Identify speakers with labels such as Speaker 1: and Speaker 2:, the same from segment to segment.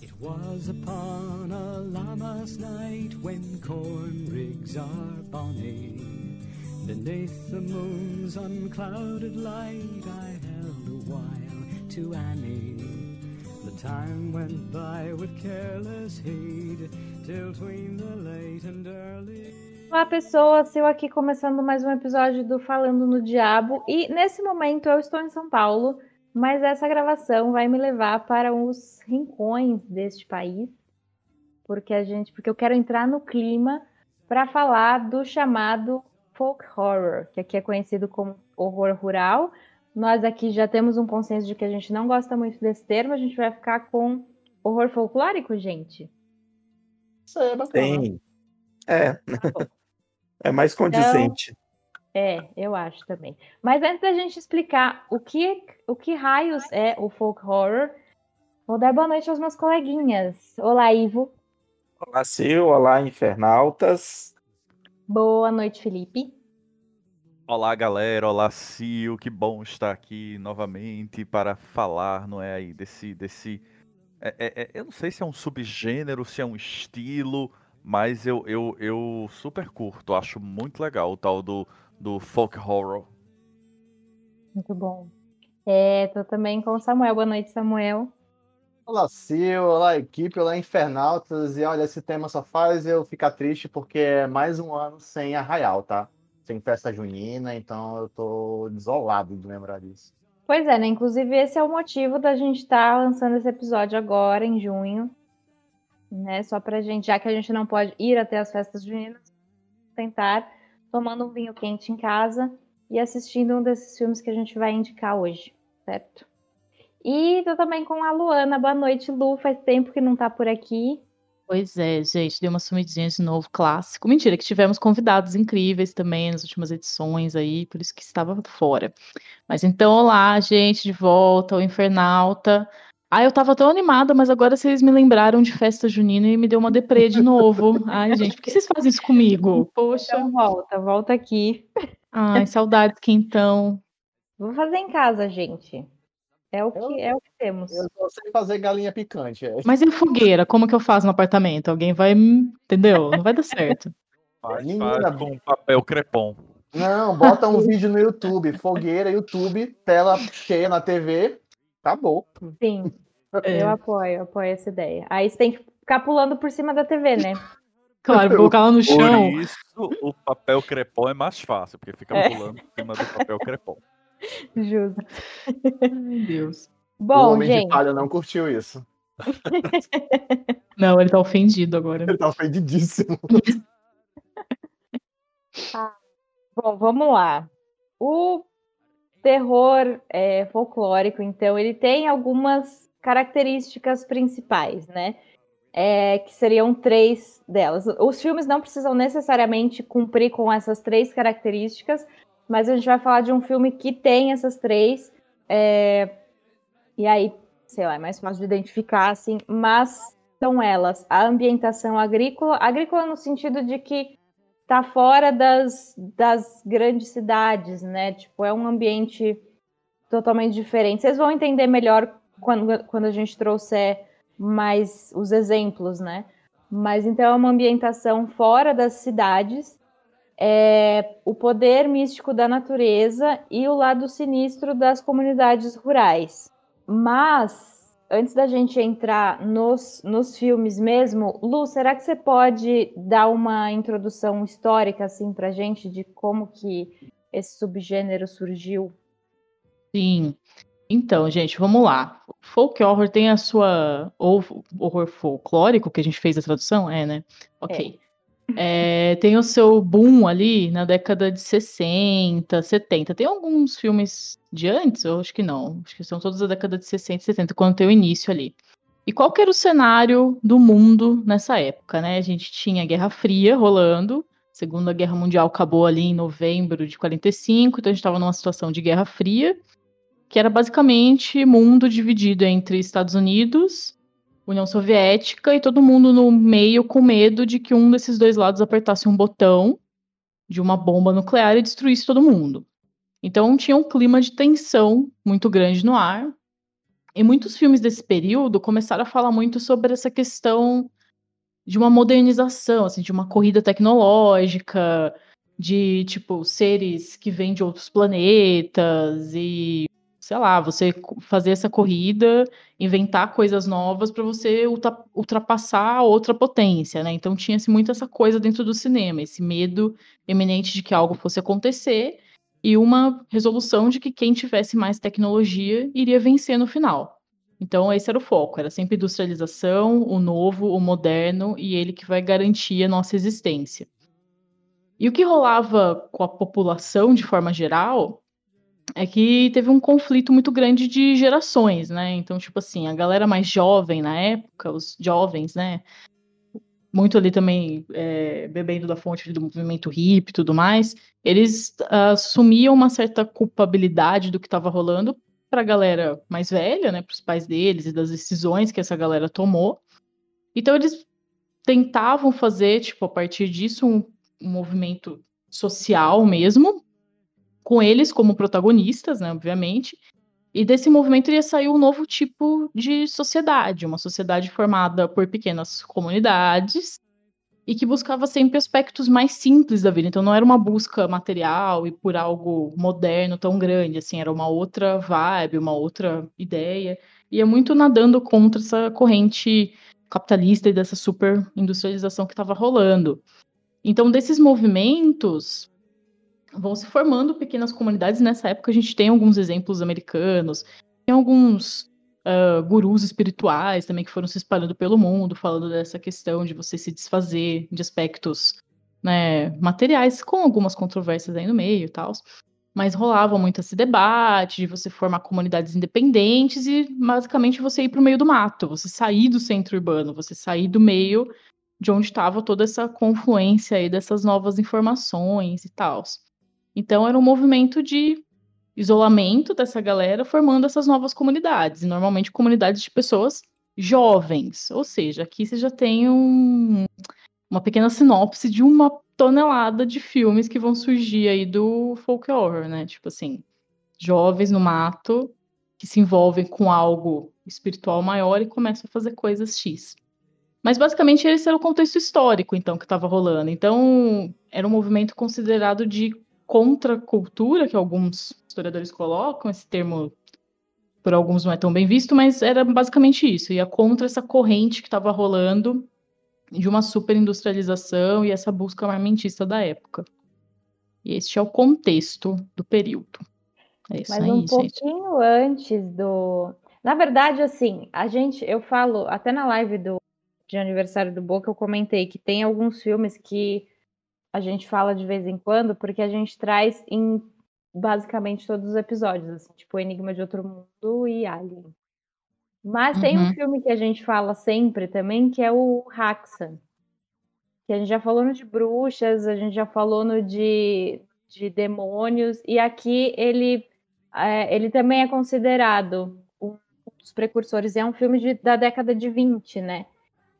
Speaker 1: It was upon a lammas night when corn rigs are bonny. Beneath the moon's unclouded light, I held a while to Annie. The time went by with careless heed, till tween the late and early.
Speaker 2: Olá, pessoas! Eu aqui começando mais um episódio do Falando no Diabo. E nesse momento eu estou em São Paulo, mas essa gravação vai me levar para os rincões deste país, porque a gente, porque eu quero entrar no clima para falar do chamado folk horror, que aqui é conhecido como horror rural. Nós aqui já temos um consenso de que a gente não gosta muito desse termo, a gente vai ficar com horror folclórico, gente.
Speaker 3: Isso é bacana.
Speaker 4: Tem. É. É mais condizente.
Speaker 2: É, eu acho também. Mas antes da gente explicar o que, o que raios é o folk horror, vou dar boa noite aos meus coleguinhas. Olá, Ivo.
Speaker 4: Olá, Sil. Olá, Infernautas.
Speaker 2: Boa noite, Felipe.
Speaker 5: Olá, galera. Olá, Sil. Que bom estar aqui novamente para falar, não é aí, desse. desse é, é, é, eu não sei se é um subgênero, se é um estilo, mas eu, eu, eu super curto. Acho muito legal o tal do, do folk horror.
Speaker 2: Muito bom. É, tô também com o Samuel. Boa noite, Samuel.
Speaker 3: Olá, Sil, olá, equipe, olá, Infernautas. E olha, esse tema só faz eu ficar triste porque é mais um ano sem arraial, tá? Sem festa junina, então eu tô desolado de lembrar disso.
Speaker 2: Pois é, né? Inclusive, esse é o motivo da gente estar tá lançando esse episódio agora, em junho. Né? Só pra gente, já que a gente não pode ir até as festas juninas, tentar tomando um vinho quente em casa e assistindo um desses filmes que a gente vai indicar hoje, certo? E tô também com a Luana. Boa noite, Lu. Faz tempo que não tá por aqui.
Speaker 6: Pois é, gente, deu uma sumidinha de novo, clássico. Mentira, que tivemos convidados incríveis também nas últimas edições aí, por isso que estava fora. Mas então, olá, gente, de volta, o Infernalta. Ah, eu tava tão animada, mas agora vocês me lembraram de festa junina e me deu uma deprê de novo. Ai, gente, por que vocês fazem isso comigo? Poxa.
Speaker 2: Então volta, volta aqui.
Speaker 6: Ai, saudades, quentão.
Speaker 2: Vou fazer em casa, gente. É o que, eu, é o que temos.
Speaker 3: Eu não sei fazer galinha picante. É.
Speaker 6: Mas e fogueira? Como que eu faço no apartamento? Alguém vai. Entendeu? Não vai dar certo.
Speaker 5: Faz, Menina, com papel crepom.
Speaker 3: Não, bota um vídeo no YouTube. Fogueira, YouTube, tela cheia na TV. Acabou.
Speaker 2: Sim. É. Eu apoio, apoio essa ideia. Aí você tem que ficar pulando por cima da TV, né?
Speaker 6: Claro, colocar ela no chão.
Speaker 5: Por isso, o papel crepom é mais fácil, porque fica é. pulando por cima do papel crepom.
Speaker 2: Justo.
Speaker 6: Meu Deus.
Speaker 2: Bom,
Speaker 3: o homem
Speaker 2: gente.
Speaker 3: de palha não curtiu isso.
Speaker 6: não, ele tá ofendido agora.
Speaker 3: Ele tá ofendidíssimo.
Speaker 2: ah, bom, vamos lá. O terror é, folclórico, então, ele tem algumas características principais, né? É, que seriam três delas. Os filmes não precisam necessariamente cumprir com essas três características, mas a gente vai falar de um filme que tem essas três. É... E aí, sei lá, é mais fácil de identificar, assim, mas são elas a ambientação agrícola, agrícola no sentido de que tá fora das, das grandes cidades, né? Tipo, é um ambiente totalmente diferente. Vocês vão entender melhor quando, quando a gente trouxer mais os exemplos, né? Mas então é uma ambientação fora das cidades é, o poder místico da natureza e o lado sinistro das comunidades rurais. Mas, antes da gente entrar nos, nos filmes mesmo, Lu, será que você pode dar uma introdução histórica assim pra gente de como que esse subgênero surgiu?
Speaker 6: Sim. Então, gente, vamos lá. Folk horror tem a sua. Ou horror folclórico, que a gente fez a tradução? É, né? Ok. É. É, tem o seu boom ali na década de 60, 70. Tem alguns filmes de antes? Eu acho que não. Acho que são todos da década de 60 e 70, quando tem o início ali. E qual que era o cenário do mundo nessa época, né? A gente tinha a Guerra Fria rolando, Segunda Guerra Mundial acabou ali em novembro de 45, então a gente estava numa situação de Guerra Fria, que era basicamente mundo dividido entre Estados Unidos União Soviética e todo mundo no meio com medo de que um desses dois lados apertasse um botão de uma bomba nuclear e destruísse todo mundo. Então tinha um clima de tensão muito grande no ar. E muitos filmes desse período começaram a falar muito sobre essa questão de uma modernização, assim, de uma corrida tecnológica, de tipo seres que vêm de outros planetas e sei lá, você fazer essa corrida, inventar coisas novas para você ultrapassar outra potência, né? Então tinha-se muito essa coisa dentro do cinema, esse medo eminente de que algo fosse acontecer e uma resolução de que quem tivesse mais tecnologia iria vencer no final. Então esse era o foco, era sempre industrialização, o novo, o moderno e ele que vai garantir a nossa existência. E o que rolava com a população de forma geral é que teve um conflito muito grande de gerações, né? Então, tipo assim, a galera mais jovem na época, os jovens, né? Muito ali também é, bebendo da fonte do movimento hippie e tudo mais, eles assumiam uma certa culpabilidade do que estava rolando para a galera mais velha, né? Para os pais deles e das decisões que essa galera tomou. Então, eles tentavam fazer, tipo, a partir disso, um, um movimento social mesmo, com eles como protagonistas, né, obviamente. E desse movimento iria sair um novo tipo de sociedade, uma sociedade formada por pequenas comunidades e que buscava sempre aspectos mais simples da vida. Então não era uma busca material e por algo moderno tão grande, assim, era uma outra vibe, uma outra ideia. E é muito nadando contra essa corrente capitalista e dessa super industrialização que estava rolando. Então, desses movimentos, vão se formando pequenas comunidades. Nessa época, a gente tem alguns exemplos americanos, tem alguns uh, gurus espirituais também que foram se espalhando pelo mundo, falando dessa questão de você se desfazer de aspectos né, materiais, com algumas controvérsias aí no meio e tal. Mas rolava muito esse debate de você formar comunidades independentes e basicamente você ir para o meio do mato, você sair do centro urbano, você sair do meio de onde estava toda essa confluência aí dessas novas informações e tal. Então era um movimento de isolamento dessa galera, formando essas novas comunidades, normalmente comunidades de pessoas jovens. Ou seja, aqui você já tem um, uma pequena sinopse de uma tonelada de filmes que vão surgir aí do folk horror, né? Tipo assim, jovens no mato que se envolvem com algo espiritual maior e começam a fazer coisas X. Mas basicamente esse era o contexto histórico, então, que estava rolando. Então, era um movimento considerado de contracultura, que alguns historiadores colocam, esse termo por alguns não é tão bem visto, mas era basicamente isso, ia contra essa corrente que estava rolando de uma superindustrialização e essa busca armamentista da época. E este é o contexto do período.
Speaker 2: É isso Mas aí, um pouquinho antes do. Na verdade, assim, a gente, eu falo, até na live do, de aniversário do Boca, eu comentei que tem alguns filmes que a gente fala de vez em quando, porque a gente traz em basicamente todos os episódios, assim, tipo Enigma de Outro Mundo e Alien. Mas uhum. tem um uhum. filme que a gente fala sempre também, que é o Haxan. Que a gente já falou no de bruxas, a gente já falou no de, de demônios, e aqui ele, é, ele também é considerado um dos precursores, é um filme de, da década de 20, né?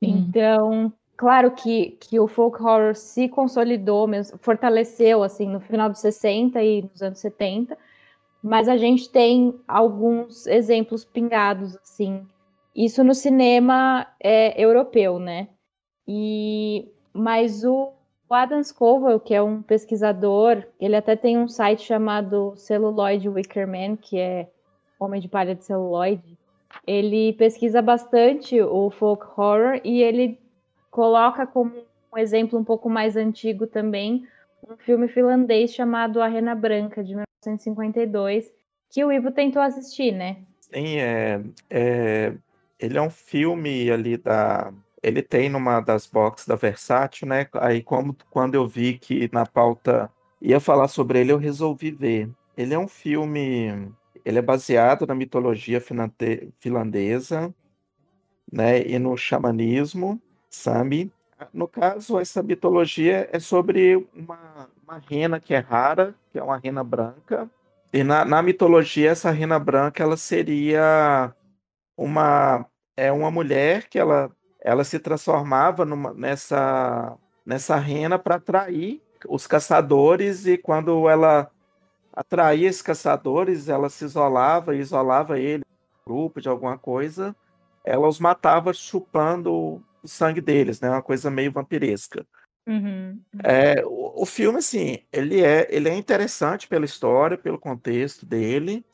Speaker 2: Então, claro que, que o folk horror se consolidou, fortaleceu assim no final dos 60 e nos anos 70, mas a gente tem alguns exemplos pingados assim. Isso no cinema é, europeu, né? E mas o Adam Scoville, que é um pesquisador, ele até tem um site chamado Celluloid Wickerman, que é Homem de Palha de Celuloide. Ele pesquisa bastante o folk horror e ele coloca como um exemplo um pouco mais antigo também um filme finlandês chamado A Rena Branca, de 1952, que o Ivo tentou assistir, né?
Speaker 4: Sim, é, é, ele é um filme ali da. Ele tem numa das boxes da Versátil, né? Aí, como, quando eu vi que na pauta ia falar sobre ele, eu resolvi ver. Ele é um filme. Ele é baseado na mitologia finlandesa, né? E no xamanismo. Sami. No caso, essa mitologia é sobre uma, uma rena que é rara, que é uma rena branca. E na, na mitologia, essa rena branca ela seria uma, é uma mulher que ela, ela se transformava numa, nessa, nessa rena para atrair os caçadores e quando ela atraía esses caçadores, ela se isolava, isolava ele, grupo de alguma coisa, ela os matava chupando o sangue deles, né? Uma coisa meio vampiresca.
Speaker 2: Uhum.
Speaker 4: É, o, o filme, assim, ele é, ele é interessante pela história, pelo contexto dele.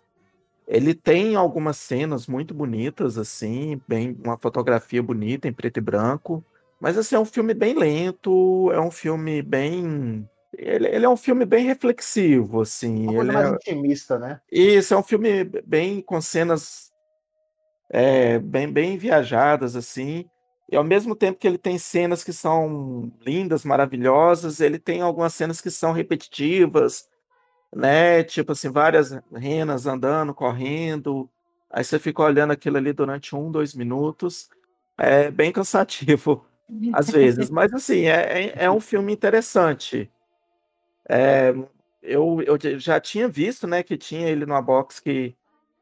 Speaker 4: Ele tem algumas cenas muito bonitas, assim, bem, uma fotografia bonita em preto e branco. Mas assim, é um filme bem lento, é um filme bem. Ele, ele é um filme bem reflexivo, assim.
Speaker 3: Uma coisa
Speaker 4: Ele
Speaker 3: mais
Speaker 4: é...
Speaker 3: intimista, né?
Speaker 4: Isso, é um filme bem com cenas é, bem, bem viajadas, assim. E ao mesmo tempo que ele tem cenas que são lindas, maravilhosas, ele tem algumas cenas que são repetitivas, né? Tipo assim, várias renas andando, correndo. Aí você fica olhando aquilo ali durante um, dois minutos. É bem cansativo, às vezes. Mas assim, é, é, é um filme interessante. É, eu, eu já tinha visto, né, que tinha ele numa box que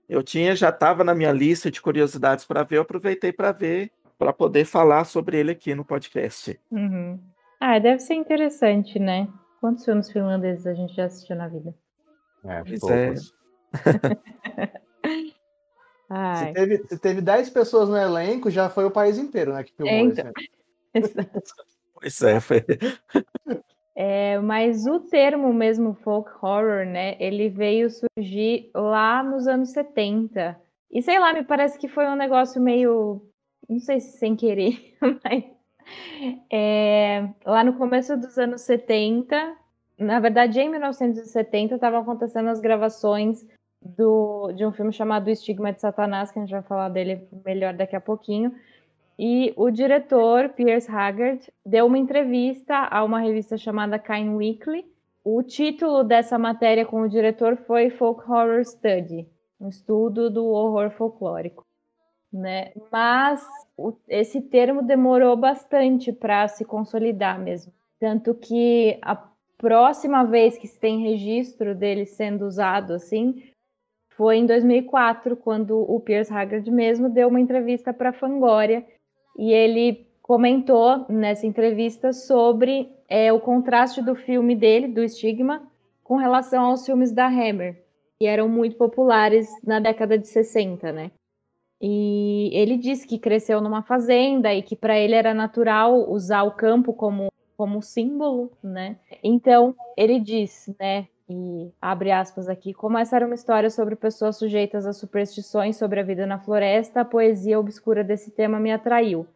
Speaker 4: eu tinha, já estava na minha lista de curiosidades para ver, eu aproveitei para ver, para poder falar sobre ele aqui no podcast.
Speaker 2: Uhum. Ah, deve ser interessante, né? Quantos filmes finlandeses a gente já assistiu na vida?
Speaker 3: É,
Speaker 4: Pois
Speaker 3: poucos. Se
Speaker 2: Ai,
Speaker 3: teve, se teve 10 pessoas no elenco, já foi o país inteiro, né? Que filmou
Speaker 2: É,
Speaker 3: esse
Speaker 2: então.
Speaker 3: filme.
Speaker 4: Pois é, foi.
Speaker 2: É, mas o termo mesmo folk horror, né? Ele veio surgir lá nos anos 70. E sei lá, me parece que foi um negócio meio, não sei se sem querer, mas é, lá no começo dos anos 70, na verdade em 1970 estavam acontecendo as gravações do, de um filme chamado Estigma de Satanás, que a gente vai falar dele melhor daqui a pouquinho. E o diretor, Piers Haggard, deu uma entrevista a uma revista chamada Kind Weekly. O título dessa matéria com o diretor foi Folk Horror Study, um estudo do horror folclórico. Né? Mas o- esse termo demorou bastante para se consolidar mesmo. Tanto que a próxima vez que se tem registro dele sendo usado assim foi em 2004, quando o Piers Haggard mesmo deu uma entrevista para Fangoria e ele comentou nessa entrevista sobre é, o contraste do filme dele, do Estigma, com relação aos filmes da Hammer, que eram muito populares na década de 60, né? E ele disse que cresceu numa fazenda e que para ele era natural usar o campo como, como símbolo, né? Então, ele diz, né? E abre aspas aqui, como essa era uma história sobre pessoas sujeitas a superstições sobre a vida na floresta, a poesia obscura desse tema me atraiu.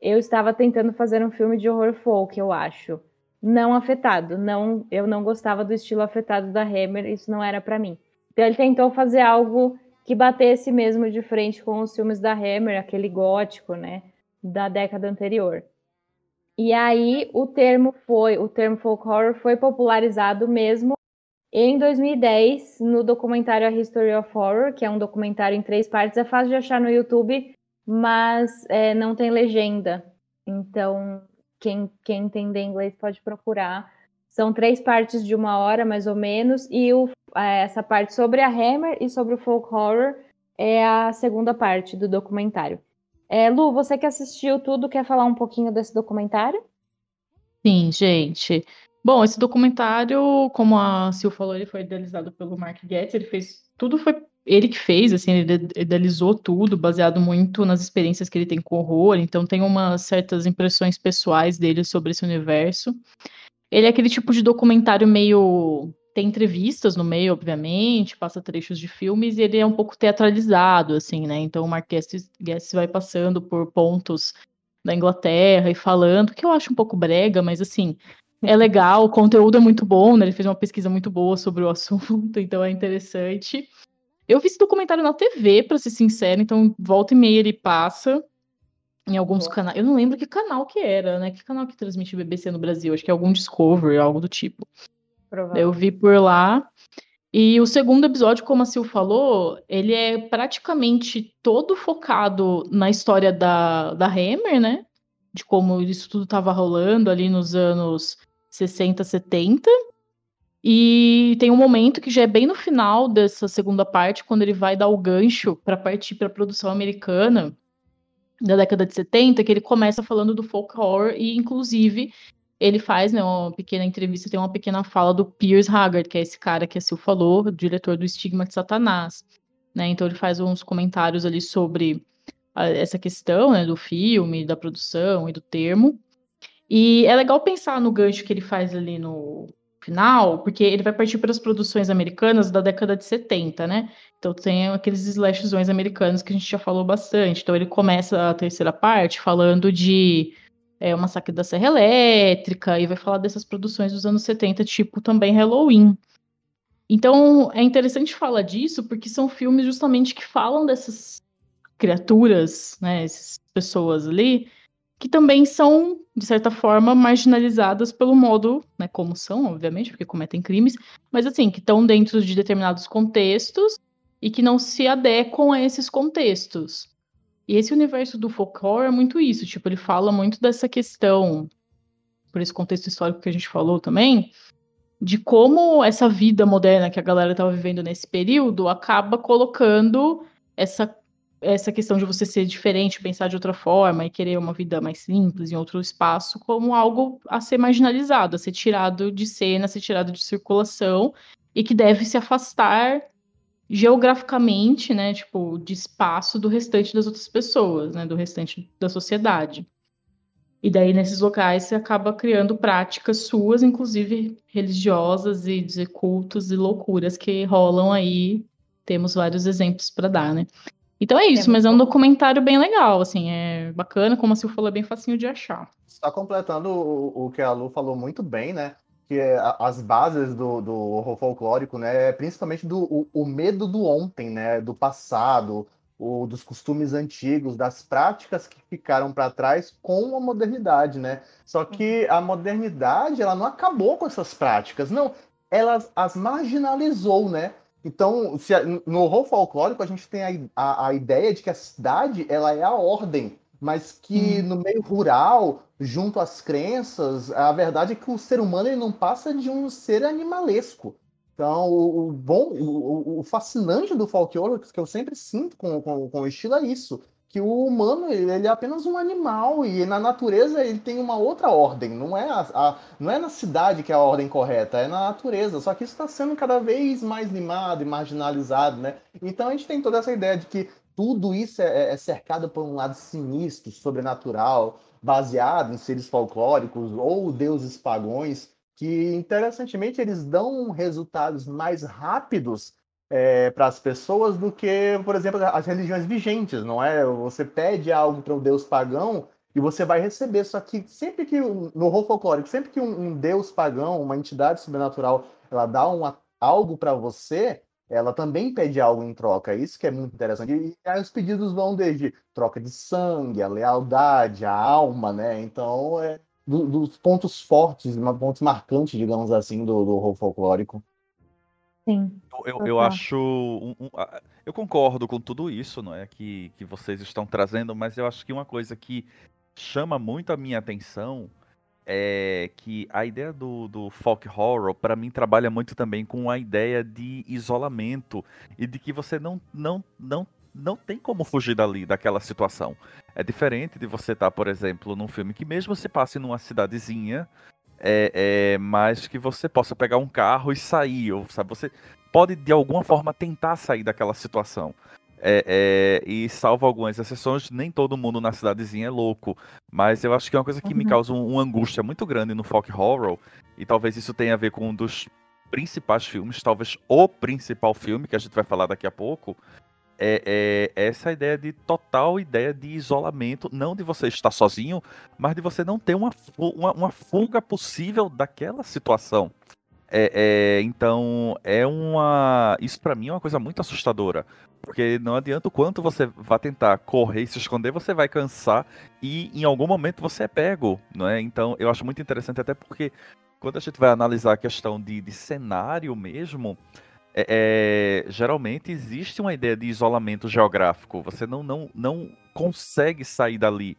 Speaker 2: Eu estava tentando fazer um filme de horror folk, eu acho. Não afetado, não, eu não gostava do estilo afetado da Hammer, isso não era para mim. Então ele tentou fazer algo que batesse mesmo de frente com os filmes da Hammer, aquele gótico, né, da década anterior. E aí o termo foi, o termo folk horror foi popularizado mesmo em 2010 no documentário A History of Horror, que é um documentário em três partes, é fácil de achar no YouTube, mas é, não tem legenda. Então, quem, quem entender inglês pode procurar. São três partes de uma hora, mais ou menos, e o, é, essa parte sobre a Hammer e sobre o folk horror é a segunda parte do documentário. É, Lu, você que assistiu tudo, quer falar um pouquinho desse documentário?
Speaker 6: Sim, gente. Bom, esse documentário, como a Sil falou, ele foi idealizado pelo Mark Getz, ele fez tudo foi ele que fez, assim, ele ide- idealizou tudo, baseado muito nas experiências que ele tem com horror, então tem umas certas impressões pessoais dele sobre esse universo. Ele é aquele tipo de documentário meio tem entrevistas no meio, obviamente, passa trechos de filmes e ele é um pouco teatralizado, assim, né? Então o Mark Getz vai passando por pontos da Inglaterra e falando, que eu acho um pouco brega, mas assim, é legal, o conteúdo é muito bom, né? Ele fez uma pesquisa muito boa sobre o assunto, então é interessante. Eu vi esse documentário na TV, pra ser sincero, então volta e meia ele passa em alguns canais. Eu não lembro que canal que era, né? Que canal que transmite BBC no Brasil? Acho que é algum Discovery, algo do tipo. Eu vi por lá. E o segundo episódio, como a Sil falou, ele é praticamente todo focado na história da, da Hammer, né? De como isso tudo estava rolando ali nos anos 60, 70. E tem um momento que já é bem no final dessa segunda parte, quando ele vai dar o gancho para partir para a produção americana da década de 70, que ele começa falando do folk horror e, inclusive, ele faz né, uma pequena entrevista, tem uma pequena fala do Piers Haggard, que é esse cara que a Sil falou, diretor do Estigma de Satanás. Né? Então ele faz uns comentários ali sobre a, essa questão né, do filme, da produção e do termo. E é legal pensar no gancho que ele faz ali no final, porque ele vai partir para as produções americanas da década de 70, né? Então tem aqueles slashzões americanos que a gente já falou bastante. Então ele começa a terceira parte falando de é, o Massacre da Serra Elétrica e vai falar dessas produções dos anos 70, tipo também Halloween. Então é interessante falar disso porque são filmes justamente que falam dessas criaturas, né, essas pessoas ali, que também são, de certa forma, marginalizadas pelo modo, né, como são, obviamente, porque cometem crimes, mas assim, que estão dentro de determinados contextos e que não se adequam a esses contextos. E esse universo do folclore é muito isso, tipo, ele fala muito dessa questão, por esse contexto histórico que a gente falou também, de como essa vida moderna que a galera estava vivendo nesse período acaba colocando essa essa questão de você ser diferente, pensar de outra forma e querer uma vida mais simples em outro espaço como algo a ser marginalizado, a ser tirado de cena, a ser tirado de circulação e que deve se afastar geograficamente, né, tipo, de espaço do restante das outras pessoas, né, do restante da sociedade. E daí nesses locais você acaba criando práticas suas, inclusive religiosas e de cultos e loucuras que rolam aí. Temos vários exemplos para dar, né? Então é isso, é mas é um documentário bem legal, assim, é bacana, como a Sil falou, é bem facinho de achar.
Speaker 3: Está completando o, o, que a Lu falou muito bem, né? Que é as bases do, do horror folclórico, né? É principalmente do o, o, medo do ontem, né? Do passado, o, dos costumes antigos, das práticas que ficaram para trás com a modernidade, né? Só que a modernidade, ela não acabou com essas práticas, não. Ela as marginalizou, né? Então, se, no horror folclórico, a gente tem a, a, a, ideia de que a cidade ela é a ordem, mas que hum. no meio rural, junto às crenças, a verdade é que o ser humano ele não passa de um ser animalesco. Então, o, o bom, o, o, fascinante do folclore, que eu sempre sinto com, com, com o estilo, é isso que o humano ele é apenas um animal e na natureza ele tem uma outra ordem. Não é, a, a não é na cidade que é a ordem correta, é na natureza. Só que isso está sendo cada vez mais limado e marginalizado, né? Então a gente tem toda essa ideia de que tudo isso é, é, é cercado por um lado sinistro, sobrenatural, baseado em seres folclóricos ou deuses pagões, que interessantemente eles dão resultados mais rápidos é, para as pessoas do que, por exemplo, as religiões vigentes, não é? Você pede algo para um deus pagão e você vai receber. Só que sempre que, no horror folclórico, sempre que um, um deus pagão, uma entidade sobrenatural, ela dá uma, algo para você, ela também pede algo em troca. Isso que é muito interessante. E aí os pedidos vão desde troca de sangue, a lealdade, a alma, né? Então, é do, dos pontos fortes, pontos marcantes, digamos assim, do, do horror folclórico.
Speaker 2: Sim.
Speaker 5: Eu, eu acho. Um, um, eu concordo com tudo isso, não é? Que, que vocês estão trazendo, mas eu acho que uma coisa que chama muito a minha atenção é que a ideia do, do folk horror, para mim, trabalha muito também com a ideia de isolamento e de que você não, não, não, não tem como fugir dali, daquela situação. É diferente de você estar, tá, por exemplo, num filme que mesmo se passe numa cidadezinha, é, é, mas que você possa pegar um carro e sair, ou sabe, você pode de alguma forma tentar sair daquela situação. É, é, e salvo algumas exceções, nem todo mundo na cidadezinha é louco. Mas eu acho que é uma coisa que uhum. me causa um, uma angústia muito grande no folk horror, e talvez isso tenha a ver com um dos principais filmes, talvez o principal filme que a gente vai falar daqui a pouco, é, é, essa ideia de total ideia de isolamento, não de você estar sozinho, mas de você não ter uma, uma, uma fuga possível daquela situação. É, é, então, é uma. Isso para mim é uma coisa muito assustadora. Porque não adianta o quanto você vai tentar correr e se esconder, você vai cansar e em algum momento você é pego, não é? Então, eu acho muito interessante, até porque quando a gente vai analisar a questão de, de cenário mesmo, é, é, geralmente existe uma ideia de isolamento geográfico. Você não, não, não consegue sair dali.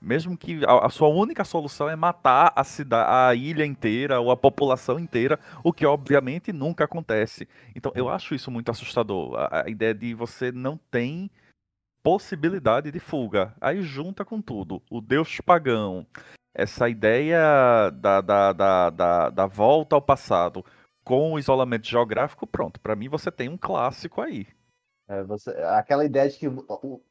Speaker 5: Mesmo que a, a sua única solução é matar a cidade, a ilha inteira ou a população inteira, o que obviamente nunca acontece. Então eu acho isso muito assustador. A, a ideia de você não tem possibilidade de fuga. Aí junta com tudo. O deus pagão, essa ideia da, da, da, da, da volta ao passado com o isolamento geográfico, pronto, para mim você tem um clássico aí.
Speaker 3: É, você, aquela ideia de que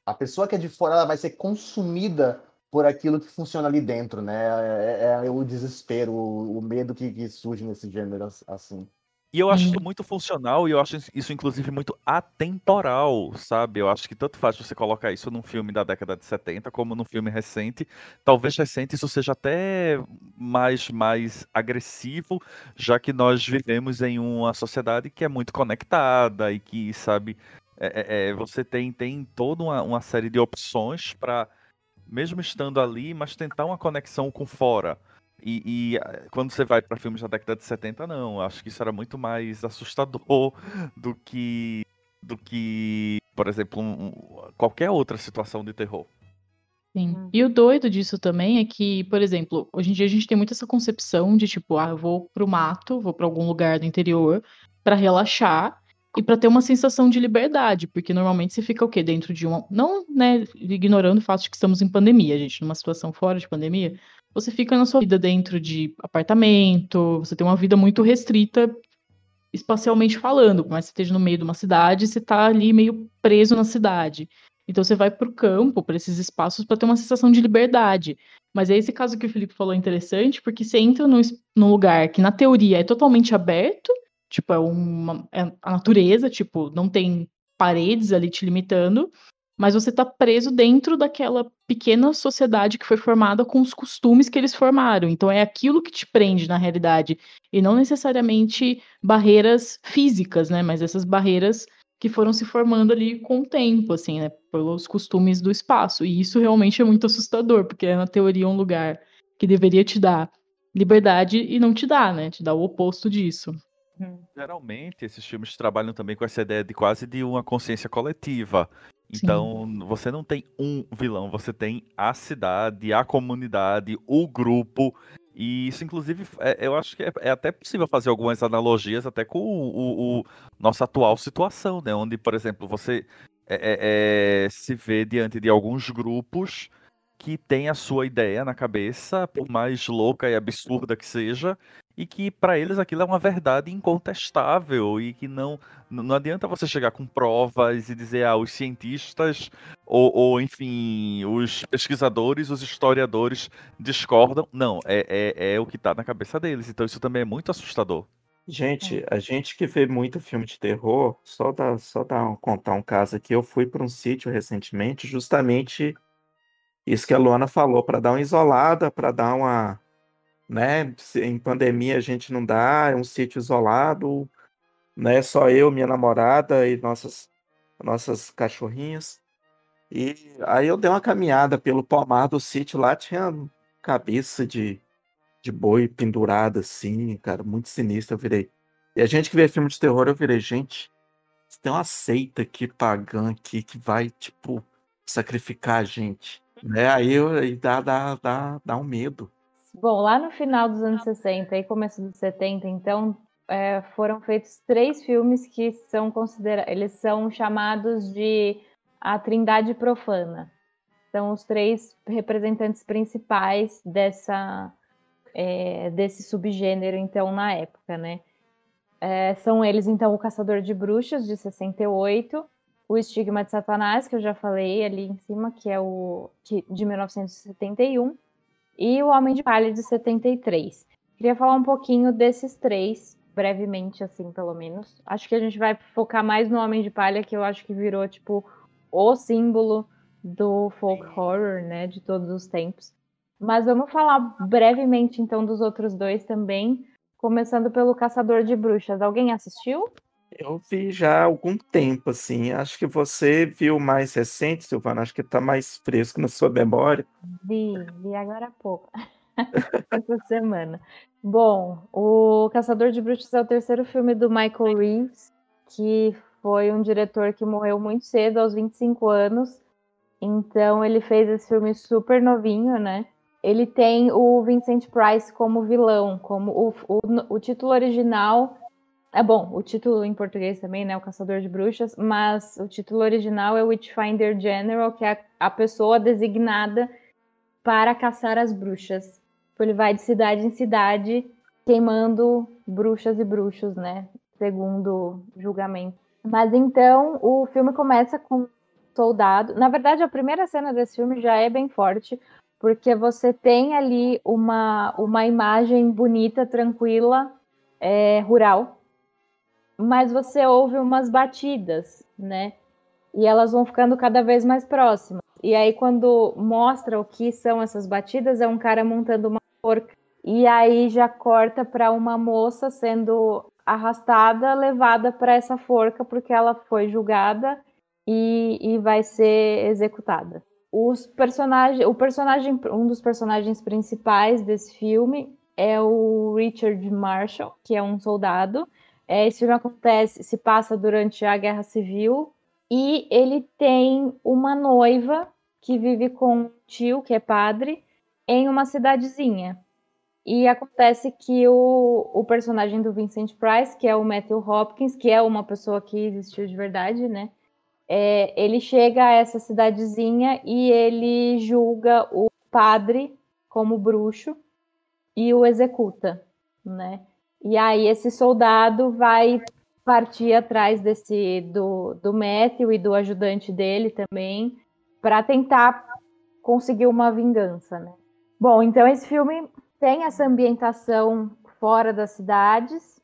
Speaker 3: a pessoa que é de fora vai ser consumida por aquilo que funciona ali dentro, né? É, é, é o desespero, o, o medo que, que, surge nesse gênero assim.
Speaker 5: E eu acho isso muito funcional e eu acho isso, inclusive, muito atemporal, sabe? Eu acho que tanto faz você colocar isso num filme da década de 70 como num filme recente. Talvez recente isso seja até mais, mais agressivo, já que nós vivemos em uma sociedade que é muito conectada e que, sabe, é, é, é você tem, tem toda uma, uma série de opções para, mesmo estando ali, mas tentar uma conexão com fora. E, e, ah, quando você vai para filmes da década de 70, não. Acho que isso era muito mais assustador do que, do que por exemplo, um, qualquer outra situação de terror.
Speaker 6: Sim. Hum. E o doido disso também é que, por exemplo, hoje em dia a gente tem muito essa concepção de tipo, ah, eu vou pro mato, vou para algum lugar do interior para relaxar e para ter uma sensação de liberdade, porque normalmente você fica o quê? Dentro de uma. Não, né, ignorando o fato de que estamos em pandemia, gente, numa situação fora de pandemia, você fica na sua vida dentro de apartamento, você tem uma vida muito restrita espacialmente falando, mas você esteja no meio de uma cidade, você está ali meio preso na cidade. Então você vai para o campo, para esses espaços, para ter uma sensação de liberdade. Mas é esse caso que o Felipe falou interessante, porque você entra num, num lugar que, na teoria, é totalmente aberto, tipo, é, uma, é a natureza, tipo, não tem paredes ali te limitando, mas você está preso dentro daquela pequena sociedade que foi formada com os costumes que eles formaram. Então é aquilo que te prende na realidade e não necessariamente barreiras físicas, né? Mas essas barreiras que foram se formando ali com o tempo, assim, né? Pelos costumes do espaço. E isso realmente é muito assustador, porque é na teoria um lugar que deveria te dar liberdade e não te dá, né? Te dá o oposto disso.
Speaker 5: Geralmente esses filmes trabalham também com essa ideia de quase de uma consciência coletiva. Então, Sim. você não tem um vilão, você tem a cidade, a comunidade, o grupo. E isso, inclusive, é, eu acho que é, é, até possível fazer algumas analogias até com o, o, o nossa atual situação, né? Onde, por exemplo, você é, é, é se vê diante de alguns grupos que têm a sua ideia na cabeça, por mais louca e absurda que seja, e que para eles aquilo é uma verdade incontestável e que não não adianta você chegar com provas e dizer ah os cientistas ou, ou enfim os pesquisadores os historiadores discordam não é, é, é o que está na cabeça deles então isso também é muito assustador
Speaker 4: gente é. a gente que vê muito filme de terror só dá só dar contar um caso aqui eu fui para um sítio recentemente justamente isso que a Luana falou para dar uma isolada para dar uma né? Em pandemia a gente não dá, é um sítio isolado, né? Só eu, minha namorada e nossas nossas cachorrinhas. E aí eu dei uma caminhada pelo pomar do sítio lá, tinha cabeça de, de boi pendurada assim, cara, muito sinistro, eu virei. E a gente que vê filme de terror, eu virei, gente, tem uma seita aqui pagã aqui que vai, tipo, sacrificar a gente. Né? Aí, eu, aí dá, dá, dá, dá um medo.
Speaker 2: Bom, lá no final dos anos 60 e começo dos 70, então, é, foram feitos três filmes que são considerados, eles são chamados de a Trindade Profana. São os três representantes principais dessa é, desse subgênero, então, na época, né? É, são eles, então, o Caçador de Bruxas, de 68, o Estigma de Satanás, que eu já falei ali em cima, que é o que, de 1971, e O Homem de Palha de 73. Queria falar um pouquinho desses três, brevemente, assim, pelo menos. Acho que a gente vai focar mais no Homem de Palha, que eu acho que virou, tipo, o símbolo do folk horror, né, de todos os tempos. Mas vamos falar brevemente, então, dos outros dois também, começando pelo Caçador de Bruxas. Alguém assistiu?
Speaker 4: Eu vi já há algum tempo, assim. Acho que você viu mais recente, Silvana. Acho que está mais fresco na sua memória.
Speaker 2: Vi, vi agora há pouco. Essa semana. Bom, o Caçador de Bruxas é o terceiro filme do Michael Reeves, que foi um diretor que morreu muito cedo, aos 25 anos. Então ele fez esse filme super novinho, né? Ele tem o Vincent Price como vilão, como o, o, o título original é bom, o título em português também, né? O Caçador de Bruxas, mas o título original é Witchfinder General, que é a pessoa designada para caçar as bruxas. Tipo, ele vai de cidade em cidade queimando bruxas e bruxos, né? Segundo julgamento. Mas então o filme começa com um soldado. Na verdade, a primeira cena desse filme já é bem forte, porque você tem ali uma, uma imagem bonita, tranquila, é, rural, mas você ouve umas batidas, né? E elas vão ficando cada vez mais próximas. E aí, quando mostra o que são essas batidas, é um cara montando uma forca. E aí já corta para uma moça sendo arrastada, levada para essa forca, porque ela foi julgada e, e vai ser executada. Os personagens, o personagem, um dos personagens principais desse filme é o Richard Marshall, que é um soldado. É, esse filme acontece, se passa durante a Guerra Civil e ele tem uma noiva que vive com um tio, que é padre, em uma cidadezinha. E acontece que o, o personagem do Vincent Price, que é o Matthew Hopkins, que é uma pessoa que existiu de verdade, né? É, ele chega a essa cidadezinha e ele julga o padre como bruxo e o executa, né? E aí esse soldado vai partir atrás desse do, do Matthew e do ajudante dele também para tentar conseguir uma vingança, né? Bom, então esse filme tem essa ambientação fora das cidades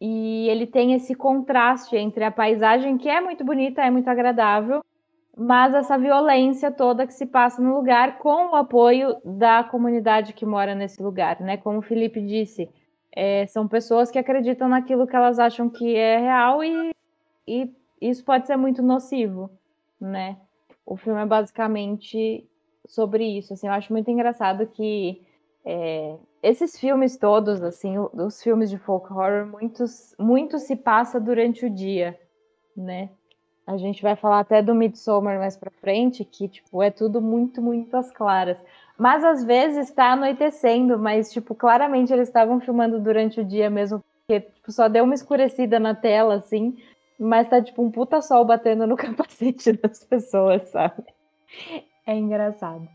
Speaker 2: e ele tem esse contraste entre a paisagem que é muito bonita, é muito agradável, mas essa violência toda que se passa no lugar com o apoio da comunidade que mora nesse lugar, né? Como o Felipe disse, é, são pessoas que acreditam naquilo que elas acham que é real e, e isso pode ser muito nocivo, né? O filme é basicamente sobre isso. Assim, eu acho muito engraçado que é, esses filmes todos, assim, os filmes de folk horror, muitos, muito se passa durante o dia, né? A gente vai falar até do Midsommar mais pra frente, que, tipo, é tudo muito, muito às claras. Mas às vezes está anoitecendo, mas, tipo, claramente eles estavam filmando durante o dia mesmo, porque tipo, só deu uma escurecida na tela, assim, mas tá tipo um puta sol batendo no capacete das pessoas, sabe? É engraçado.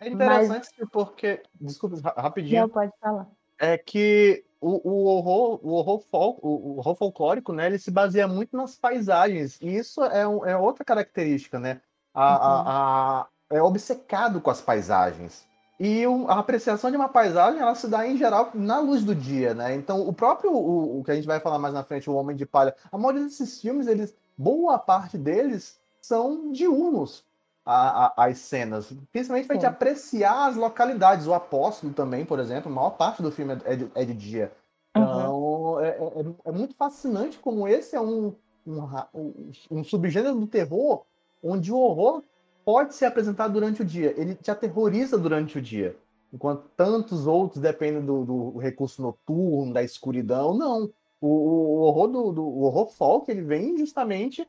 Speaker 3: É interessante mas... porque. Desculpa, rapidinho.
Speaker 2: Não, pode falar.
Speaker 3: É que o, o, horror, o, horror fol, o, o horror folclórico, né, ele se baseia muito nas paisagens. E isso é, um, é outra característica, né? A, uhum. a, a, é obcecado com as paisagens. E a apreciação de uma paisagem, ela se dá em geral na luz do dia, né? Então, o próprio, o, o que a gente vai falar mais na frente, o Homem de Palha, a maioria desses filmes, eles, boa parte deles são diurnos, a, a, as cenas. Principalmente para a gente apreciar as localidades. O Apóstolo também, por exemplo, a maior parte do filme é de, é de dia. Então, uhum. é, é, é, muito fascinante como esse é um, um, um subgênero do terror onde o horror pode ser apresentado durante o dia. Ele te aterroriza durante o dia. Enquanto tantos outros dependem do, do recurso noturno, da escuridão. Não. O, o horror do, do o horror folk ele vem justamente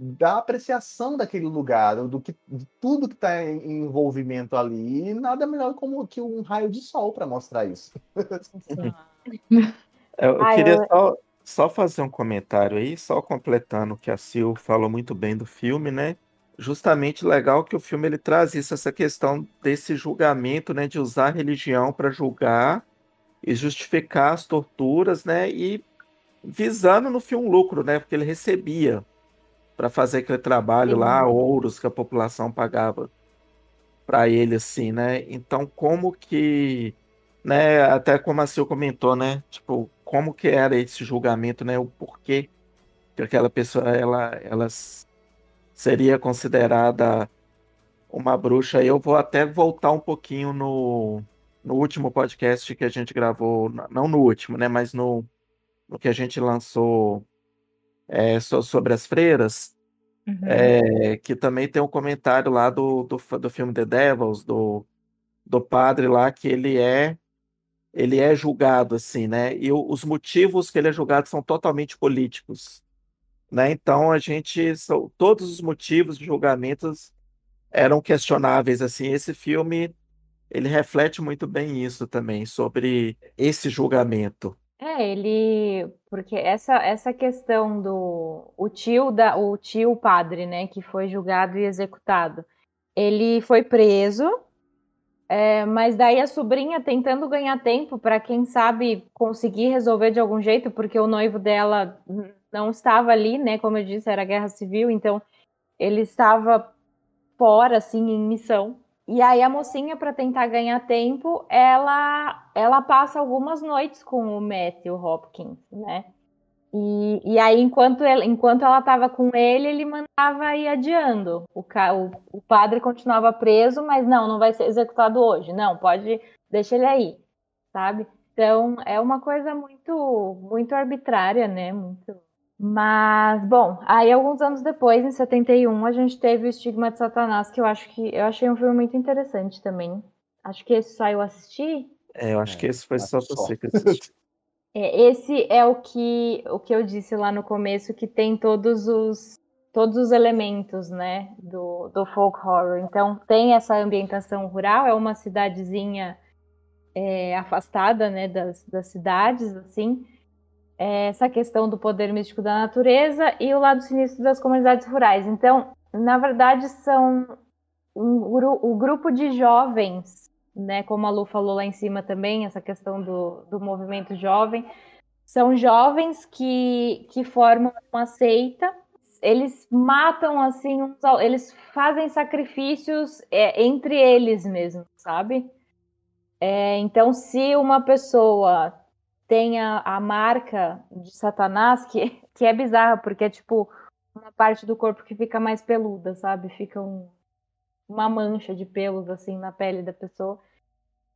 Speaker 3: da apreciação daquele lugar, do que de tudo que está em envolvimento ali. E nada melhor como que um raio de sol para mostrar isso.
Speaker 4: eu, eu queria só, só fazer um comentário aí, só completando o que a Sil falou muito bem do filme, né? Justamente legal que o filme ele traz isso, essa questão desse julgamento, né, de usar a religião para julgar e justificar as torturas, né, e visando no filme lucro, né, porque ele recebia para fazer aquele trabalho Sim. lá, ouros que a população pagava para ele, assim, né, então como que, né, até como a Sil comentou, né, tipo, como que era esse julgamento, né, o porquê que aquela pessoa, ela, elas seria considerada uma bruxa. Eu vou até voltar um pouquinho no, no último podcast que a gente gravou, não no último, né, mas no, no que a gente lançou é, sobre as freiras, uhum. é, que também tem um comentário lá do, do, do filme The Devils, do, do padre lá, que ele é ele é julgado assim, né? E os motivos que ele é julgado são totalmente políticos. Né? Então a gente todos os motivos de julgamentos eram questionáveis assim. Esse filme ele reflete muito bem isso também sobre esse julgamento.
Speaker 2: É, ele porque essa essa questão do o tio da o tio padre, né, que foi julgado e executado. Ele foi preso É, mas daí a sobrinha tentando ganhar tempo para quem sabe conseguir resolver de algum jeito, porque o noivo dela não estava ali, né? Como eu disse, era guerra civil, então ele estava fora, assim, em missão. E aí a mocinha, para tentar ganhar tempo, ela ela passa algumas noites com o Matthew Hopkins, né? E, e aí, enquanto, ele, enquanto ela estava com ele, ele mandava ir adiando. O, o, o padre continuava preso, mas não, não vai ser executado hoje. Não, pode, deixa ele aí, sabe? Então, é uma coisa muito, muito arbitrária, né? Muito... Mas, bom, aí alguns anos depois, em 71, a gente teve o Estigma de Satanás, que eu acho que eu achei um filme muito interessante também. Acho que esse saiu assistir.
Speaker 4: É, eu acho
Speaker 3: É,
Speaker 4: que esse foi só
Speaker 3: só.
Speaker 4: você que assistiu.
Speaker 2: É, esse é o que, o que eu disse lá no começo, que tem todos os, todos os elementos, né, do, do folk horror. Então, tem essa ambientação rural, é uma cidadezinha é, afastada, né, das, das cidades, assim. Essa questão do poder místico da natureza e o lado sinistro das comunidades rurais. Então, na verdade, são um, o grupo de jovens né, como a Lu falou lá em cima também, essa questão do, do movimento jovem, são jovens que, que formam uma seita, eles matam assim, uns eles fazem sacrifícios é, entre eles mesmos, sabe? É, então, se uma pessoa tem a, a marca de Satanás, que, que é bizarra, porque é tipo uma parte do corpo que fica mais peluda, sabe? Fica um, uma mancha de pelos assim na pele da pessoa.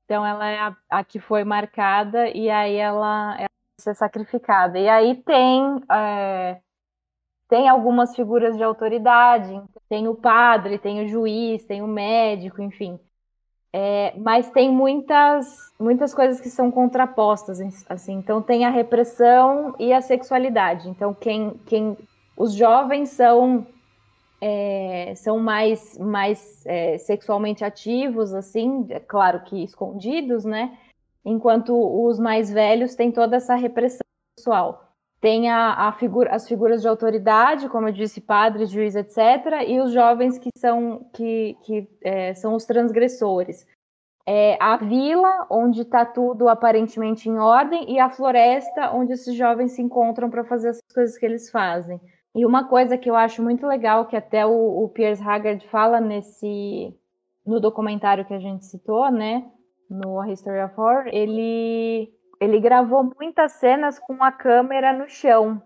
Speaker 2: Então ela é a, a que foi marcada e aí ela, ela ser sacrificada. E aí tem é, tem algumas figuras de autoridade, tem o padre, tem o juiz, tem o médico, enfim. É, mas tem muitas muitas coisas que são contrapostas, assim. Então tem a repressão e a sexualidade. Então quem quem os jovens são é, são mais, mais é, sexualmente ativos, assim, é claro que escondidos, né? Enquanto os mais velhos têm toda essa repressão sexual. Tem a, a figura, as figuras de autoridade, como eu disse, padres, juiz, etc., e os jovens que são, que, que, é, são os transgressores. É, a vila, onde está tudo aparentemente em ordem, e a floresta, onde esses jovens se encontram para fazer as coisas que eles fazem. E uma coisa que eu acho muito legal, que até o, o Piers Haggard fala nesse no documentário que a gente citou, né, no A History of Horror, ele ele gravou muitas cenas com a câmera no chão.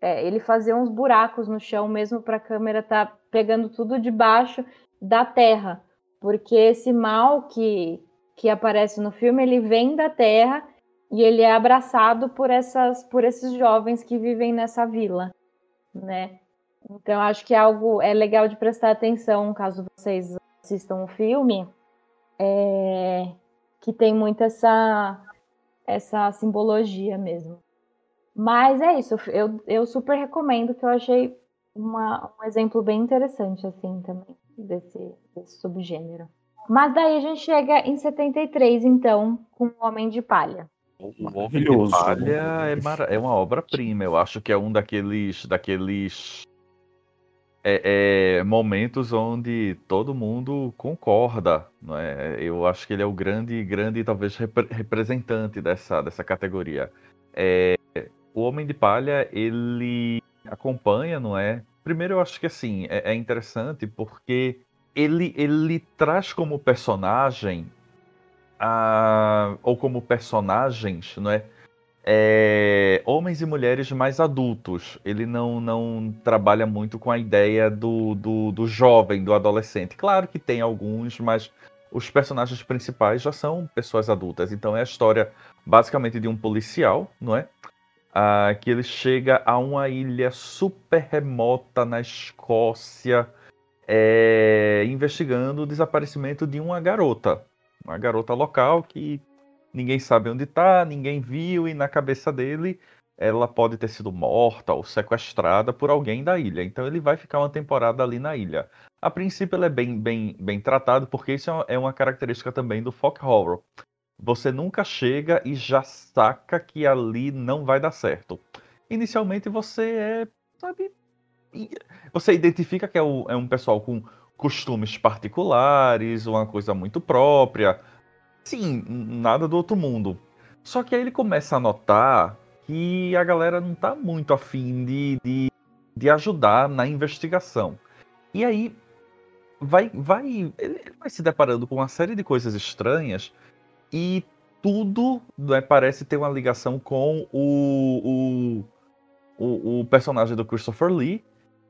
Speaker 2: É, ele fazia uns buracos no chão mesmo para a câmera estar tá pegando tudo debaixo da terra, porque esse mal que que aparece no filme, ele vem da terra e ele é abraçado por essas por esses jovens que vivem nessa vila né? Então acho que é algo é legal de prestar atenção caso vocês assistam o filme, é, que tem muito essa essa simbologia mesmo. Mas é isso, eu, eu super recomendo que eu achei uma, um exemplo bem interessante assim também desse, desse subgênero. Mas daí a gente chega em 73 então com o Homem de Palha.
Speaker 5: O Homem de
Speaker 4: Maravilhoso.
Speaker 5: Palha é, mara- é uma obra-prima. Eu acho que é um daqueles, daqueles é, é, momentos onde todo mundo concorda. Não é? Eu acho que ele é o grande, grande, talvez, repre- representante dessa, dessa categoria. É, o Homem de Palha, ele acompanha, não é? Primeiro, eu acho que assim, é, é interessante porque ele, ele traz como personagem a- ou como personagens, não é? É, homens e mulheres mais adultos. Ele não, não trabalha muito com a ideia do, do, do jovem, do adolescente. Claro que tem alguns, mas os personagens principais já são pessoas adultas. Então é a história basicamente de um policial, não é? Ah, que ele chega a uma ilha super remota na Escócia, é, investigando o desaparecimento de uma garota. Uma garota local que ninguém sabe onde está, ninguém viu, e na cabeça dele ela pode ter sido morta ou sequestrada por alguém da ilha. Então ele vai ficar uma temporada ali na ilha. A princípio ele é bem, bem, bem tratado, porque isso é uma- é característica também do folk horror. Você nunca chega e já saca que ali não vai dar certo. Inicialmente você é, sabe, você identifica que é, é um pessoal com costumes particulares, uma coisa muito própria, sim, nada do outro mundo. Só que aí ele começa a notar que a galera não tá muito afim de, de, de ajudar na investigação. E aí vai, vai, ele vai se deparando com uma série de coisas estranhas e tudo né, parece ter uma ligação com o, o, o, o, personagem do Christopher Lee,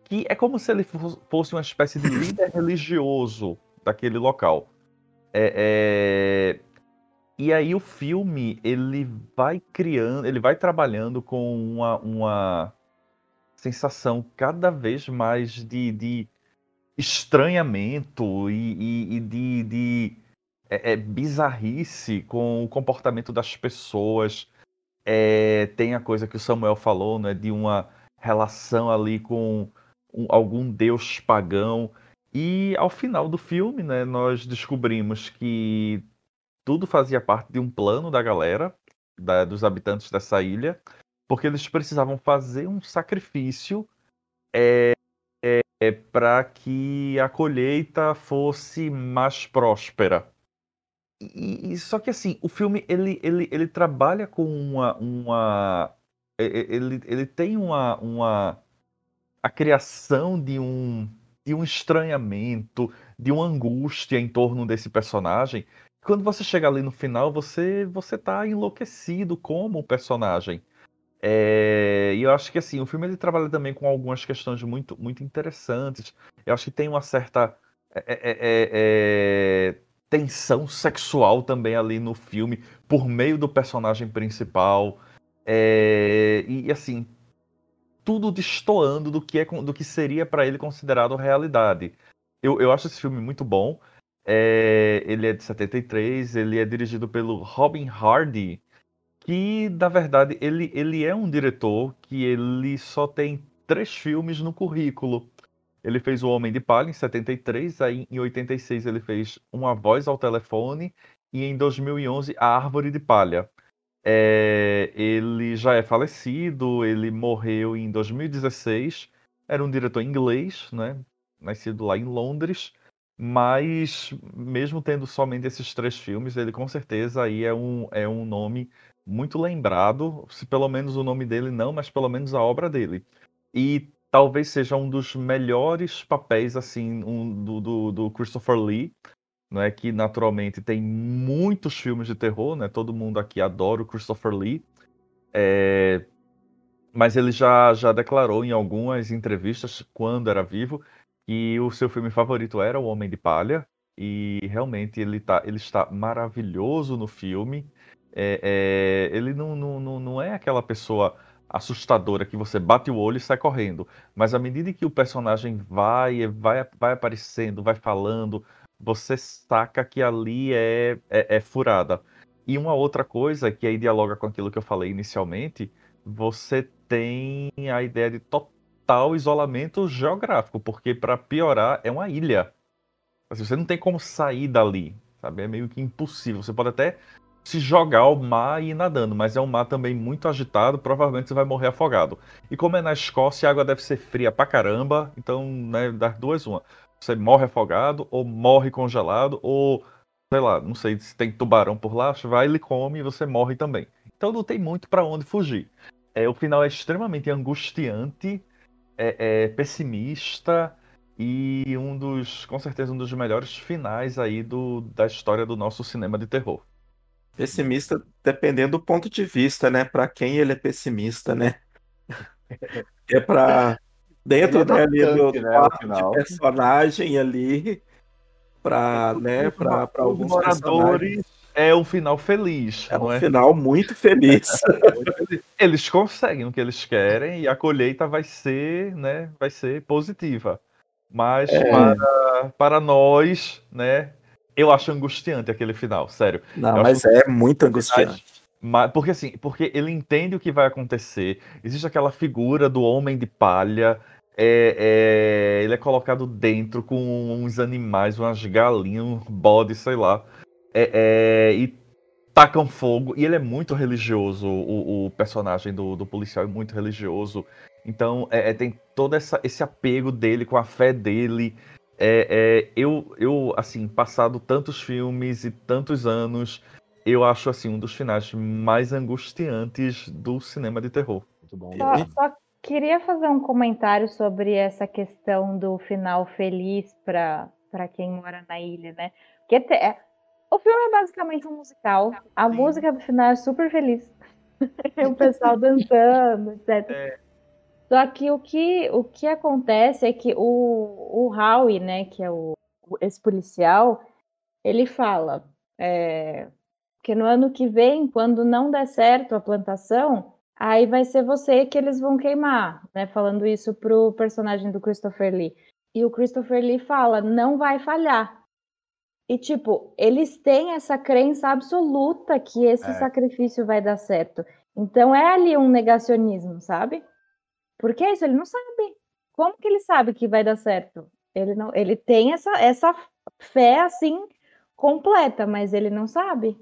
Speaker 5: que é como se ele fosse uma espécie de líder religioso daquele local. É, é... E aí o filme ele vai criando, ele vai trabalhando com uma, uma sensação cada vez mais de, de estranhamento e, e, e de, de é, é, bizarrice com o comportamento das pessoas. É, tem a coisa que o Samuel falou, né, de uma relação ali com um, algum deus pagão. E ao final do filme, né, nós descobrimos que tudo fazia parte de um plano da galera, da, dos habitantes dessa ilha, porque eles precisavam fazer um sacrifício é, é, para que a colheita fosse mais próspera. E, e, só que assim, o filme ele, ele, ele trabalha com uma, uma ele, ele tem uma, uma a criação de um de um estranhamento, de uma angústia em torno desse personagem. Quando você chega ali no final, você você tá enlouquecido como o personagem. É, e eu acho que assim, o filme ele trabalha também com algumas questões muito, muito interessantes. Eu acho que tem uma certa é, é, é tensão sexual também ali no filme, por meio do personagem principal. É, e assim, tudo destoando do que, é, do que seria para ele considerado realidade. Eu, eu acho esse filme muito bom. É, ele é de 73, ele é dirigido pelo Robin Hardy, que na verdade ele, ele é um diretor que ele só tem três filmes no currículo. Ele fez O Homem de Palha em 73, aí em 86 ele fez Uma Voz ao Telefone e em 2011 A Árvore de Palha. É, ele já é falecido, ele morreu em 2016. Era um diretor inglês, né? Nascido lá em Londres, mas mesmo tendo somente esses três filmes, ele com certeza aí é um, é um nome muito lembrado, se pelo menos o nome dele não, mas pelo menos a obra dele. E talvez seja um dos melhores papéis assim um, do, do, do, Christopher Lee, não é que naturalmente tem muitos filmes de terror, né? Todo mundo aqui adora o Christopher Lee, é... mas ele já já declarou em algumas entrevistas quando era vivo que o seu filme favorito era O Homem de Palha e realmente ele tá ele está maravilhoso no filme. É, é... ele não, não, não é aquela pessoa assustadora que você bate o olho e sai correndo. Mas à medida que o personagem vai, vai, vai aparecendo, vai falando, você saca que ali é, é, é furada. E uma outra coisa que aí dialoga com aquilo que eu falei inicialmente, você tem a ideia de total isolamento geográfico, porque para piorar é uma ilha. Assim, você não tem como sair dali, sabe? É meio que impossível. Você pode até se jogar ao mar e ir nadando, mas é um mar também muito agitado, provavelmente você vai morrer afogado. E como é na Escócia, a água deve ser fria pra caramba, então, né, das duas, uma. Você morre afogado, ou morre congelado, ou, sei lá, não sei se tem tubarão por lá, vai, ele come e você morre também. Então não tem muito para onde fugir. É, o final é extremamente angustiante, é, é pessimista, e um dos, com certeza, um dos melhores finais aí do, da história do nosso cinema de terror.
Speaker 4: Pessimista dependendo do ponto de vista, né? Para quem ele é pessimista, né? É para dentro é ali do né, de personagem ali para né, para alguns
Speaker 5: moradores é um final feliz.
Speaker 4: É um é? final muito feliz.
Speaker 5: eles conseguem o que eles querem e a colheita vai ser, né, vai ser positiva. Mas é. para, para nós, né, eu acho angustiante aquele final, sério.
Speaker 4: Não, mas é muito angustiante.
Speaker 5: Mas, porque assim, porque ele entende o que vai acontecer. Existe aquela figura do homem de palha. É, é, ele é colocado dentro com uns animais, umas galinhas, um bode, sei lá. É, é e tacam fogo. E ele é muito religioso. O, o personagem do, do, policial é muito religioso. Então é, é, tem todo essa, esse apego dele com a fé dele. É, é, eu, eu, assim, passado tantos filmes e tantos anos, eu acho, assim, um dos finais mais angustiantes do cinema de terror.
Speaker 3: Muito bom.
Speaker 2: Só, só queria fazer um comentário sobre essa questão do final feliz para quem mora na ilha, né? Porque te, é, o filme é basicamente um musical. A
Speaker 5: Sim.
Speaker 2: música do final é super feliz. o pessoal dançando, etc.
Speaker 5: É.
Speaker 2: Só que o que, o que acontece é que o, o Howie, né, que é o, o- esse policial, ele fala é, que no ano que vem, quando não der certo a plantação, aí vai ser você que eles vão queimar, né? Falando isso pro personagem do Christopher Lee. E o Christopher Lee fala, não vai falhar. E, tipo, eles têm essa crença absoluta que esse
Speaker 5: É.
Speaker 2: sacrifício vai dar certo. Então é ali um negacionismo, sabe? Porque é isso, ele não sabe. Como que ele sabe que vai dar certo? Ele não, ele tem essa, essa fé assim completa, mas ele não sabe.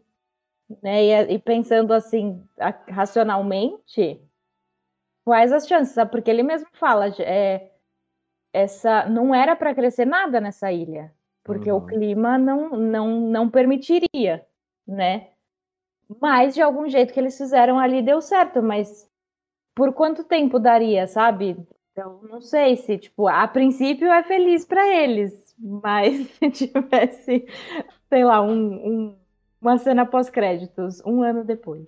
Speaker 2: Né? E, é- e pensando assim, racionalmente, quais as chances? Porque ele mesmo fala, é, essa não era para crescer nada nessa ilha, porque o
Speaker 3: Uhum.
Speaker 2: clima não, não, não permitiria, né? Mas de algum jeito que eles fizeram ali deu certo, mas por quanto tempo daria, sabe? Então, não sei se, tipo, a princípio é feliz para eles, mas se tivesse, sei lá, um, um- uma cena pós-créditos, um ano depois.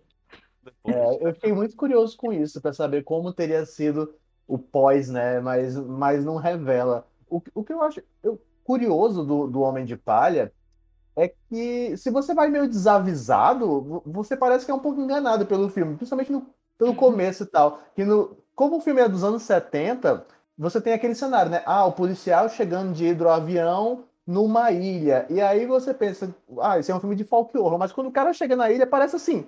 Speaker 3: É, eu fiquei muito curioso com isso, para saber como teria sido o pós, né? Mas, mas não revela. O, que- o que eu acho eu- curioso do, do Homem de Palha é que se você vai meio desavisado, vo- você parece que é um pouco enganado pelo filme, principalmente no- pelo começo e tal. Que no, como o filme é dos anos 70, você tem aquele cenário, né? Ah, o policial chegando de hidroavião numa ilha. E aí você pensa, ah, esse é um filme de folk horror, mas quando o cara chega na ilha, parece assim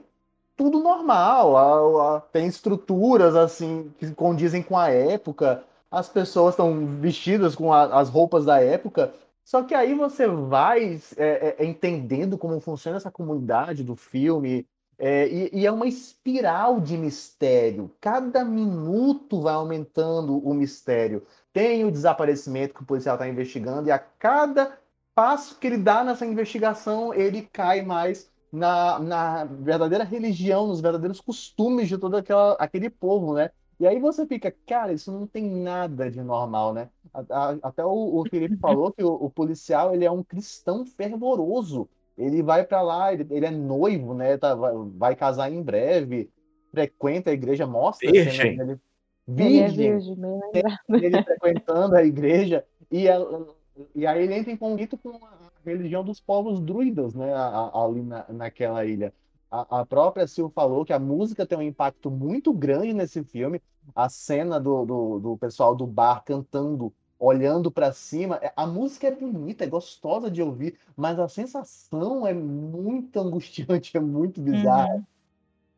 Speaker 3: tudo normal, a- a- tem estruturas assim que condizem com a época, as pessoas estão vestidas com a- as roupas da época, só que aí você vai é, é, entendendo como funciona essa comunidade do filme, é, e, e é uma espiral de mistério. Cada minuto vai aumentando o mistério. Tem o desaparecimento que o policial está investigando, e a cada passo que ele dá nessa investigação, ele cai mais na, na verdadeira religião, nos verdadeiros costumes de todo aquela, aquele povo, né? E aí você fica, cara, isso não tem nada de normal, né? A- a- Até o, o Felipe falou que o, o policial ele é um cristão fervoroso. Ele vai pra lá, ele, ele é noivo, né? Tá, vai, vai casar em breve, frequenta a igreja, mostra a cena
Speaker 4: Virgem.
Speaker 2: Ele é
Speaker 3: Virgem,
Speaker 2: lembrado.
Speaker 3: ele frequentando a igreja e, ela- e aí ele entra em conflito com a religião dos povos druidas, né, ali na, naquela ilha. A, a própria Sil falou que a música tem um impacto muito grande nesse filme. A cena do, do, do pessoal do bar cantando, olhando para cima, é- a música é bonita, é gostosa de ouvir, mas a sensação é muito angustiante, é muito bizarra.
Speaker 2: Uhum.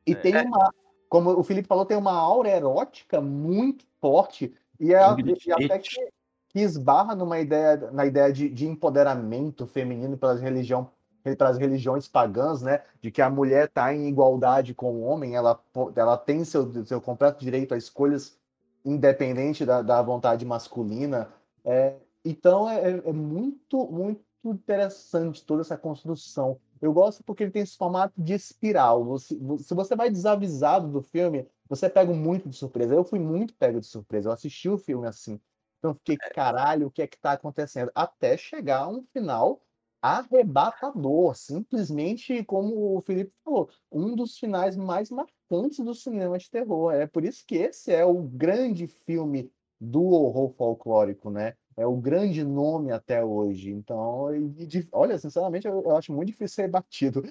Speaker 3: E tem uma, como o Felipe falou, tem uma aura erótica muito forte e, é, e até que, que esbarra numa ideia, na ideia de, de empoderamento feminino pelas religião, pelas religiões pagãs, né? De que a mulher está em igualdade com o homem, ela, ela tem seu, seu completo direito a escolhas independente da, da vontade masculina. É, então é, é- é muito, muito interessante toda essa construção. Eu gosto porque ele tem esse formato de espiral. Você, vo- se você vai desavisado do filme, você é pego muito de surpresa. Eu fui muito pego de surpresa. Eu assisti o filme assim. Então eu fiquei, caralho, o que é que tá acontecendo? Até chegar a um final arrebatador. Simplesmente, como o Felipe falou, um dos finais mais marcantes do cinema de terror. É por isso que esse é o grande filme do horror folclórico, né? É o grande nome até hoje. Então, e de- olha, sinceramente, eu, eu acho muito difícil ser batido.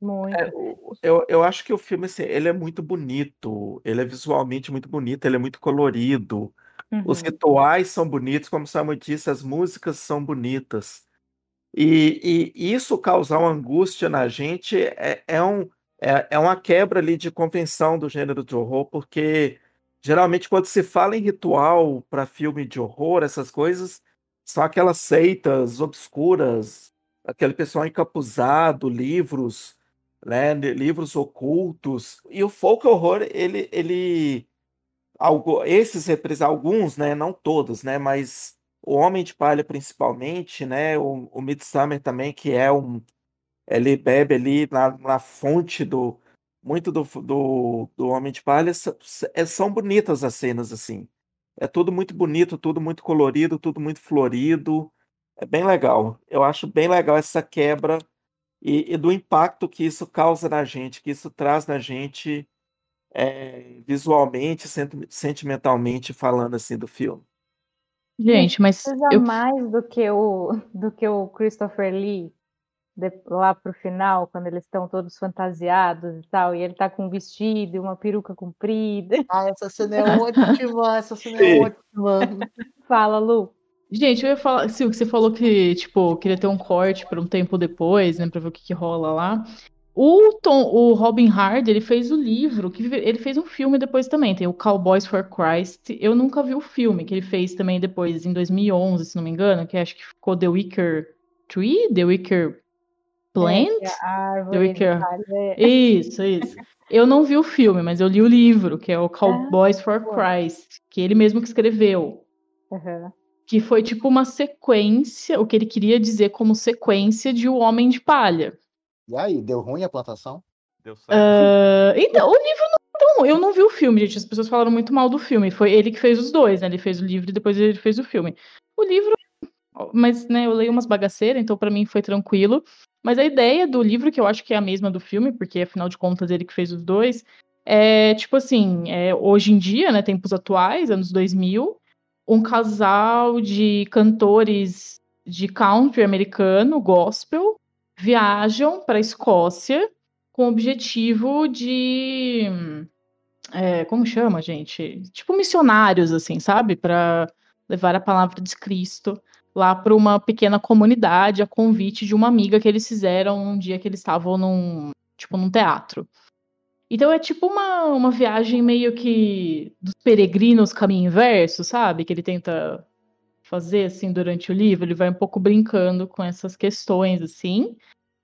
Speaker 2: Muito.
Speaker 4: É, eu, eu acho que o filme, assim, ele é muito bonito, ele é visualmente muito bonito, ele é muito colorido. Os
Speaker 2: Uhum.
Speaker 4: rituais são bonitos, como o Samuel disse, as músicas são bonitas. E, e isso causar uma angústia na gente é, é, um, é, é uma quebra ali de convenção do gênero de horror, porque geralmente quando se fala em ritual para filme de horror, essas coisas, são aquelas seitas obscuras, aquele pessoal encapuzado, livros, né, li- livros ocultos. E o folk horror, ele, ele algo, esses representam alguns, né, não todos, né, mas o Homem de Palha principalmente, né? O, o Midsummer também, que é um. Ele bebe ali na, na fonte do. Muito do, do, do Homem de Palha. É, são bonitas as cenas, assim. É tudo muito bonito, tudo muito colorido, tudo muito florido. É bem legal. Eu acho bem legal essa quebra e, e do impacto que isso causa na gente, que isso traz na gente é, visualmente, sentimentalmente falando assim do filme.
Speaker 6: Gente, mas
Speaker 2: precisa
Speaker 6: eu...
Speaker 2: mais do que o do que o Christopher Lee de, lá pro final, quando eles estão todos fantasiados e tal, e ele tá com um vestido e uma peruca comprida.
Speaker 3: Ah, essa cena é ótima, essa cena é ótima.
Speaker 2: Fala, Lu.
Speaker 6: Gente, eu ia falar, Sil, que você falou que, tipo, queria ter um corte para um tempo depois, né, pra ver o que, que rola lá. O, Tom, o Robin Hard, ele fez o livro, que ele fez um filme depois também, tem o Cowboys for Christ. Eu nunca vi o filme que ele fez também depois, em 2011, se não me engano, que acho que ficou The Wicker Tree, The Wicker Plant,
Speaker 2: é,
Speaker 6: The Wicker... Isso, isso. Eu não vi o filme, mas eu li o livro, que é o Cowboys ah, for Christ, que ele mesmo que escreveu.
Speaker 2: Uhum.
Speaker 6: Que foi tipo uma sequência, o que ele queria dizer como sequência de O Homem de Palha.
Speaker 3: E aí, deu ruim a plantação?
Speaker 5: Deu certo.
Speaker 6: Uh, então, o livro não é tão. Eu não vi o filme, gente. As pessoas falaram muito mal do filme. Foi ele que fez os dois, né? Ele fez o livro e depois ele fez o filme. O livro. Mas, né, eu leio umas bagaceiras, então para mim foi tranquilo. Mas a ideia do livro, que eu acho que é a mesma do filme, porque afinal de contas ele que fez os dois, é tipo assim: é, hoje em dia, né, tempos atuais, anos 2000, um casal de cantores de country americano, gospel, viajam para a Escócia com o objetivo de. É, como chama, gente? Tipo missionários, assim, sabe? Para levar a palavra de Cristo lá para uma pequena comunidade, a convite de uma amiga que eles fizeram um dia que eles estavam num, tipo, num teatro. Então é tipo uma, uma viagem meio que dos peregrinos caminho inverso, sabe? Que ele tenta fazer assim durante o livro, ele vai um pouco brincando com essas questões assim.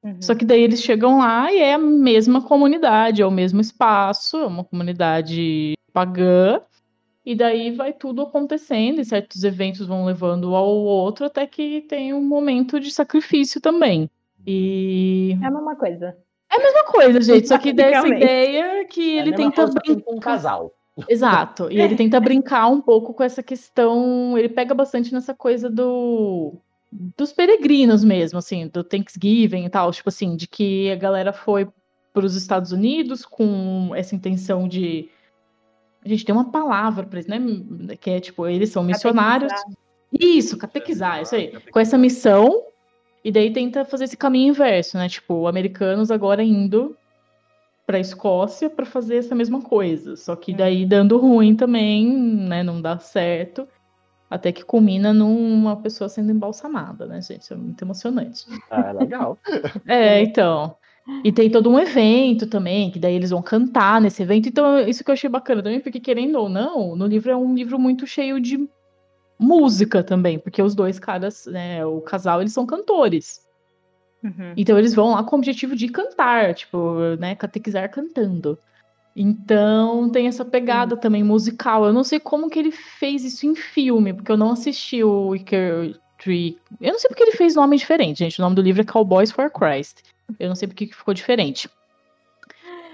Speaker 6: Uhum. Só que daí eles chegam lá e é a mesma comunidade, é o mesmo espaço, é uma comunidade pagã. E daí vai tudo acontecendo, e certos eventos vão levando ao outro, até que tem um momento de sacrifício também. E.
Speaker 2: É a mesma coisa.
Speaker 6: É a mesma coisa, gente. Só que dessa ideia que é ele tenta
Speaker 3: brincar. Com um casal.
Speaker 6: Exato. E ele tenta brincar um pouco com essa questão. Ele pega bastante nessa coisa do dos peregrinos mesmo, assim, do Thanksgiving e tal, tipo assim, de que a galera foi para os Estados Unidos com essa intenção de a gente tem uma palavra para isso, né? Que é tipo, eles são missionários. Catequizar. Isso, catequizar, isso aí. Catequizar. Com essa missão, e daí tenta fazer esse caminho inverso, né? Tipo, americanos agora indo para a Escócia para fazer essa mesma coisa. Só que daí dando ruim também, né? Não dá certo. Até que culmina numa pessoa sendo embalsamada, né, gente? Isso é muito emocionante.
Speaker 3: Ah, é legal.
Speaker 6: é, então. E tem todo um evento também, que daí eles vão cantar nesse evento. Então, isso que eu achei bacana também, porque querendo ou não, no livro é um livro muito cheio de música também, porque os dois caras, né, o casal, eles são cantores. Uhum. Então eles vão lá com o objetivo de cantar, tipo, né, catequizar cantando. Então tem essa pegada Sim. também musical. Eu não sei como que ele fez isso em filme, porque eu não assisti o Wicker Tree. Eu não sei porque ele fez nome diferente, gente. O nome do livro é Cowboys for Christ. Eu não sei porque que ficou diferente.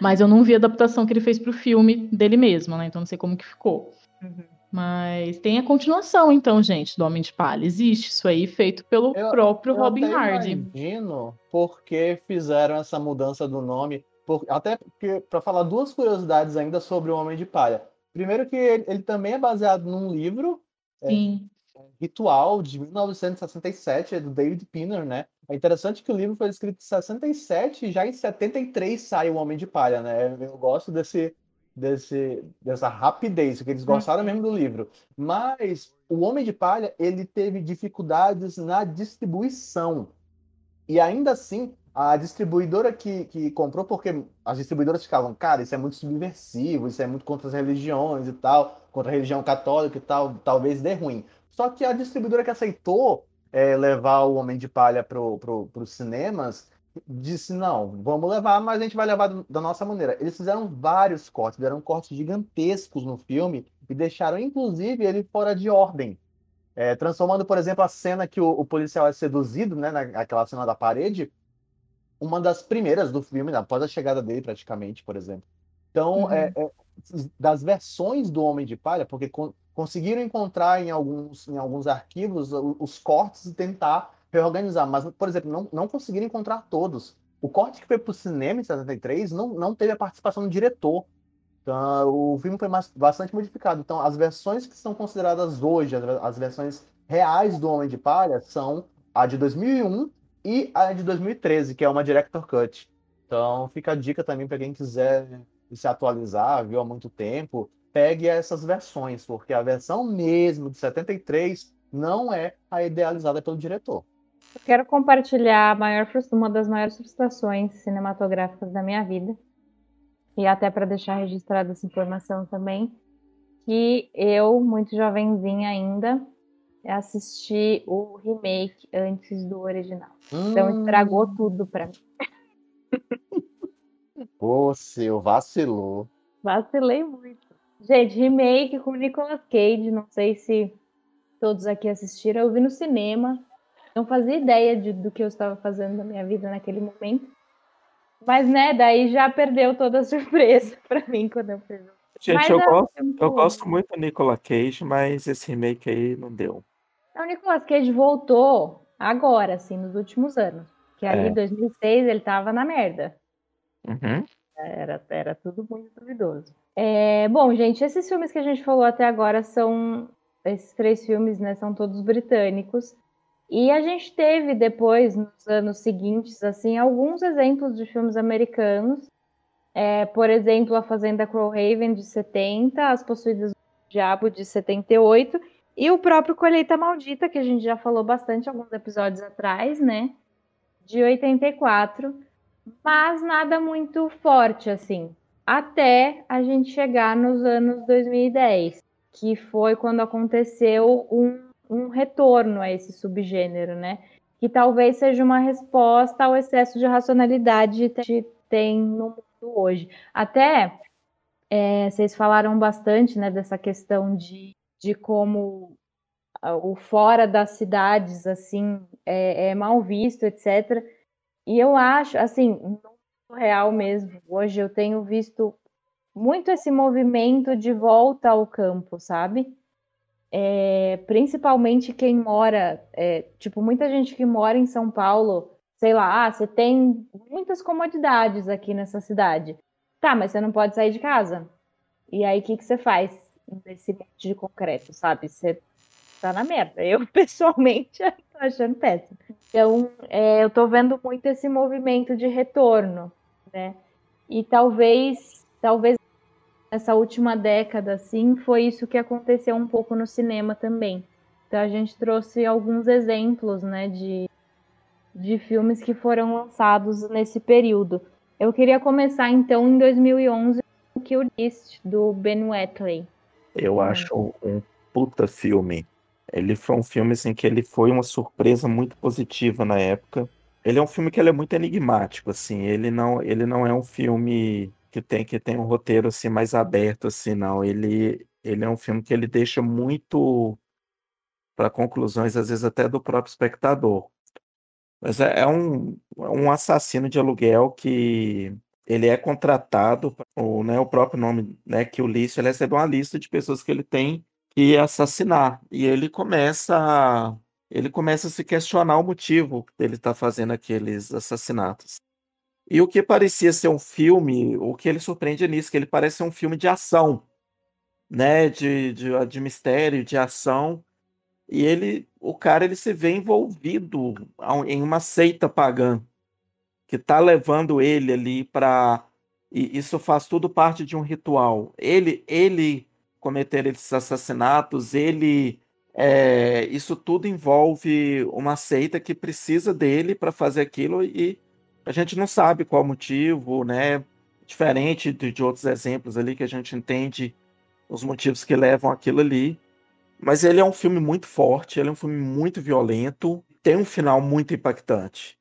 Speaker 6: Mas eu não vi a adaptação que ele fez pro filme dele mesmo, né? Então não sei como que ficou. Uhum. Mas tem a continuação, então, gente, do Homem de Palha. Existe isso aí, feito pelo eu, próprio eu Robin Hardy.
Speaker 3: imagino porque fizeram essa mudança do nome por, até porque, para falar duas curiosidades ainda sobre o Homem de Palha. Primeiro que ele, ele também é baseado num livro é, ritual de 1967, é do David Pinner, né? É interessante que o livro foi escrito em 67 e já em 73 sai o Homem de Palha, né? Eu gosto desse, desse, dessa rapidez, que eles uhum. gostaram mesmo do livro. Mas o Homem de Palha, ele teve dificuldades na distribuição. E ainda assim, a distribuidora que, que comprou, porque as distribuidoras ficavam, cara, isso é muito subversivo, isso é muito contra as religiões e tal, contra a religião católica e tal, talvez dê ruim. Só que a distribuidora que aceitou é, levar o Homem de Palha para pro, os cinemas disse: não, vamos levar, mas a gente vai levar da nossa maneira. Eles fizeram vários cortes, fizeram cortes gigantescos no filme e deixaram, inclusive, ele fora de ordem. É, transformando, por exemplo, a cena que o, o, policial é seduzido, né, naquela cena da parede, uma das primeiras do filme, após a chegada dele, praticamente, por exemplo. Então, uhum. é, é, das versões do Homem de Palha, porque conseguiram encontrar em alguns, em alguns arquivos os, cortes e tentar reorganizar, mas, por exemplo, não, não conseguiram encontrar todos. O corte que foi para o cinema em 73 não, não teve a participação do diretor. Então, o filme foi bastante modificado. Então, as versões que são consideradas hoje, as, as versões reais do Homem de Palha, são a de 2001 e a de 2013, que é uma Director Cut. Então, fica a dica também para quem quiser se atualizar, viu há muito tempo, pegue essas versões, porque a versão mesmo de 73 não é a idealizada pelo diretor.
Speaker 2: Eu quero compartilhar maior, uma das maiores frustrações cinematográficas da minha vida, e até para deixar registrada essa informação também, que eu, muito jovenzinha ainda, assisti o remake antes do original. Hum. Então estragou tudo para mim.
Speaker 3: Você vacilou.
Speaker 2: Vacilei muito. Gente, remake com Nicolas Cage, não sei se todos aqui assistiram, eu vi no cinema. Não fazia ideia de, do que eu estava fazendo na minha vida naquele momento. Mas, né, daí já perdeu toda a surpresa para mim quando eu fiz.
Speaker 4: Gente, mas, eu, gosto, eu gosto muito do Nicolas Cage, mas esse remake aí não deu.
Speaker 2: O Nicolas Cage voltou agora, assim, nos últimos anos. Que ali, em é. 2006, ele tava na merda.
Speaker 4: Uhum.
Speaker 2: Era, era tudo muito duvidoso. É, bom, gente, esses filmes que a gente falou até agora são. Esses três filmes, né, são todos britânicos. E a gente teve depois, nos anos seguintes, assim, alguns exemplos de filmes americanos. É, por exemplo, A Fazenda Crowhaven, de 70, As Possuídas do Diabo, de 78, e o próprio Colheita Maldita, que a gente já falou bastante alguns episódios atrás, né? De 84 mas nada muito forte assim. Até a gente chegar nos anos 2010, que foi quando aconteceu um, um retorno a esse subgênero, né? Que talvez seja uma resposta ao excesso de racionalidade que tem no mundo hoje. Até é, vocês falaram bastante né, dessa questão de, de como o fora das cidades assim é, é mal visto, etc. E eu acho, assim, real mesmo, hoje eu tenho visto muito esse movimento de volta ao campo, sabe? É, principalmente quem mora, é, tipo, muita gente que mora em São Paulo, sei lá, ah, você tem muitas comodidades aqui nessa cidade. Tá, mas você não pode sair de casa. E aí, o que, que você faz nesse monte de concreto, sabe? Você tá na merda. Eu, pessoalmente, tô achando péssimo. Então, é, eu tô vendo muito esse movimento de retorno, né? E talvez, talvez nessa última década, assim, foi isso que aconteceu um pouco no cinema também. Então, a gente trouxe alguns exemplos, né, de, de filmes que foram lançados nesse período. Eu queria começar, então, em 2011, com Kill List, do Ben Wheatley.
Speaker 4: Eu acho um puta filme. Ele foi um filme assim que ele foi uma surpresa muito positiva na época. Ele é um filme que é muito enigmático, assim. Ele não, ele não é um filme que tem que tem um roteiro assim mais aberto, assim, não. Ele, ele é um filme que ele deixa muito para conclusões, às vezes até do próprio espectador. Mas é, é um, um assassino de aluguel que ele é contratado, o, né, o próprio nome, né, que o Lício, ele recebe uma lista de pessoas que ele tem e assassinar. E ele começa ele começa a se questionar o motivo dele estar tá fazendo aqueles assassinatos. E o que parecia ser um filme, o que ele surpreende nisso, que ele parece ser um filme de ação, né, de, de, de mistério, de ação. E ele, o cara, ele se vê envolvido em uma seita pagã que está levando ele ali para e isso faz tudo parte de um ritual. Ele, ele cometer esses assassinatos, ele é, isso tudo envolve uma seita que precisa dele para fazer aquilo e a gente não sabe qual motivo, né? Diferente de, de, outros exemplos ali que a gente entende os motivos que levam aquilo ali. Mas ele é um filme muito forte, ele é um filme muito violento, tem um final muito impactante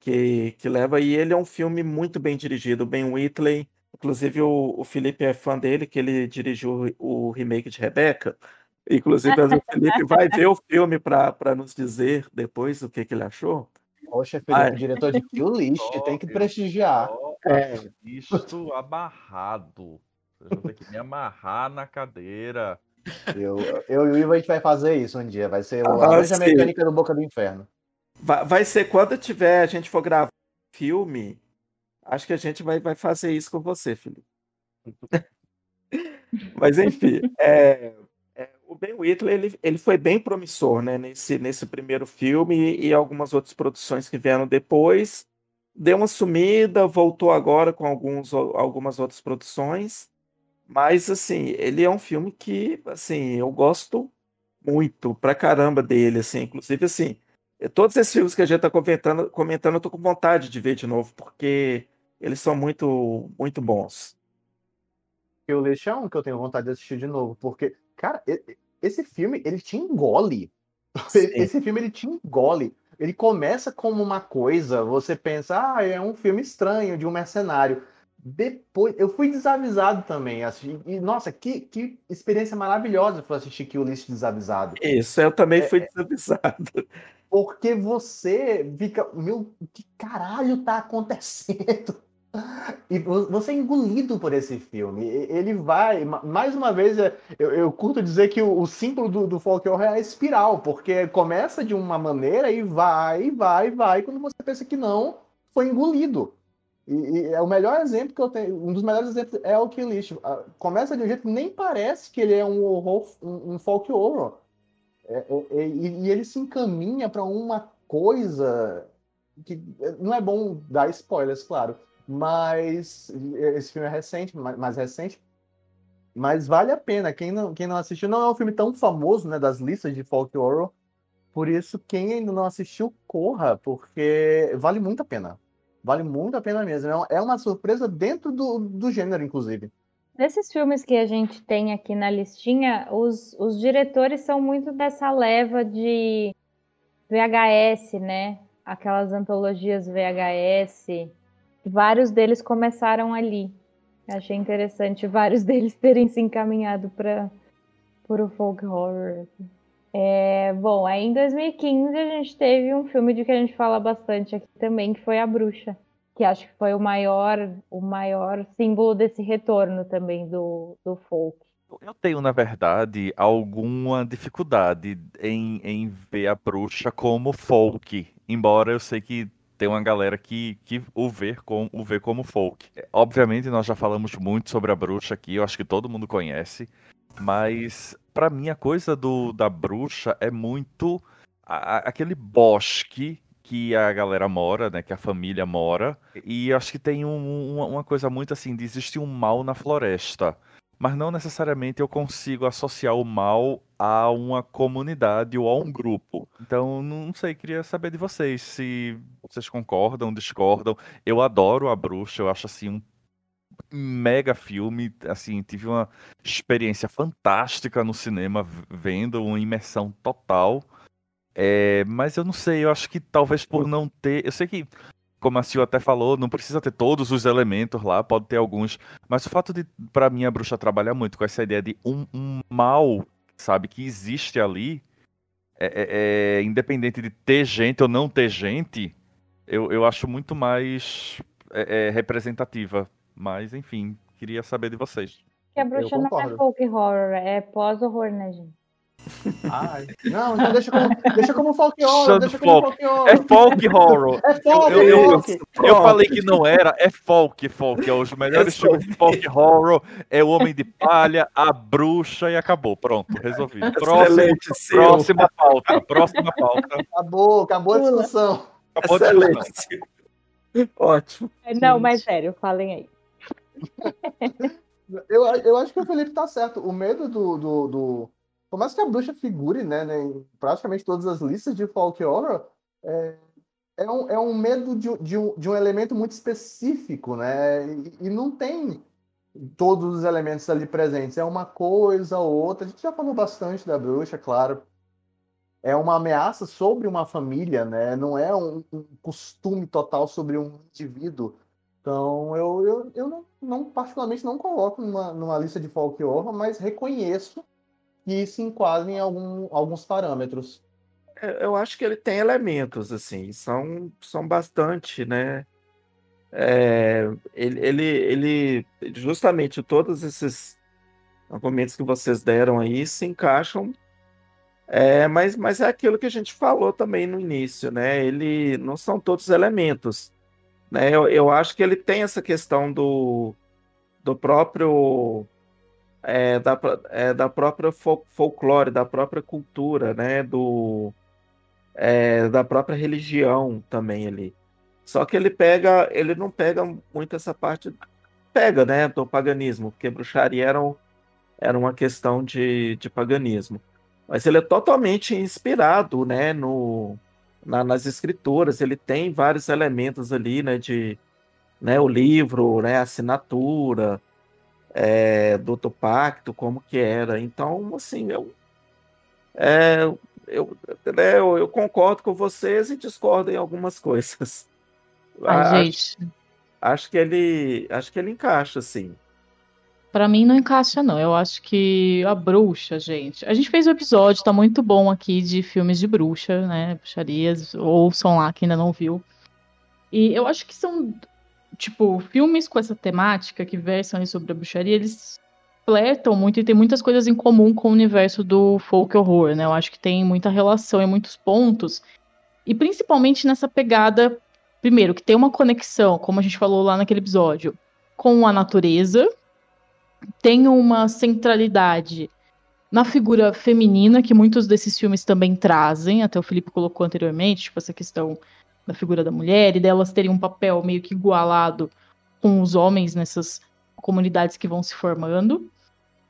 Speaker 4: que, que leva e ele é um filme muito bem dirigido. Ben Whitley Inclusive, o, o Felipe é fã dele, que ele dirigiu o, remake de Rebecca. Inclusive, o Felipe vai ver o filme para nos dizer depois o que, que ele achou.
Speaker 3: Poxa, Felipe,
Speaker 4: é.
Speaker 3: diretor de Kill List, tem que
Speaker 5: eu
Speaker 3: prestigiar.
Speaker 5: Só
Speaker 4: É.
Speaker 5: assisto amarrado. Vocês vão ter que me amarrar na cadeira.
Speaker 3: Eu, eu e o Ivo, a gente vai fazer isso um dia. Vai ser o
Speaker 4: Ah,
Speaker 3: Laranja
Speaker 4: sim.
Speaker 3: Mecânica do Boca do Inferno.
Speaker 4: Vai, vai ser quando tiver, a gente for gravar filme, acho que a gente vai, vai fazer isso com você, Felipe. Mas enfim, é, o Ben Whitley ele, ele foi bem promissor, né, nesse, nesse primeiro filme e, e algumas outras produções que vieram depois. Deu uma sumida, voltou agora com alguns, algumas outras produções. Mas assim, ele é um filme que assim, eu gosto muito pra caramba dele, assim, inclusive assim, todos esses filmes que a gente tá comentando, comentando, eu tô com vontade de ver de novo, porque eles são muito muito bons.
Speaker 3: É um que eu tenho vontade de assistir de novo. Porque, cara, esse filme, ele te engole.
Speaker 4: Sim.
Speaker 3: Esse filme, ele te engole. Ele começa como uma coisa, você pensa, ah, é um filme estranho de um mercenário. Depois, eu fui desavisado também. Assim, e, nossa, que, que experiência maravilhosa foi assistir Kill List desavisado.
Speaker 4: Isso, eu também fui desavisado.
Speaker 3: Porque você fica, meu, o que caralho tá acontecendo? E vo- você é engolido por esse filme. Ele vai, ma- mais uma vez, é, eu, eu curto dizer que o, o símbolo do, do folk horror é a espiral, porque começa de uma maneira e vai, vai, vai, quando você pensa que não, foi engolido. E, e é o melhor exemplo que eu tenho, um dos melhores exemplos é o Kill List. Ah, Começa de um jeito que nem parece que ele é um horror, um, um folk horror. É, é, é, e, e ele se encaminha para uma coisa que não é bom dar spoilers, claro, mas esse filme é recente, mais, recente, mas vale a pena. Quem não, quem não assistiu, não é um filme tão famoso, né, das listas de folk horror, por isso quem ainda não assistiu, corra, porque vale muito a pena. Vale muito a pena mesmo. É uma- É uma surpresa dentro do, do gênero, inclusive.
Speaker 2: Desses filmes que a gente tem aqui na listinha, os, os diretores são muito dessa leva de VHS, né? Aquelas antologias VHS. Vários deles começaram ali. Achei interessante vários deles terem se encaminhado para o folk horror. É, bom, aí em 2015 a gente teve um filme de que a gente fala bastante aqui também, que foi A Bruxa, que acho que foi o maior, o maior símbolo desse retorno também do, do folk.
Speaker 5: Eu tenho, na verdade, alguma dificuldade em, em ver a bruxa como folk, embora eu sei que tem uma galera que, que o, vê com, o vê como folk. Obviamente, nós já falamos muito sobre a bruxa aqui, eu acho que todo mundo conhece, mas pra mim a coisa do, da bruxa é muito a- aquele bosque que a galera mora, né, que a família mora, e acho que tem um- uma, uma coisa muito assim, de existir um mal na floresta mas não necessariamente eu consigo associar o mal a uma comunidade ou a um grupo. Então, não sei, queria saber de vocês se vocês concordam, discordam. Eu adoro A Bruxa, eu acho assim um mega filme, assim, tive uma experiência fantástica no cinema vendo, uma imersão total. É, mas eu não sei, eu acho que talvez por não ter, eu sei que como a Sil até falou, não precisa ter todos os elementos lá, pode ter alguns. Mas o fato de, pra mim, a bruxa trabalhar muito com essa ideia de um, um mal, sabe, que existe ali, é, é- é, independente de ter gente ou não ter gente, eu, eu acho muito mais é, é, representativa. Mas, enfim, queria saber de vocês.
Speaker 2: Que a bruxa não é folk horror, é pós-horror, né, gente?
Speaker 3: Ai, não, então deixa como, deixa como folk horror, deixa como folk horror.
Speaker 5: É folk horror!
Speaker 3: É folk,
Speaker 5: eu-
Speaker 3: é
Speaker 5: eu-
Speaker 3: folk.
Speaker 5: Eu falei que não era, é folk, folk. É os melhores
Speaker 4: Eu
Speaker 5: filmes de folk horror, é o Homem de Palha, a Bruxa e acabou. Pronto, resolvido. Próximo, próxima pauta, próxima pauta.
Speaker 3: Acabou, acabou a discussão.
Speaker 5: Acabou de discussão.
Speaker 4: Excelente, Sil. Ótimo.
Speaker 2: É, Não, mas sério, falem aí.
Speaker 3: Eu, eu acho que o Felipe tá certo. O medo do, do, do- Por mais que a bruxa figure, né, né, em praticamente todas as listas de folk horror, é, é, um, é um medo de, de, um, de um elemento muito específico, né? E, e não tem todos os elementos ali presentes. É uma coisa ou outra. A gente já falou bastante da bruxa, claro. É uma ameaça sobre uma família, né? Não é um, um costume total sobre um indivíduo. Então, eu, eu, eu não, não, particularmente não coloco numa, numa lista de folk horror, mas reconheço que se enquadrem em algum, alguns parâmetros.
Speaker 4: É, Eu acho que ele tem elementos, assim, são, são bastante, né? É, ele, ele, ele, justamente todos esses argumentos que vocês deram aí se encaixam, é, mas, mas é aquilo que a gente falou também no início, né? Ele não são todos elementos, né? Eu, eu acho que ele tem essa questão do, do próprio é, da, é, da própria fol- folclore, da própria cultura, né? Do é, da própria religião também ali. Só que ele pega, ele não pega muito essa parte, pega, né, do paganismo, porque bruxaria era, um- era uma questão de, de paganismo. Mas ele é totalmente inspirado, né, no, na- nas escrituras. Ele tem vários elementos ali, né, de, né, o livro, né, a assinatura, é, do, do pacto, como que era. Então, assim, eu, é, eu, né, eu, eu concordo com vocês e discordo em algumas coisas.
Speaker 6: Ai,
Speaker 4: A-
Speaker 6: gente,
Speaker 4: Acho que ele, acho que ele encaixa, assim.
Speaker 6: pra mim não encaixa, não. Eu acho que a bruxa, gente. A gente fez o episódio, tá muito bom aqui de filmes de bruxa, né? Bruxarias. Ouçam lá quem ainda não viu. E eu acho que são, tipo, filmes com essa temática que versam sobre a bruxaria, eles flertam muito e tem muitas coisas em comum com o universo do folk horror, né? Eu acho que tem muita relação em muitos pontos. E principalmente nessa pegada, primeiro, que tem uma conexão, como a gente falou lá naquele episódio, com a natureza, tem uma centralidade na figura feminina, que muitos desses filmes também trazem, até o Felipe colocou anteriormente, tipo, essa questão da figura da mulher e delas terem um papel meio que igualado com os homens nessas comunidades que vão se formando.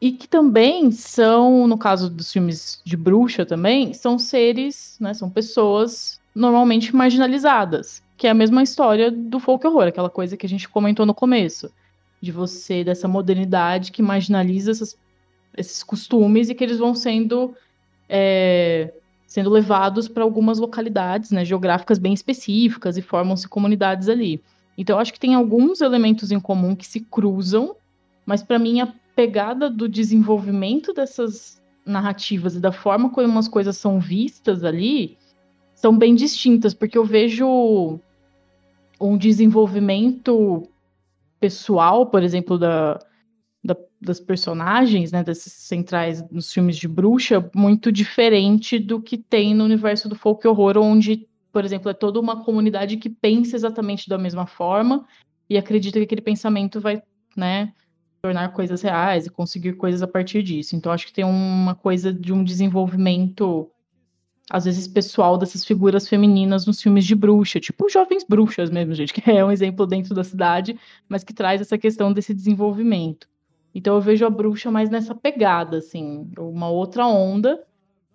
Speaker 6: E que também são, no caso dos filmes de bruxa também, são seres, né, são pessoas normalmente marginalizadas, que é a mesma história do folk horror, aquela coisa que a gente comentou no começo, de você, dessa modernidade que marginaliza essas- esses costumes e que eles vão sendo é, sendo levados para algumas localidades, né, geográficas bem específicas e formam-se comunidades ali. Então, eu acho que tem alguns elementos em comum que se cruzam, mas para mim a pegada do desenvolvimento dessas narrativas e da forma como as coisas são vistas ali são bem distintas, porque eu vejo um desenvolvimento pessoal, por exemplo, da, da- das personagens, né, desses centrais nos filmes de bruxa, muito diferente do que tem no universo do folk horror, onde, por exemplo, é toda uma comunidade que pensa exatamente da mesma forma e acredita que aquele pensamento vai, né, tornar coisas reais e conseguir coisas a partir disso. Então, acho que tem uma coisa de um desenvolvimento às vezes pessoal dessas figuras femininas nos filmes de bruxa, tipo Jovens Bruxas mesmo, gente, que é um exemplo dentro da cidade, mas que traz essa questão desse desenvolvimento. Então eu vejo a bruxa mais nessa pegada, assim, uma outra onda,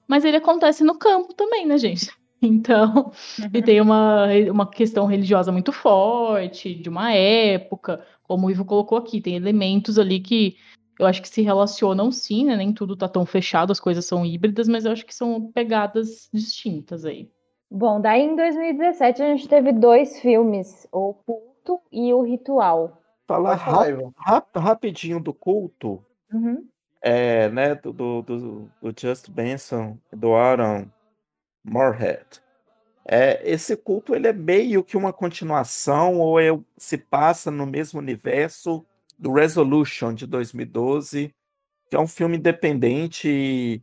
Speaker 6: mas ele acontece no campo também, né, gente? Então, e tem uma, uma questão religiosa muito forte, de uma época, como o Ivo colocou aqui, tem elementos ali que eu acho que se relacionam sim, né? Nem tudo tá tão fechado, as coisas são híbridas, mas eu acho que são pegadas distintas aí.
Speaker 2: Bom, daí em 2017 a gente teve dois filmes, O Culto e O Ritual.
Speaker 4: Falar
Speaker 3: falar,
Speaker 4: rap- rap- rapidinho do culto,
Speaker 2: Uhum.
Speaker 4: é, né, do, do, do, do Just Benson, do Aaron Moorhead. É, esse culto ele é meio que uma continuação ou é, se passa no mesmo universo do Resolution de 2012, que é um filme independente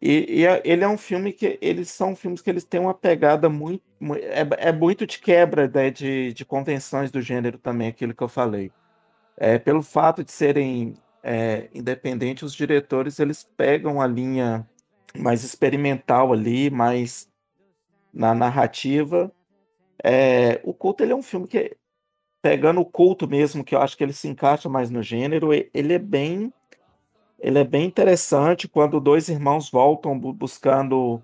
Speaker 4: e, e- é- ele é um filme que eles são filmes que eles têm uma pegada muito mu- é, é muito de quebra né, de, de convenções do gênero também, aquilo que eu falei. É, pelo fato de serem é, independentes, os diretores eles pegam a linha mais experimental ali, mais na narrativa. É, o culto ele é um filme que, pegando o culto mesmo, que eu acho que ele se encaixa mais no gênero, ele é bem, ele é bem interessante quando dois irmãos voltam bu- buscando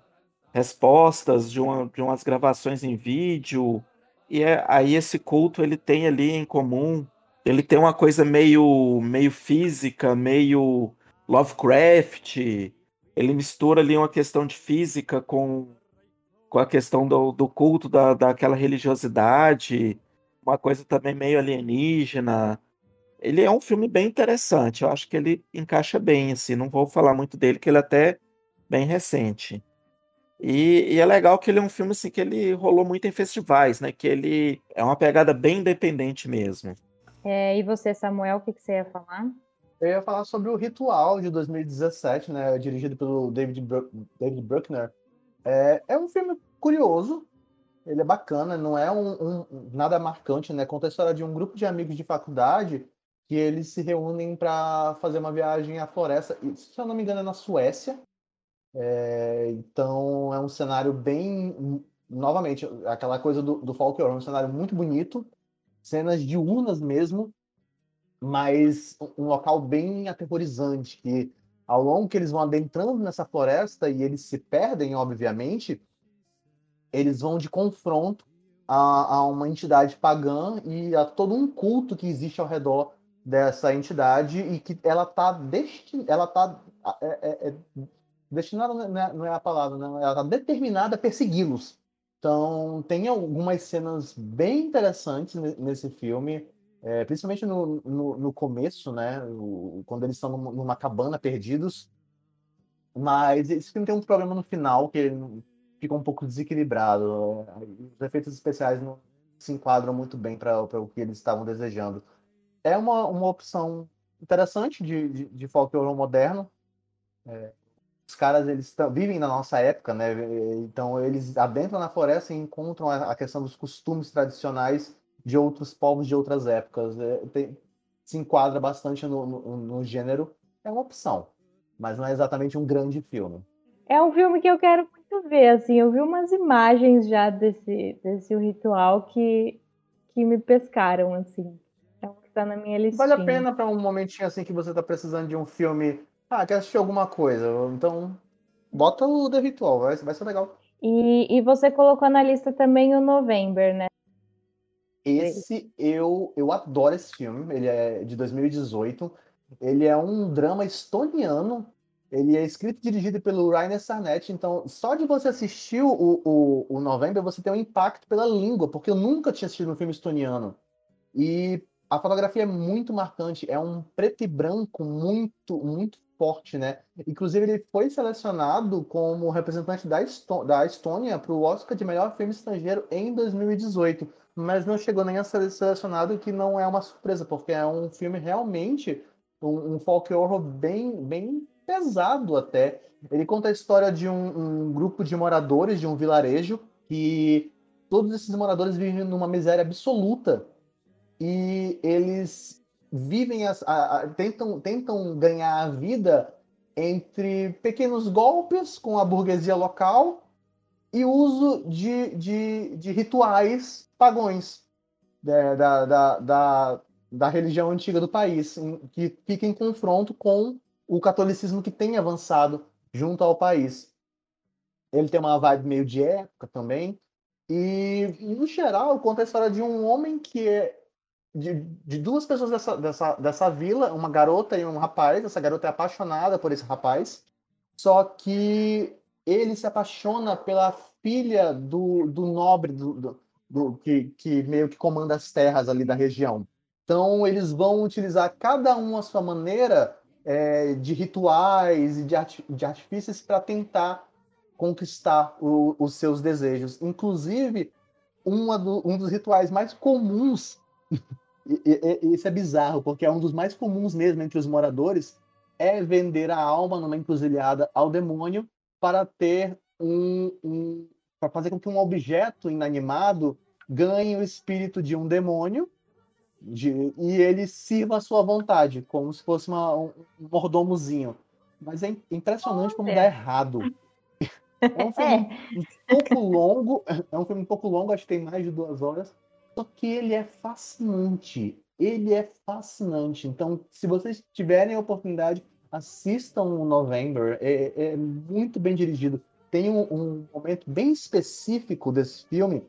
Speaker 4: respostas de, uma, de umas gravações em vídeo, e é, aí esse culto ele tem ali em comum, ele tem uma coisa meio, meio física, meio Lovecraft, ele mistura ali uma questão de física com com a questão do, do culto da, daquela religiosidade, uma coisa também meio alienígena. Ele é um filme bem interessante, eu acho que ele encaixa bem, assim, não vou falar muito dele, que ele é até bem recente. E, e é legal que ele é um filme assim, que ele rolou muito em festivais, né? Que ele é uma pegada bem independente mesmo.
Speaker 2: É, e você, Samuel, o que, que você ia falar?
Speaker 3: Eu ia falar sobre o Ritual de 2017, né? Dirigido pelo David, Bru David Bruckner. É, é um filme curioso, ele é bacana, não é um, um, nada marcante, né? Conta a história de um grupo de amigos de faculdade que eles se reúnem para fazer uma viagem à floresta. Se eu não me engano, é na Suécia. É, então é um cenário bem, novamente, aquela coisa do, do folk horror, um cenário muito bonito, cenas diurnas mesmo, mas um local bem aterrorizante, que ao longo que eles vão adentrando nessa floresta e eles se perdem, obviamente, eles vão de confronto a, a, uma entidade pagã e a todo um culto que existe ao redor dessa entidade e que ela está destin... ela tá é, é, é... destinada não é, não é, a palavra, não. ela está determinada a persegui-los. Então tem algumas cenas bem interessantes nesse filme, é, principalmente no, no, no, começo, né, o, quando eles estão numa cabana perdidos. Mas esse filme tem um problema no final que fica um pouco desequilibrado. Os efeitos especiais não se enquadram muito bem para o que eles estavam desejando. É uma, uma opção interessante de, de, de folk horror moderno. É, os caras eles vivem na nossa época, né? Então eles adentram na floresta e encontram a, a questão dos costumes tradicionais de outros povos de outras épocas. É, tem, se enquadra bastante no, no, no gênero. É uma opção, mas não é exatamente um grande filme.
Speaker 2: É um filme que eu quero muito ver, assim, eu vi umas imagens já desse, desse ritual que, que me pescaram, assim. Tá na minha listinha.
Speaker 3: Vale a pena para um momentinho assim que você tá precisando de um filme. Ah, quer assistir alguma coisa? Então, bota o The Ritual, vai, vai ser legal.
Speaker 2: E, e você colocou na lista também o November, né?
Speaker 3: Esse eu, eu adoro esse filme, ele é de 2018. Ele é um drama estoniano ele é escrito e dirigido pelo Rainer Sarnet, então só de você assistir o, o, o November, você tem um impacto pela língua, porque eu nunca tinha assistido um filme estoniano. E a fotografia é muito marcante, é um preto e branco muito, muito forte, né? Inclusive, ele foi selecionado como representante da, Estô da Estônia para o Oscar de melhor filme estrangeiro em 2018, mas não chegou nem a ser selecionado, que não é uma surpresa, porque é um filme realmente um, um folk horror bem, bem pesado até. Ele conta a história de um, um grupo de moradores de um vilarejo que todos esses moradores vivem numa miséria absoluta e eles vivem as, a, a, tentam tentam ganhar a vida entre pequenos golpes com a burguesia local e uso de, de, de rituais pagões né, da, da, da, da religião antiga do país, que fica em confronto com o catolicismo que tem avançado junto ao país. Ele tem uma vibe meio de época também. E, no geral, conta a história de um homem que é. De, de duas pessoas dessa, dessa, dessa vila, uma garota e um rapaz. Essa garota é apaixonada por esse rapaz. Só que ele se apaixona pela filha do, do nobre do, do, do que, que meio que comanda as terras ali da região. Então, eles vão utilizar cada um a sua maneira é, de rituais e de, art, de artifícios para tentar conquistar o, os seus desejos. Inclusive, do, um dos rituais mais comuns, e, e, e, isso é bizarro, porque é um dos mais comuns mesmo entre os moradores, é vender a alma numa encruzilhada ao demônio para ter um, um para fazer com que um objeto inanimado ganhe o espírito de um demônio de, e ele sirva a sua vontade, como se fosse uma, um, um mordomozinho. Mas é impressionante como dá errado. É um filme é. um pouco longo, é um filme um pouco longo, acho que tem mais de duas horas, só que ele é fascinante. Ele é fascinante. Então, se vocês tiverem a oportunidade, assistam o November. É, é muito bem dirigido. Tem um, um momento bem específico desse filme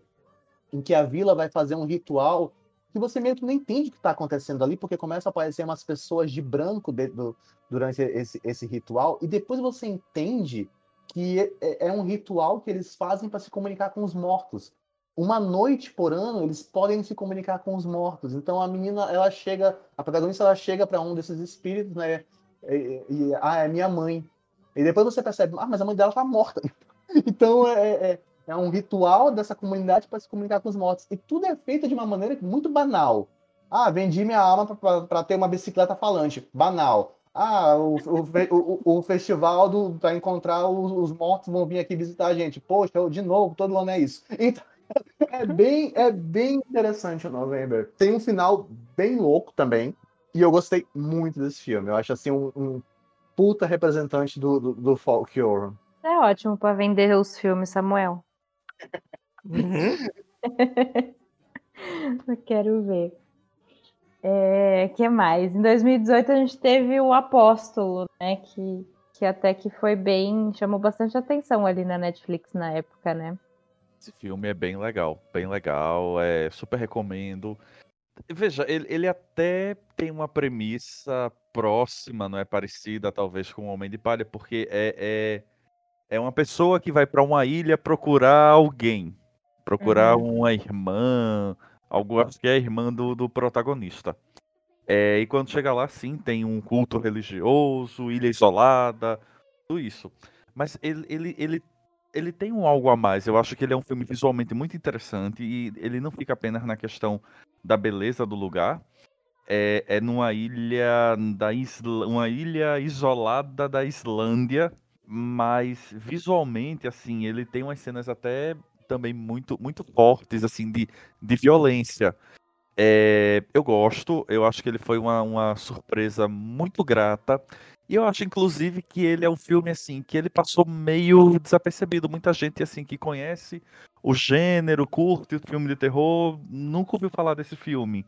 Speaker 3: em que a vila vai fazer um ritual que você meio que não entende o que está acontecendo ali, porque começam a aparecer umas pessoas de branco de, do, durante esse, esse ritual, e depois você entende que é, é um ritual que eles fazem para se comunicar com os mortos. Uma noite por ano eles podem se comunicar com os mortos. Então a menina, ela chega, a protagonista, ela chega para um desses espíritos, né? E, e, ah, é minha mãe. E depois você percebe, ah, mas a mãe dela tá morta. então é, é, é um ritual dessa comunidade para se comunicar com os mortos. E tudo é feito de uma maneira muito banal. Ah, vendi minha alma para ter uma bicicleta falante. Banal. Ah, o, o, o, o festival para encontrar os, os, mortos vão vir aqui visitar a gente. Poxa, de novo, todo ano é isso. Então, é bem, é bem interessante o November. Tem um final bem louco também. E eu gostei muito desse filme. Eu acho assim um, um puta representante do, do, do folk horror.
Speaker 2: É ótimo para vender os filmes, Samuel.
Speaker 4: Uhum.
Speaker 2: eu quero ver. É, que mais? Em 2018 a gente teve o Apóstolo, né? Que, que até que foi bem, chamou bastante atenção ali na Netflix na época, né?
Speaker 5: Esse filme é bem legal, bem legal, é super recomendo. Veja, ele, ele até tem uma premissa próxima, não é parecida, talvez, com o Homem de Palha, porque é, é, é uma pessoa que vai para uma ilha procurar alguém, procurar
Speaker 2: Uhum.
Speaker 5: uma irmã, algo acho que é a irmã do, do protagonista. É, e quando chega lá, sim, tem um culto religioso, ilha isolada, tudo isso. Mas ele, ele, ele, ele tem um algo a mais. Eu acho que ele é um filme visualmente muito interessante e ele não fica apenas na questão da beleza do lugar. É, é numa ilha da Isla... uma ilha isolada da Islândia, mas visualmente assim ele tem umas cenas até também muito muito fortes assim de, de violência. É, eu gosto, eu acho que ele foi uma, uma surpresa muito grata. E eu acho, inclusive, que ele é um filme assim que ele passou meio desapercebido. Muita gente assim que conhece o gênero, curte o filme de terror, nunca ouviu falar desse filme.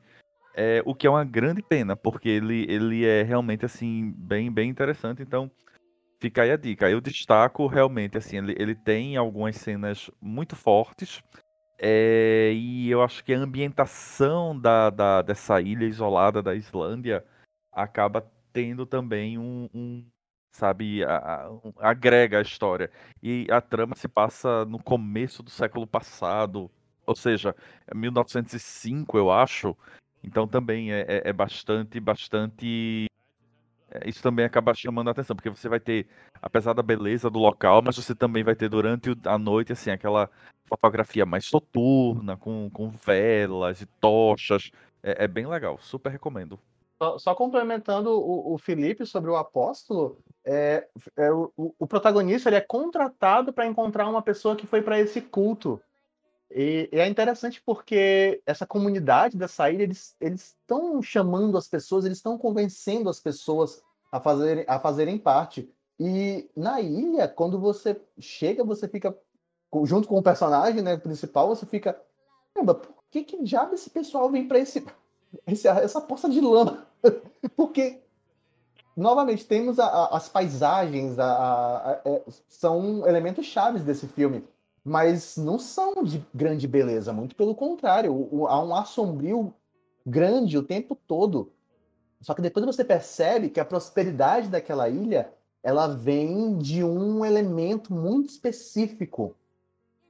Speaker 5: É, o que é uma grande pena, porque ele, ele é realmente assim bem bem interessante. Então, fica aí a dica. Eu destaco realmente assim, ele, ele tem algumas cenas muito fortes. É, e eu acho que a ambientação da, da, dessa ilha isolada da Islândia acaba tendo também um, um sabe, a, a, um- agrega a história. E a trama se passa no começo do século passado, ou seja, é 1905, eu acho. Então também é, é- é bastante, bastante. é, Isso também acaba chamando a atenção, porque você vai ter, apesar da beleza do local, mas você também vai ter durante a noite, assim, aquela fotografia mais soturna, com, com velas e tochas. É, é bem legal, super recomendo.
Speaker 3: Só, só complementando o, o Felipe sobre o apóstolo, é, é o, o- protagonista ele é contratado para encontrar uma pessoa que foi para esse culto. E, e é interessante porque essa comunidade dessa ilha, eles estão chamando as pessoas, eles estão convencendo as pessoas a fazerem, a fazerem parte. E na ilha, quando você chega, você fica junto com o personagem né, principal, você fica. Por que, que diabo esse pessoal vem para esse, esse- essa poça de lama? Porque, novamente, temos a- a- as paisagens, a- é, são elementos chaves desse filme, mas não são de grande beleza, muito pelo contrário, o- o- há um ar sombrio grande o tempo todo. Só que depois você percebe que a prosperidade daquela ilha ela vem de um elemento muito específico.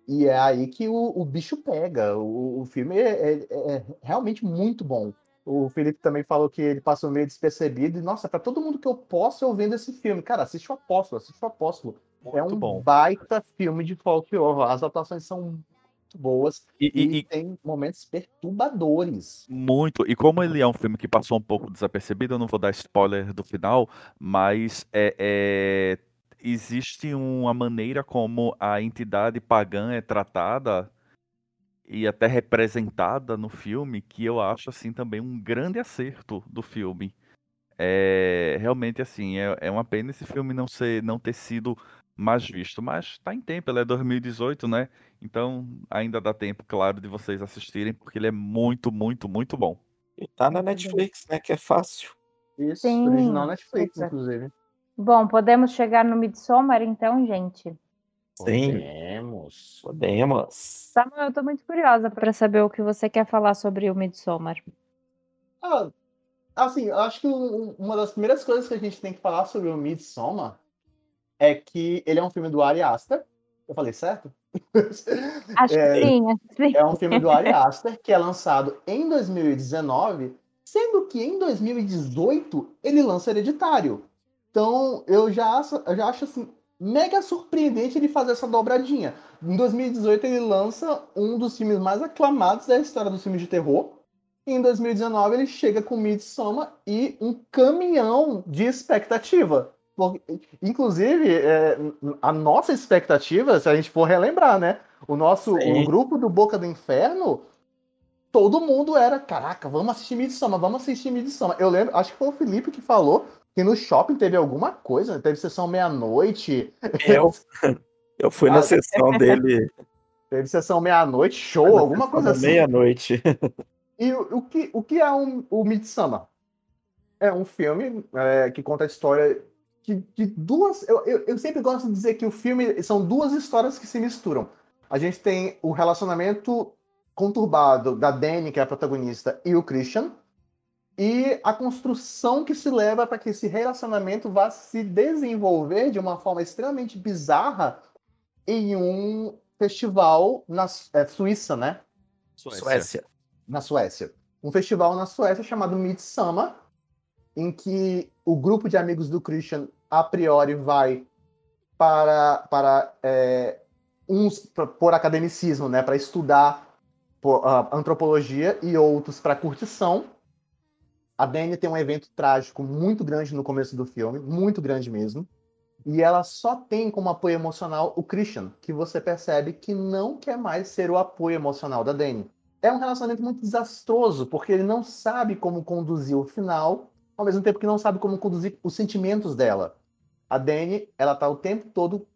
Speaker 3: E é aí que o, o bicho pega. O, o filme é, é- é realmente muito bom. O Felipe também falou que ele passou meio despercebido. E, nossa, para todo mundo que eu posso, eu vendo esse filme. Cara, assiste o Apóstolo, assiste o Apóstolo. é
Speaker 5: Muito
Speaker 3: um
Speaker 5: bom.
Speaker 3: baita filme de folk horror. As atuações são muito boas
Speaker 5: E,
Speaker 3: e,
Speaker 5: e- e
Speaker 3: tem momentos perturbadores.
Speaker 5: muito. E como ele é um filme que passou um pouco desapercebido, eu não vou dar spoiler do final, mas é, é, existe uma maneira como a entidade pagã é tratada e até representada no filme que eu acho assim também um grande acerto do filme. É realmente assim, é, é uma pena esse filme não ser não ter sido mais visto, mas tá em tempo, ele é 2018, né? Então ainda dá tempo, claro, de vocês assistirem, porque ele é muito, muito, muito bom.
Speaker 4: E tá na. Netflix, né? Que é fácil.
Speaker 3: Isso,
Speaker 2: Sim,
Speaker 3: original Netflix,
Speaker 2: super.
Speaker 3: inclusive.
Speaker 2: Bom, podemos chegar no Midsommar então, gente?
Speaker 4: Sim,
Speaker 3: Podemos.
Speaker 4: podemos.
Speaker 2: Samuel, eu tô muito curiosa para saber o que você quer falar sobre o Midsommar.
Speaker 3: Ah, assim, eu acho que um- uma das primeiras coisas que a gente tem que falar sobre o Midsommar é que ele é um filme do Ari Aster. Eu falei certo?
Speaker 2: Acho
Speaker 3: É,
Speaker 2: que sim, sim.
Speaker 3: É um filme do Ari Aster que é lançado em 2019, sendo que em 2018 ele lança Hereditário. Então eu já eu já acho assim, mega surpreendente ele fazer essa dobradinha. Em 2018 ele lança um dos filmes mais aclamados da história dos filmes de terror. E em 2019 ele chega com Midsommar e um caminhão de expectativa. Porque, inclusive, é, a nossa expectativa, se a gente for relembrar, né? O nosso o grupo do Boca do Inferno, todo mundo era, caraca, vamos assistir Midsommar, vamos assistir Midsommar. Eu lembro, acho que foi o Felipe que falou que no shopping teve alguma coisa, teve sessão meia-noite,
Speaker 4: Eu, eu fui na
Speaker 3: Ah,
Speaker 4: sessão dele
Speaker 3: teve sessão meia-noite, show, alguma coisa assim.
Speaker 4: meia-noite.
Speaker 3: E o, o que, o que é um, o Midsommar? É um filme é, que conta a história de, de duas. Eu, eu, eu sempre gosto de dizer que o filme são duas histórias que se misturam. A gente tem o relacionamento conturbado da Dani, que é a protagonista, e o Christian, e a construção que se leva para que esse relacionamento vá se desenvolver de uma forma extremamente bizarra em um festival na é, Suíça, né?
Speaker 4: Suécia.
Speaker 3: na Suécia. Um festival na Suécia chamado Midsummer, em que o grupo de amigos do Christian, a priori, vai para, para é, uns pra- por academicismo, né, para estudar por, ah, antropologia e outros para curtição. A Dani tem um evento trágico muito grande no começo do filme, muito grande mesmo. E ela só tem como apoio emocional o Christian, que você percebe que não quer mais ser o apoio emocional da Dani é um relacionamento muito desastroso, porque ele não sabe como conduzir o final, ao mesmo tempo que não sabe como conduzir os sentimentos dela. A Dani, ela tá o tempo todo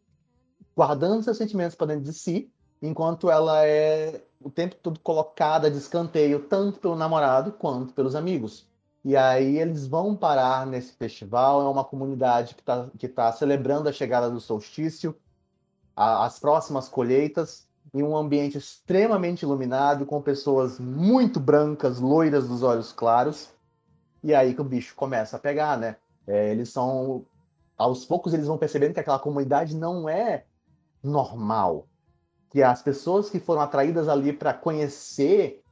Speaker 3: guardando seus sentimentos para dentro de si, enquanto ela é o tempo todo colocada de escanteio, tanto pelo namorado quanto pelos amigos. E aí eles vão parar nesse festival, é uma comunidade que está que tá celebrando a chegada do solstício, a- as próximas colheitas, em um ambiente extremamente iluminado, com pessoas muito brancas, loiras dos olhos claros. E aí que o bicho começa a pegar, né? É, eles são. Aos poucos eles vão percebendo que aquela comunidade não é normal. Que as pessoas que foram atraídas ali para conhecer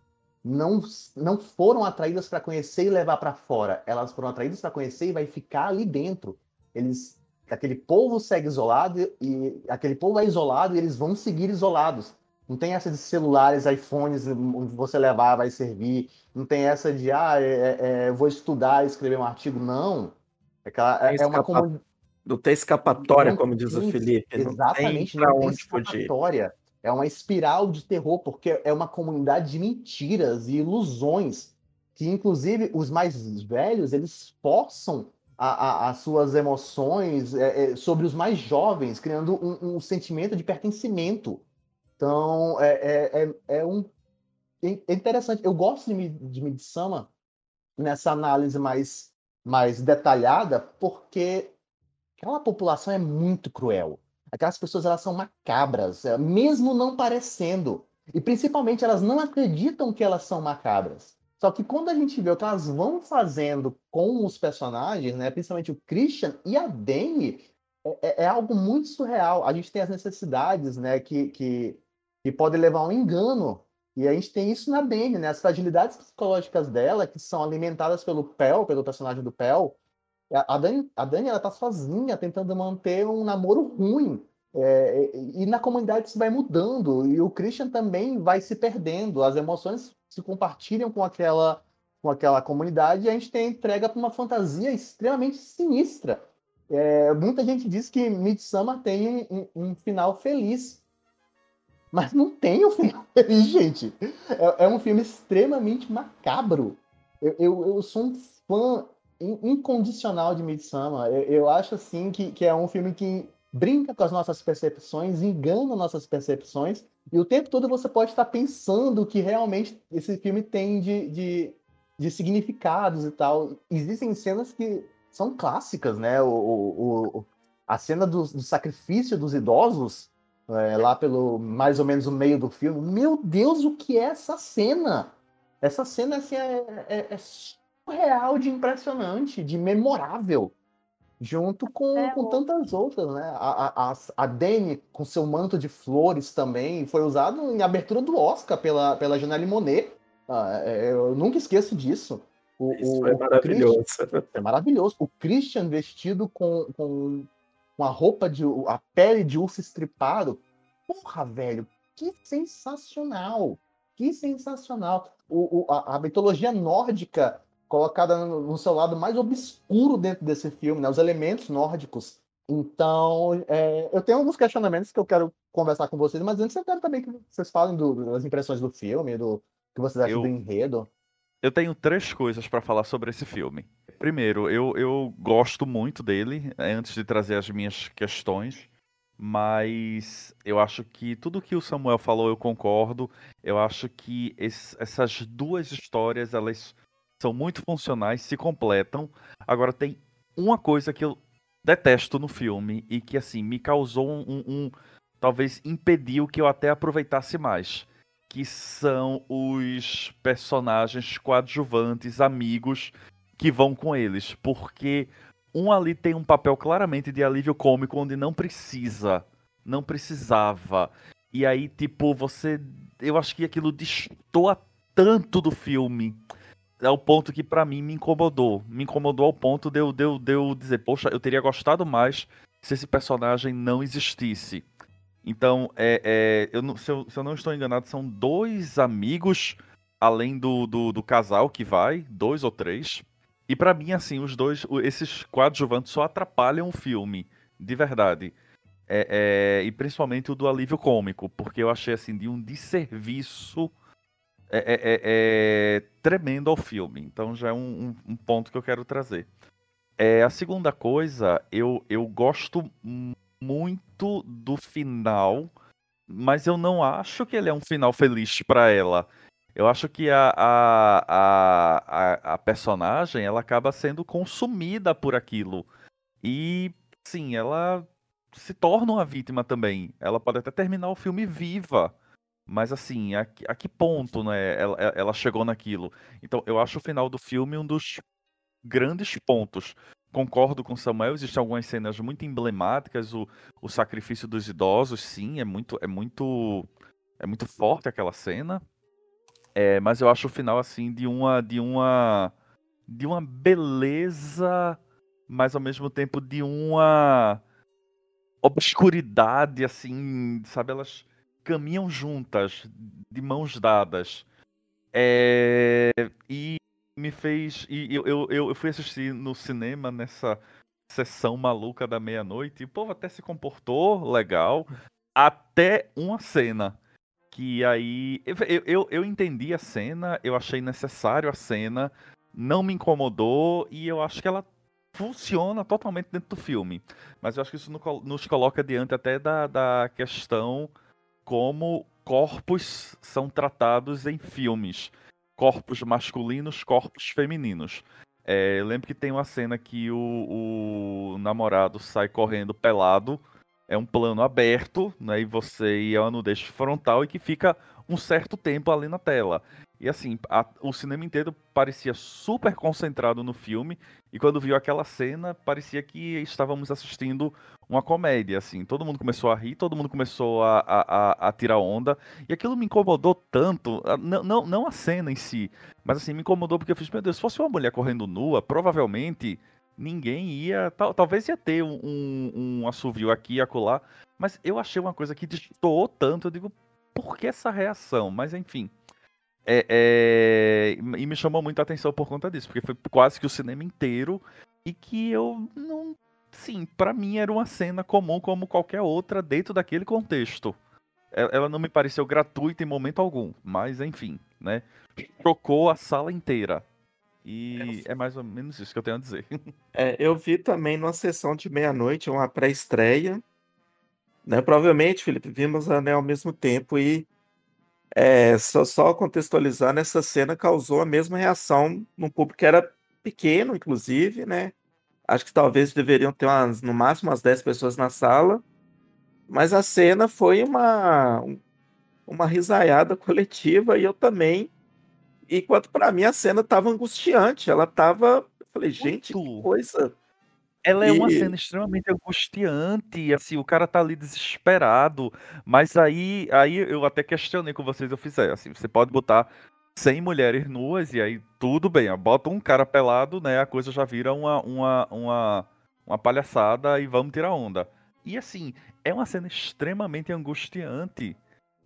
Speaker 3: não, não foram atraídas para conhecer e levar para fora. Elas foram atraídas para conhecer e vai ficar ali dentro. Eles aquele povo segue isolado e aquele povo é isolado e eles vão seguir isolados. Não tem essa de celulares, iPhones, onde você levar vai servir. Não tem essa de, ah, é, é, vou estudar, escrever um artigo. Não. É, aquela, é, é uma comunidade.
Speaker 4: Não tem escapatória,
Speaker 3: Não
Speaker 4: como diz o Felipe.
Speaker 3: Exatamente,
Speaker 4: não tem
Speaker 3: não tem
Speaker 4: onde
Speaker 3: escapatória. É uma espiral de terror, porque é uma comunidade de mentiras e ilusões. Que, inclusive, os mais velhos, eles forçam a- a- as suas emoções é, é, sobre os mais jovens, criando um, um sentimento de pertencimento. Então, é, é, é, é um. É interessante. Eu gosto de, de Midsummer nessa análise mais, mais detalhada, porque aquela população é muito cruel. Aquelas pessoas elas são macabras, é, mesmo não parecendo. E principalmente elas não acreditam que elas são macabras. Só que quando a gente vê o que elas vão fazendo com os personagens, né, principalmente o Christian e a Dani, é, é- é algo muito surreal. A gente tem as necessidades, né, que, que, que podem levar a um engano. E a gente tem isso na Dani, né, as fragilidades psicológicas dela, que são alimentadas pelo Pel, pelo personagem do Pel, a a Dani, a Dani ela tá sozinha tentando manter um namoro ruim. É, e na comunidade isso vai mudando. E o Christian também vai se perdendo. As emoções se compartilham com aquela, com aquela comunidade e a gente tem entrega para uma fantasia extremamente sinistra. É, muita gente diz que Midsommar tem um, um final feliz. Mas não tem um final feliz, gente. É, é um filme extremamente macabro. Eu, eu, eu sou um fã incondicional de Midsommar. Eu, eu acho assim que, que é um filme que brinca com as nossas percepções, engana nossas percepções, e o tempo todo você pode estar pensando que realmente esse filme tem de, de, de significados e tal. Existem cenas que são clássicas, né? O, o, o- a cena do, do sacrifício dos idosos, é, lá pelo mais ou menos o meio do filme. Meu Deus, o que é essa cena? Essa cena assim, é, é, é surreal de impressionante, de memorável. junto com,
Speaker 2: É,
Speaker 3: com tantas outras, né? A, a, a, Dani, com seu manto de flores também, foi usado em abertura do Oscar pela, pela Janelle Monet. Ah, é, eu nunca esqueço disso. O,
Speaker 4: Isso
Speaker 3: o-
Speaker 4: é maravilhoso.
Speaker 3: Christian- é maravilhoso. O Christian vestido com, com, com a roupa de. a pele de urso estripado. Porra, velho, que sensacional! Que sensacional! O, o- a, a mitologia nórdica colocada no, seu lado mais obscuro dentro desse filme, né? Os elementos nórdicos. Então, é, eu tenho alguns questionamentos que eu quero conversar com vocês, mas antes eu quero também que vocês falem do- das impressões do filme, do que vocês acham
Speaker 5: Eu-
Speaker 3: do enredo.
Speaker 5: Eu tenho três coisas pra falar sobre esse filme. Primeiro, eu, eu gosto muito dele, eh, antes de trazer as minhas questões, mas eu acho que tudo que o Samuel falou eu concordo. Eu acho que esse- essas duas histórias, elas são muito funcionais, se completam. Agora tem uma coisa que eu detesto no filme e que assim me causou um, um- um- talvez impediu que eu até aproveitasse mais que são os personagens coadjuvantes, amigos que vão com eles, porque um ali tem um papel claramente de alívio cômico onde não precisa, não precisava. E aí, tipo, você, eu acho que aquilo destoa tanto do filme, ao ponto que pra mim me incomodou, me incomodou ao ponto de eu, de eu, de eu dizer, poxa, eu teria gostado mais se esse personagem não existisse. Então, é, é, eu não- se, eu, se eu não estou enganado, são dois amigos, além do, do, do casal que vai, dois ou três. E pra mim, assim, os dois, o- esses coadjuvantes só atrapalham o filme, de verdade. É, é, e principalmente o do alívio cômico, porque eu achei, assim, de um desserviço é, é, é, é, tremendo ao filme. Então já é um, um- um ponto que eu quero trazer. É, a segunda coisa, eu, eu gosto muito do final, mas eu não acho que ele é um final feliz pra ela. Eu acho que a, a, a, a, a personagem ela acaba sendo consumida por aquilo. E sim, ela se torna uma vítima também. Ela pode até terminar o filme viva. Mas assim, a, que- a que ponto, né, ela, ela chegou naquilo? Então, eu acho o final do filme um dos grandes pontos. Concordo com o Samuel, existem algumas cenas muito emblemáticas, o, o sacrifício dos idosos, sim, é muito, é muito, é muito forte aquela cena. É, mas eu acho o final assim de uma, de uma, de uma beleza, mas ao mesmo tempo de uma obscuridade, assim, sabe? Elas caminham juntas, de mãos dadas. É, e me fez. E eu, eu, eu fui assistir no cinema nessa sessão maluca da meia-noite e o povo até se comportou legal. Até uma cena. Que aí. Eu, eu, eu- entendi a cena, eu achei necessário a cena, não me incomodou e eu acho que ela funciona totalmente dentro do filme. Mas eu acho que isso nos coloca diante até da, da questão como corpos são tratados em filmes. Corpos masculinos, corpos femininos. É, eu lembro que tem uma cena que o, o namorado sai correndo pelado. É um plano aberto, né? E você e é uma nudez frontal e que fica um certo tempo ali na tela. E assim, a- o cinema inteiro parecia super concentrado no filme. E quando viu aquela cena, parecia que estávamos assistindo uma comédia, assim. Todo mundo começou a rir, todo mundo começou a, a, a- tirar onda. E aquilo me incomodou tanto, não, não, não a cena em si, mas assim, me incomodou porque eu fiz, meu Deus, se fosse uma mulher correndo nua, provavelmente ninguém ia. tal- talvez ia ter um, um, um assovio aqui e acolá. Mas eu achei uma coisa que destoou tanto, eu digo, por que essa reação? Mas enfim. É, é, e me chamou muita atenção por conta disso, porque foi quase que o cinema inteiro e que eu não. Sim, pra mim era uma cena comum como qualquer outra dentro daquele contexto. Ela não me pareceu gratuita em momento algum, mas enfim, né? Chocou a sala inteira. E é mais ou menos isso que eu tenho a dizer.
Speaker 4: É, eu vi também numa sessão de meia-noite, uma pré-estreia. Né? Provavelmente, Felipe, vimos né, ao mesmo tempo e é, só, só contextualizando, essa cena causou a mesma reação num público que era pequeno, inclusive, né? Acho que talvez deveriam ter umas, no máximo umas 10 pessoas na sala, mas a cena foi uma, um- uma risaiada coletiva e eu também. Enquanto para mim a cena estava angustiante, ela estava. Eu falei, gente, que coisa
Speaker 5: ela é uma
Speaker 4: E-
Speaker 5: cena extremamente angustiante, assim, o cara tá ali desesperado, mas aí, aí eu até questionei com vocês, eu fizer, assim, você pode botar 100 mulheres nuas e aí tudo bem, bota um cara pelado, né, a coisa já vira uma, uma, uma, uma palhaçada e vamos tirar onda. E assim, é uma cena extremamente angustiante,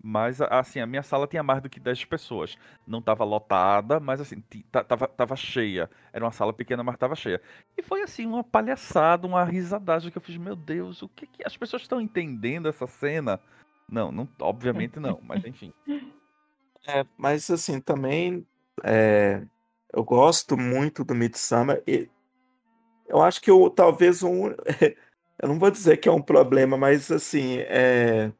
Speaker 5: mas a- assim, a minha sala tinha mais do que 10 pessoas. Não tava lotada, mas assim, tava, tava cheia. Era uma sala pequena, mas tava cheia. E foi assim, uma palhaçada, uma risadagem que eu fiz, meu Deus, o que que as pessoas estão entendendo essa cena? Não, não, obviamente não, mas enfim.
Speaker 4: É, mas assim, também é, eu gosto muito do Midsummer e eu acho que o, talvez um, eu não vou dizer que é um problema, mas assim, é,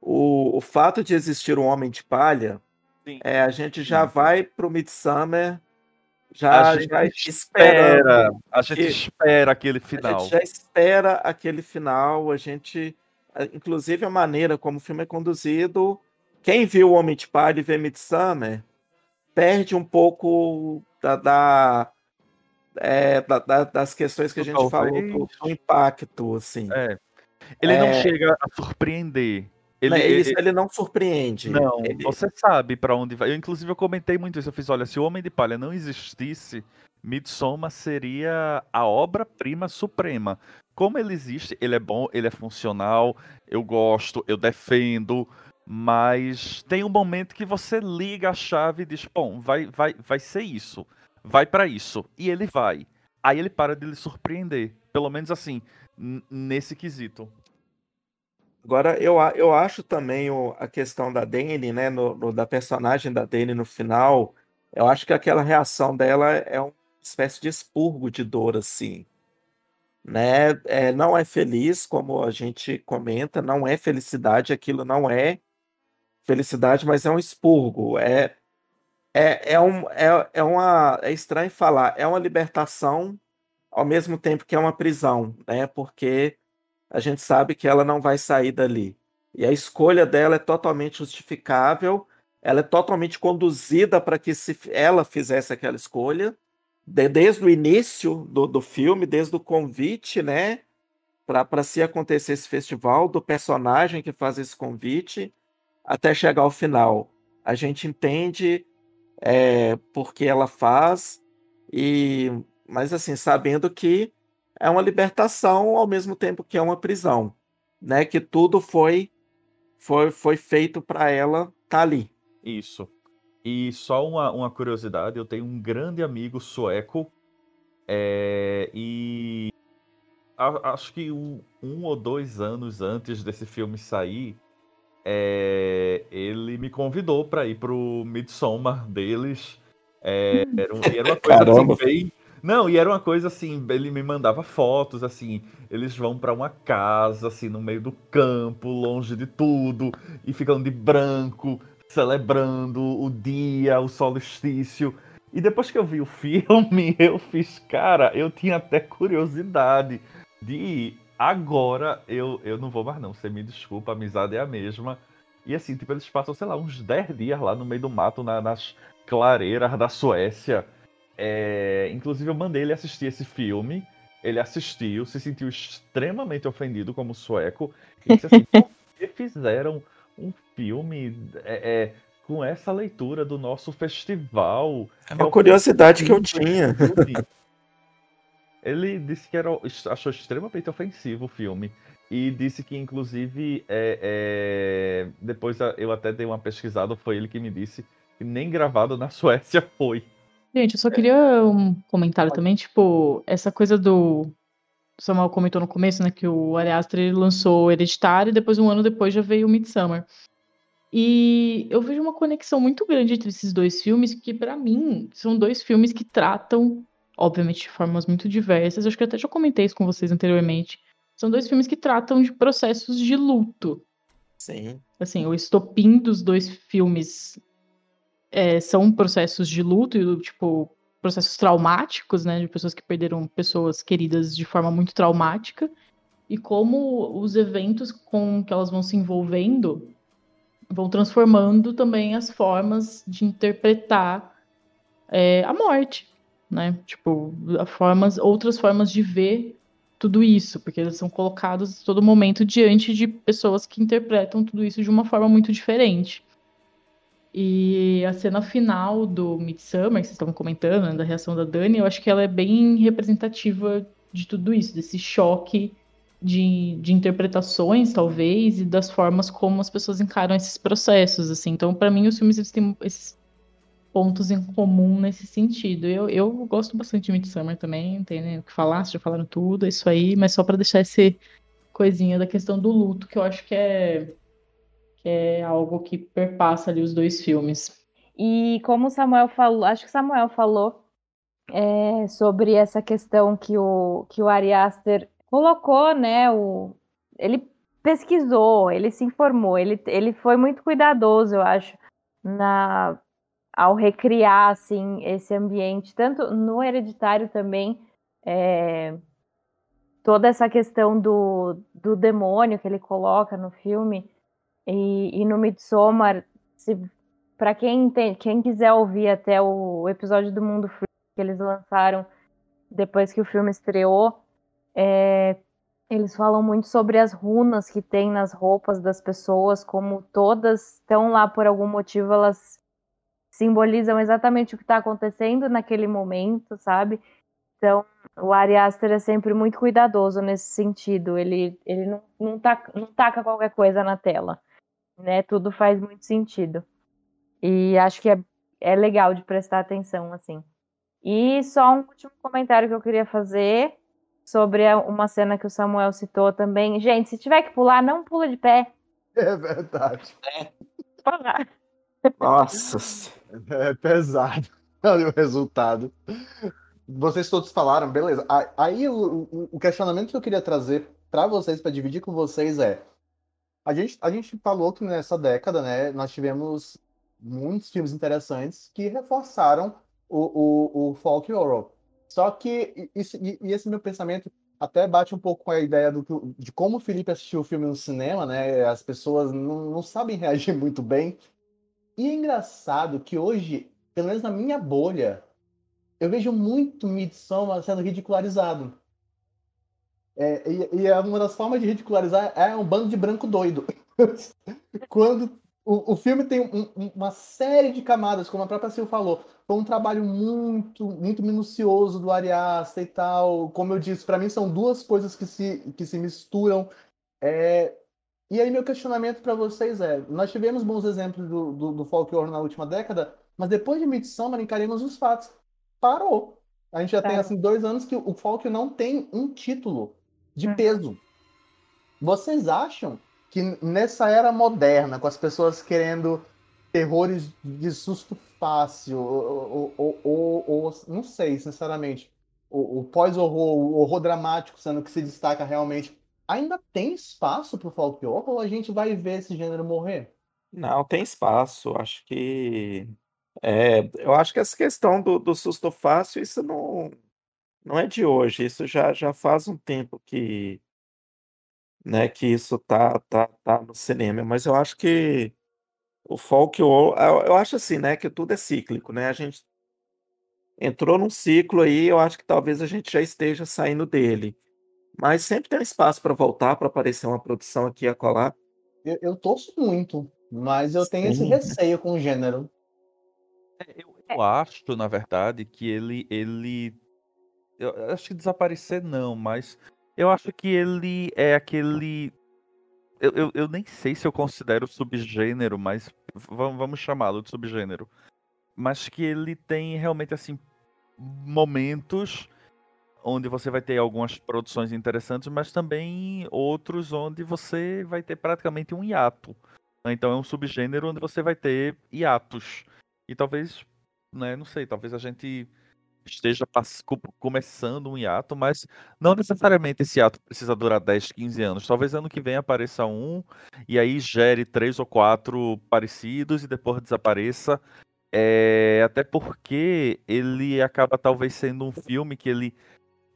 Speaker 4: o, o fato de existir um Homem de Palha,
Speaker 5: Sim.
Speaker 4: é, a gente já
Speaker 5: Sim.
Speaker 4: vai pro Midsummer
Speaker 5: A
Speaker 4: já,
Speaker 5: gente
Speaker 4: já
Speaker 5: espera, a gente
Speaker 4: que-
Speaker 5: espera aquele
Speaker 4: A gente
Speaker 5: final.
Speaker 4: já espera aquele final, a gente, a- inclusive a maneira como o filme é conduzido, quem viu O Homem de Palha e vê Midsummer, perde um pouco da, da- é, da- da- das questões que a gente falou do,
Speaker 5: Talvez.
Speaker 4: do impacto, assim.
Speaker 5: É. Ele não
Speaker 4: É.
Speaker 5: chega a surpreender. Ele,
Speaker 4: Né,
Speaker 5: ele-
Speaker 4: isso ele não surpreende.
Speaker 5: Não,
Speaker 4: Ele-
Speaker 5: você sabe pra onde vai. Eu, inclusive, eu comentei muito isso. Eu fiz, olha, se o Homem de Palha não existisse, Midsommar seria a obra-prima suprema. Como ele existe, ele é bom, ele é funcional, eu gosto, eu defendo, mas tem um momento que você liga a chave e diz, bom, vai, vai, vai ser isso, vai pra isso, e ele vai. Aí ele para de lhe surpreender, pelo menos assim, nesse quesito.
Speaker 4: Agora, eu, eu acho também o- a questão da Dani, né, no, no- da personagem da Dani no final, eu acho que aquela reação dela é uma espécie de expurgo de dor, assim, né? É, não é feliz, como a gente comenta, não é felicidade, aquilo não é felicidade, mas é um expurgo, é, é, é, um, é, é uma, é estranho falar, é uma libertação ao mesmo tempo que é uma prisão, né? Porque a gente sabe que ela não vai sair dali. E a escolha dela é totalmente justificável, ela é totalmente conduzida para que se ela fizesse aquela escolha, de- desde o início do, do filme, desde o convite, né, para se acontecer esse festival, do personagem que faz esse convite, até chegar ao final. A gente entende é, por que ela faz, e mas assim, sabendo que é uma libertação ao mesmo tempo que é uma prisão, né? Que tudo foi foi, foi feito para ela estar ali.
Speaker 5: Isso. E só uma, uma curiosidade, eu tenho um grande amigo sueco, é, e a- acho que um, um ou dois anos antes desse filme sair, é, ele me convidou para ir pro Midsommar deles. É, era, era uma coisa
Speaker 4: Caramba.
Speaker 5: assim, bem. Não, e era uma coisa assim, ele me mandava fotos, assim, eles vão para uma casa, assim, no meio do campo, longe de tudo, e ficam de branco, celebrando o dia, o solstício. E depois que eu vi o filme, eu fiz, cara, eu tinha até curiosidade de ir. Agora eu, eu não vou mais não, você me desculpa, a amizade é a mesma. E assim, tipo, eles passam, sei lá, uns 10 dias lá no meio do mato, na- nas clareiras da Suécia. É, inclusive eu mandei ele assistir esse filme. Ele assistiu, se sentiu extremamente ofendido como sueco. E disse assim, por que fizeram um filme é, é, com essa leitura do nosso festival?
Speaker 4: É uma curiosidade que eu tinha.
Speaker 5: do filme." Ele disse que era, achou extremamente ofensivo o filme. E disse que, inclusive, é, é, depois eu até dei uma pesquisada, foi ele que me disse que nem gravado na Suécia foi.
Speaker 6: Gente, eu só queria um comentário também, tipo, essa coisa do. O Samuel comentou no começo, né, que o Ari Aster lançou Hereditário e depois, um ano depois, já veio o Midsummer. E eu vejo uma conexão muito grande entre esses dois filmes, que pra mim são dois filmes que tratam, obviamente, de formas muito diversas. Acho que eu até já comentei isso com vocês anteriormente. São dois filmes que tratam de processos de luto.
Speaker 4: Sim.
Speaker 6: Assim, o estopim dos dois filmes é, são processos de luto, tipo, processos traumáticos, né? De pessoas que perderam pessoas queridas de forma muito traumática. E como os eventos com que elas vão se envolvendo vão transformando também as formas de interpretar é, a morte, né? Tipo, formas, outras formas de ver tudo isso, porque eles são colocados todo momento diante de pessoas que interpretam tudo isso de uma forma muito diferente. E a cena final do Midsummer, que vocês estavam comentando, né, da reação da Dani, eu acho que ela é bem representativa de tudo isso, desse choque de, de interpretações, talvez, e das formas como as pessoas encaram esses processos, assim. Então, para mim, os filmes têm esses pontos em comum nesse sentido. Eu, eu gosto bastante de Midsummer também, não tem nem o que falar, vocês já falaram tudo, é isso aí, mas só para deixar esse coisinha da questão do luto, que eu acho que é, que é algo que perpassa ali os dois filmes.
Speaker 2: E como o Samuel falou, acho que Samuel falou é, sobre essa questão que o, que o Ari Aster colocou, né? O, ele pesquisou, ele se informou, ele, ele foi muito cuidadoso, eu acho, na, ao recriar assim esse ambiente, tanto no hereditário também, é, toda essa questão do, do demônio que ele coloca no filme e, e no Midsommar, para quem, quem quiser ouvir até o episódio do Mundo Free que eles lançaram depois que o filme estreou, é, eles falam muito sobre as runas que tem nas roupas das pessoas, como todas estão lá por algum motivo, elas simbolizam exatamente o que está acontecendo naquele momento, sabe? Então, o Ari Aster é sempre muito cuidadoso nesse sentido. Ele, ele não, não, taca, não taca qualquer coisa na tela. Né? Tudo faz muito sentido. E acho que é, é legal de prestar atenção, assim. E só um último comentário que eu queria fazer sobre uma cena que o Samuel citou também. Gente, se tiver que pular, não pula de pé.
Speaker 3: É verdade.
Speaker 2: É.
Speaker 4: Nossa.
Speaker 3: É pesado. Olha o resultado. Vocês todos falaram, beleza. Aí o, o questionamento que eu queria trazer para vocês, para dividir com vocês é: a gente, a gente falou que nessa década, né, nós tivemos muitos filmes interessantes que reforçaram o, o, o folk horror. Só que isso, e, e esse meu pensamento até bate um pouco com a ideia do, de como o Felipe assistiu o filme no cinema, né? As pessoas não, não sabem reagir muito bem. E é engraçado que hoje, pelo menos na minha bolha, eu vejo muito Midsommar sendo ridicularizado. É, e, e, é uma das formas de ridicularizar é um bando de branco doido. Quando o, o filme tem um, uma série de camadas, como a própria Sil falou, foi um trabalho muito, muito minucioso do Ariasta e tal. Como eu disse, para mim são duas coisas que se, que se misturam. É, e aí meu questionamento para vocês é, nós tivemos bons exemplos do, do, do folk horror na última década, mas depois de Midsommar encaremos os fatos. Parou. A gente já tem assim dois anos que o folk não tem um título de uhum. peso. Vocês acham que nessa era moderna, com as pessoas querendo terrores de susto fácil, ou, ou, ou, ou não sei, sinceramente, o, o pós-horror, o horror dramático sendo que se destaca realmente, ainda tem espaço para o folk horror ou a gente vai ver esse gênero morrer?
Speaker 4: Não, tem espaço. Acho que. É, eu acho que essa questão do, do susto fácil, isso não, não é de hoje. Isso já, já faz um tempo que, né, que isso tá, tá, tá no cinema. Mas eu acho que o folk eu, eu acho assim, né, que tudo é cíclico, né? A gente entrou num ciclo aí, eu acho que talvez a gente já esteja saindo dele. Mas sempre tem um espaço para voltar, para aparecer uma produção aqui a colar.
Speaker 3: Eu, eu torço muito, mas eu tenho esse receio com o gênero.
Speaker 5: É, eu, eu acho, na verdade, que ele. ele eu acho que desaparecer não, mas eu acho que ele é aquele. Eu, eu, eu nem sei se eu considero subgênero, mas vamos, chamá-lo de subgênero. Mas que ele tem realmente assim momentos onde você vai ter algumas produções interessantes, mas também outros onde você vai ter praticamente um hiato. Né? Então é um subgênero onde você vai ter hiatos. E talvez, né, não sei, talvez a gente esteja começando um hiato, mas não necessariamente esse hiato precisa durar 10, 15 anos. Talvez ano que vem apareça um e aí gere três ou quatro parecidos e depois desapareça. É, até porque ele acaba talvez sendo um filme que ele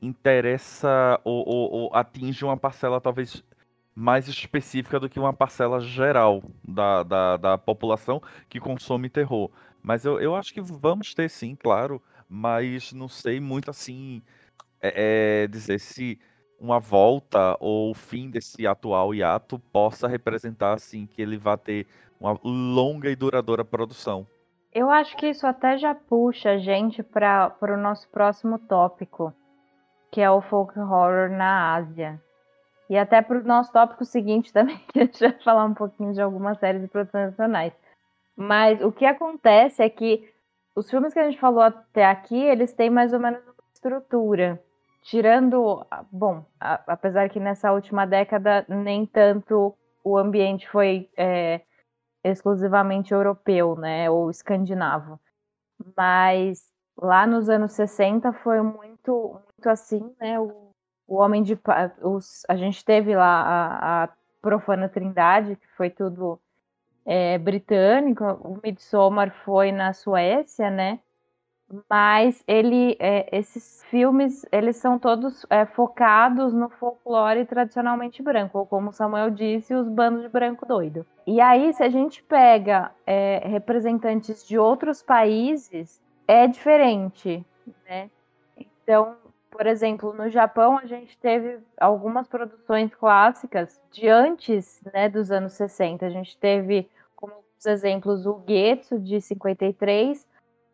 Speaker 5: interessa ou, ou, ou, atinge uma parcela talvez mais específica do que uma parcela geral da, da, da população que consome terror. Mas eu, eu acho que vamos ter sim, claro, mas não sei muito assim é, é, dizer se uma volta ou o fim desse atual hiato possa representar assim que ele vá ter uma longa e duradoura produção.
Speaker 2: Eu acho que isso até já puxa a gente para o nosso próximo tópico, que é o folk horror na Ásia. E até para o nosso tópico seguinte também, que a gente vai falar um pouquinho de algumas séries de produções nacionais. Mas o que acontece é que os filmes que a gente falou até aqui, eles têm mais ou menos uma estrutura. Tirando, bom, a, apesar que nessa última década nem tanto o ambiente foi é, exclusivamente europeu, né, ou escandinavo. Mas lá nos anos 60 foi muito, muito assim, né, o, o Homem de os, a gente teve lá a, a Profana Trindade, que foi tudo é, britânico, o Midsommar foi na Suécia, né, mas ele, é, esses filmes, eles são todos é, focados no folclore tradicionalmente branco, ou como Samuel disse, os bandos de branco doido. E aí, se a gente pega é, representantes de outros países, é diferente, né? Então, por exemplo, no Japão a gente teve algumas produções clássicas de antes né, dos anos 60. A gente teve como exemplos o Getsu de 53,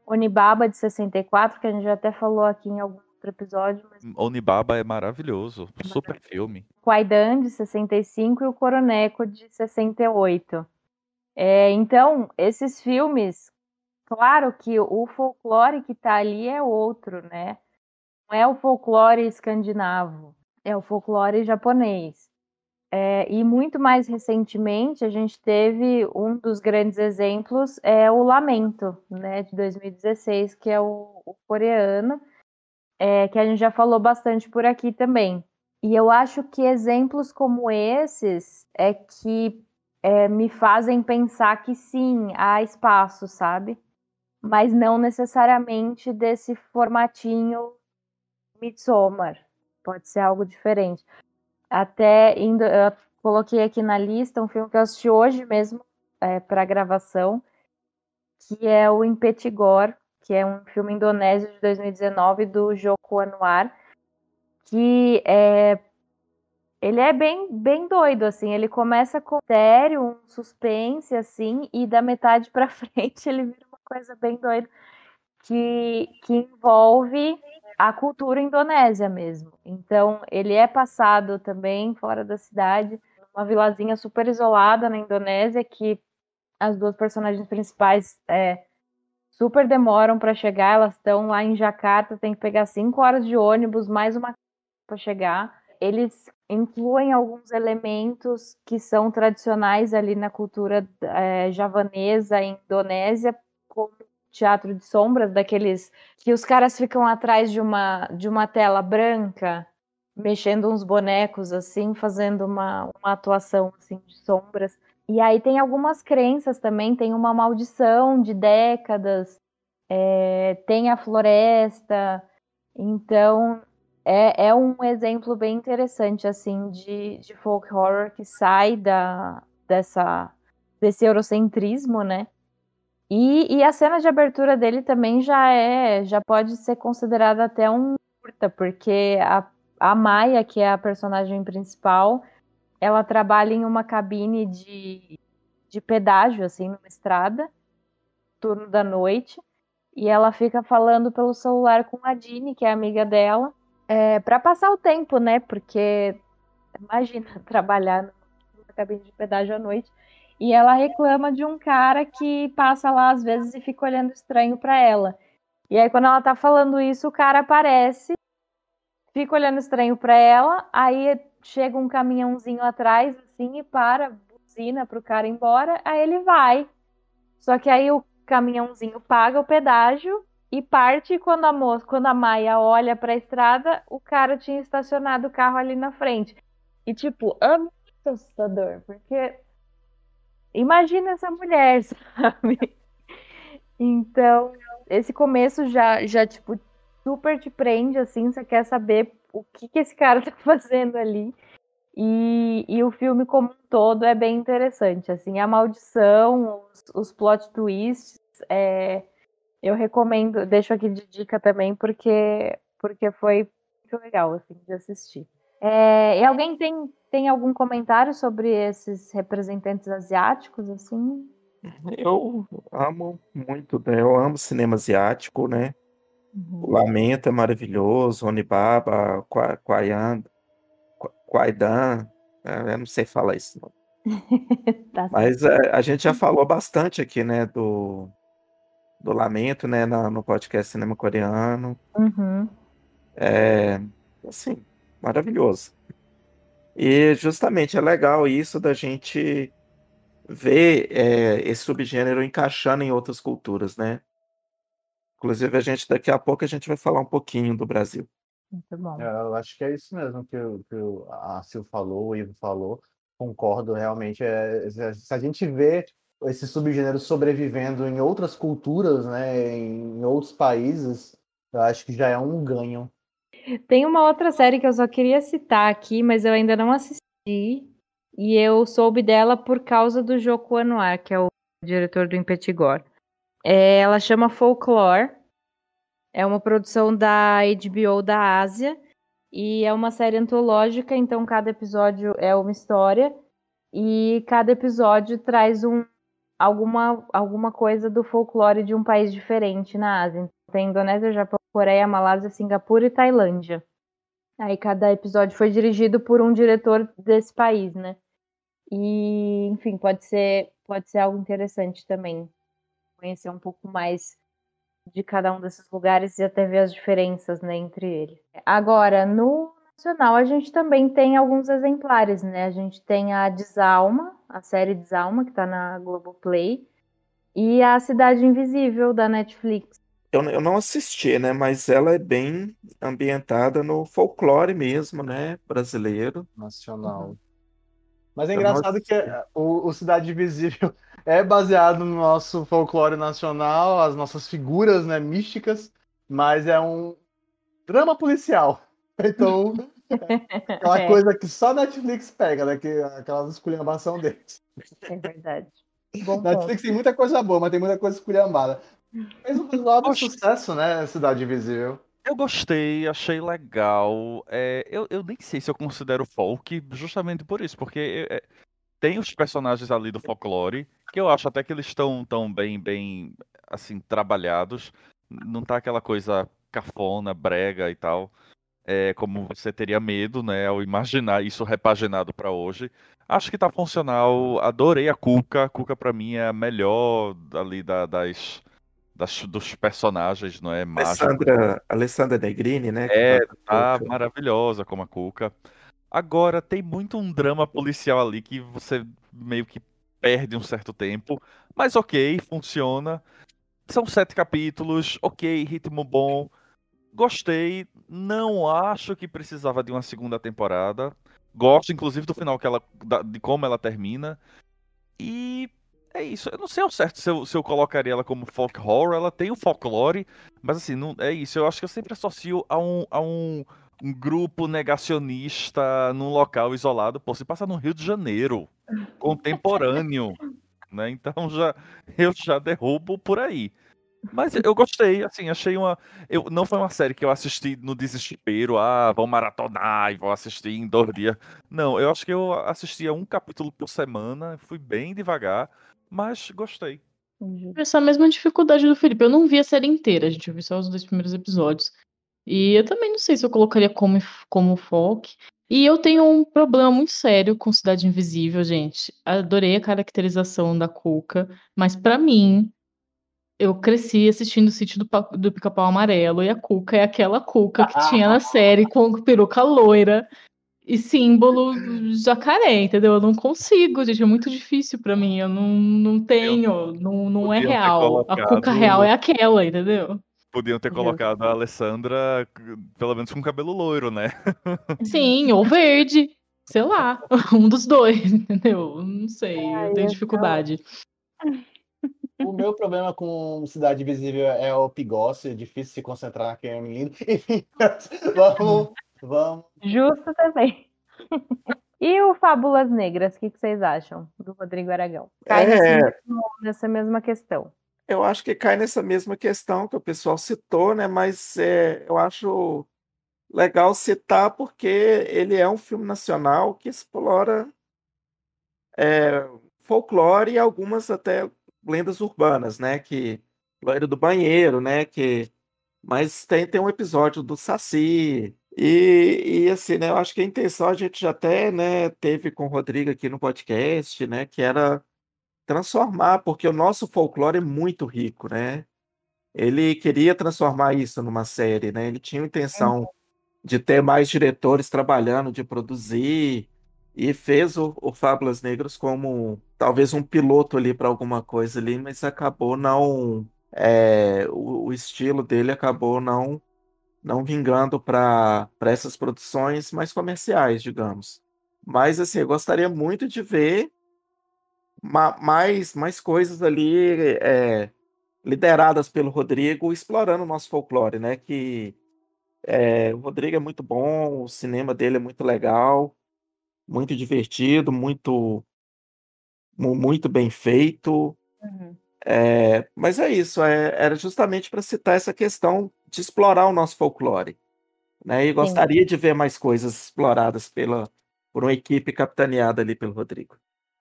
Speaker 2: Onibaba de 64, que a gente já até falou aqui em algum outro episódio. Mas...
Speaker 5: Onibaba é maravilhoso, é super maravilhoso. filme.
Speaker 2: Kwaidan de 65 e o Coroneco de 68. É, então, esses filmes, claro que o folclore que está ali é outro, né? É o folclore escandinavo, é o folclore japonês. É, e muito mais recentemente, a gente teve um dos grandes exemplos, é o Lamento, né, de 2016, que é o, o coreano, é, que a gente já falou bastante por aqui também. E eu acho que exemplos como esses é que é, me fazem pensar que sim, há espaço, sabe? Mas não necessariamente desse formatinho Midsommar. Pode ser algo diferente. Até indo, eu coloquei aqui na lista um filme que eu assisti hoje mesmo é, para gravação, que é o Impetigor, que é um filme indonésio de 2019 do Joko Anwar, que é ele é bem, bem doido, assim. Ele começa com sério, um suspense, assim, e da metade para frente ele vira uma coisa bem doida que, que envolve a cultura indonésia mesmo. Então, ele é passado também fora da cidade, numa vilazinha super isolada na Indonésia, que as duas personagens principais é, super demoram para chegar. Elas estão lá em Jakarta, tem que pegar cinco horas de ônibus, mais uma para chegar. Eles incluem alguns elementos que são tradicionais ali na cultura é, javanesa e indonésia, como teatro de sombras, daqueles que os caras ficam atrás de uma, de uma tela branca, mexendo uns bonecos assim, fazendo uma, uma atuação assim de sombras. E aí tem algumas crenças também, tem uma maldição de décadas, é, tem a floresta, então é, é um exemplo bem interessante assim de, de folk horror que sai da, dessa, desse eurocentrismo, né? E, e a cena de abertura dele também já é, já pode ser considerada até um curta, porque a, a Maia, que é a personagem principal, ela trabalha em uma cabine de, de pedágio, assim, numa estrada, turno da noite, e ela fica falando pelo celular com a Dini, que é amiga dela, é, para passar o tempo, né? Porque imagina trabalhar numa cabine de pedágio à noite. E ela reclama de um cara que passa lá às vezes e fica olhando estranho para ela. E aí, quando ela tá falando isso, o cara aparece, fica olhando estranho para ela, aí chega um caminhãozinho atrás, assim, e para, buzina pro cara ir embora, aí ele vai. Só que aí o caminhãozinho paga o pedágio e parte quando a moça, quando a Maia olha para a estrada, o cara tinha estacionado o carro ali na frente. E tipo, é assustador, porque imagina essa mulher, sabe? Então, esse começo já, já tipo, super te prende, assim, você quer saber o que, que esse cara tá fazendo ali. E, e o filme como um todo é bem interessante, assim, a maldição, os, os plot twists, é, eu recomendo, deixo aqui de dica também, porque, porque foi muito legal, assim, de assistir. É, e alguém tem, tem algum comentário sobre esses representantes asiáticos, assim?
Speaker 4: Eu amo muito, né? Eu amo cinema asiático, né?
Speaker 2: Uhum.
Speaker 4: O Lamento é maravilhoso, Onibaba, Kwa- Kwaian, Kwa- Kwaidan, é, eu não sei falar isso.
Speaker 2: Tá.
Speaker 4: Mas é, a gente já falou bastante aqui, né, do, do Lamento, né, na- no podcast Cinema Coreano.
Speaker 2: Uhum.
Speaker 4: É, assim, maravilhoso. E justamente é legal isso da gente ver é, esse subgênero encaixando em outras culturas, né? Inclusive, a gente daqui a pouco a gente vai falar um pouquinho do Brasil.
Speaker 2: Muito bom.
Speaker 3: É, Eu acho que é isso mesmo que, o- que o- a Sil falou, o Ivo falou. Concordo, realmente. É, se a- se a gente vê esse subgênero sobrevivendo em outras culturas, né, em outros países, eu acho que já é um ganho.
Speaker 2: Tem uma outra série que eu só queria citar aqui, mas eu ainda não assisti. E eu soube dela por causa do Joko Anwar, que é o diretor do Impetigore. É, ela chama Folklore. É uma produção da HBO da Ásia. E é uma série antológica, então cada episódio é uma história. E cada episódio traz um, alguma, alguma coisa do folclore de um país diferente na Ásia. Então, tem Indonésia, Japão, Coreia, Malásia, Singapura e Tailândia. Aí cada episódio foi dirigido por um diretor desse país, né? E, enfim, pode ser, pode ser algo interessante também. Conhecer um pouco mais de cada um desses lugares e até ver as diferenças, né, entre eles. Agora, no nacional, a gente também tem alguns exemplares, né? A gente tem a Desalma, a série Desalma, que tá na Globoplay, e a Cidade Invisível, da Netflix.
Speaker 4: Eu, eu não assisti, né? Mas ela é bem ambientada no folclore mesmo, né? Brasileiro.
Speaker 3: nacional. Mas é
Speaker 4: Eu não
Speaker 3: engraçado que
Speaker 4: assisti.
Speaker 3: é, o, o Cidade Invisível é baseado no nosso folclore nacional, as nossas figuras, né, místicas, mas é um drama policial. Então, aquela
Speaker 2: É.
Speaker 3: coisa que só Netflix pega, né, que aquela esculhambação deles.
Speaker 2: É verdade. Bom ponto.
Speaker 3: Netflix tem muita coisa boa, mas tem muita coisa esculhambada. Fez um razoável
Speaker 5: Oxe.
Speaker 3: sucesso, né, Cidade Invisível.
Speaker 5: Eu gostei, achei legal. É, eu, eu nem sei se eu considero folk justamente por isso, porque é, tem os personagens ali do folclore, que eu acho até que eles estão tão bem, bem, assim, trabalhados. Não tá aquela coisa cafona, brega e tal, é, como você teria medo, né, ao imaginar isso repaginado pra hoje. Acho que tá funcional, adorei a Cuca. A Cuca pra mim é a melhor ali da- das, das- dos personagens, não é? Mágicos.
Speaker 4: Alessandra, Alessandra Negrini, né?
Speaker 5: É, tá maravilhosa como a Cuca. Agora, tem muito um drama policial ali que você meio que perde um certo tempo. Mas ok, funciona. São sete capítulos, ok, ritmo bom. Gostei. Não acho que precisava de uma segunda temporada. Gosto, inclusive, do final que ela, de como ela termina. E é isso. Eu não sei ao certo se eu, se eu colocaria ela como folk horror. Ela tem o folclore, mas assim, não, é isso. Eu acho que eu sempre associo a um, a um, um grupo negacionista num local isolado. Pô, se passa no Rio de Janeiro, contemporâneo, né? Então já eu já derrubo por aí. Mas eu gostei, assim, achei uma. Eu, não foi uma série que eu assisti no desespero, ah, vou maratonar e vou assistir em dois dias. Não, eu acho que eu assistia um capítulo por semana, fui bem devagar, mas gostei.
Speaker 6: Essa mesma dificuldade do Felipe. Eu não vi a série inteira, a gente viu só os dois primeiros episódios. E eu também não sei se eu colocaria como, como folk. E eu tenho um problema muito sério com Cidade Invisível, gente. Adorei a caracterização da Cuca, mas pra mim, eu cresci assistindo o sítio do, do Pica-Pau Amarelo e a Cuca é aquela Cuca que tinha na série com peruca loira e símbolo jacaré, entendeu? Eu não consigo, gente, é muito difícil pra mim. Eu não, não tenho, não, não é real. A Cuca
Speaker 5: colocado-
Speaker 6: real é aquela, entendeu?
Speaker 5: Podiam ter colocado a Alessandra, pelo menos com cabelo loiro, né?
Speaker 6: Sim, ou verde, sei lá, um dos dois, entendeu? Não sei, eu tenho dificuldade.
Speaker 3: O meu problema com Cidade Invisível é o pigócio, é difícil se concentrar naquele menino. Enfim, vamos, vamos.
Speaker 2: Justo também. e o Fábulas Negras, o que, que vocês acham do Rodrigo Aragão? Cai nesse
Speaker 4: É,
Speaker 2: mesmo- nessa mesma questão.
Speaker 4: eu acho que cai nessa mesma questão que o pessoal citou, né? Mas é, eu acho legal citar porque ele é um filme nacional que explora é, folclore e algumas até lendas urbanas, né? Que loira do banheiro, né? Que mas tem, tem um episódio do Saci. E, e assim, né? Eu acho que a intenção a gente já até né, teve com o Rodrigo aqui no podcast, né? Que era transformar, porque o nosso folclore é muito rico, né? Ele queria transformar isso numa série, né? Ele tinha a intenção de ter mais diretores trabalhando, de produzir, e fez o, o Fábulas Negras como talvez um piloto ali para alguma coisa ali, mas acabou não. é, o, o estilo dele acabou não não vingando para essas produções mais comerciais, digamos. Mas assim, eu gostaria muito de ver ma- mais mais coisas ali é, lideradas pelo Rodrigo, explorando o nosso folclore, né? Que é, o Rodrigo é muito bom, o cinema dele é muito legal, muito divertido, muito mu- muito bem feito.
Speaker 2: Uhum.
Speaker 4: É, mas é isso, é- era justamente para citar essa questão de explorar o nosso folclore, né? E gostaria de ver mais coisas exploradas pela por uma equipe capitaneada ali pelo Rodrigo.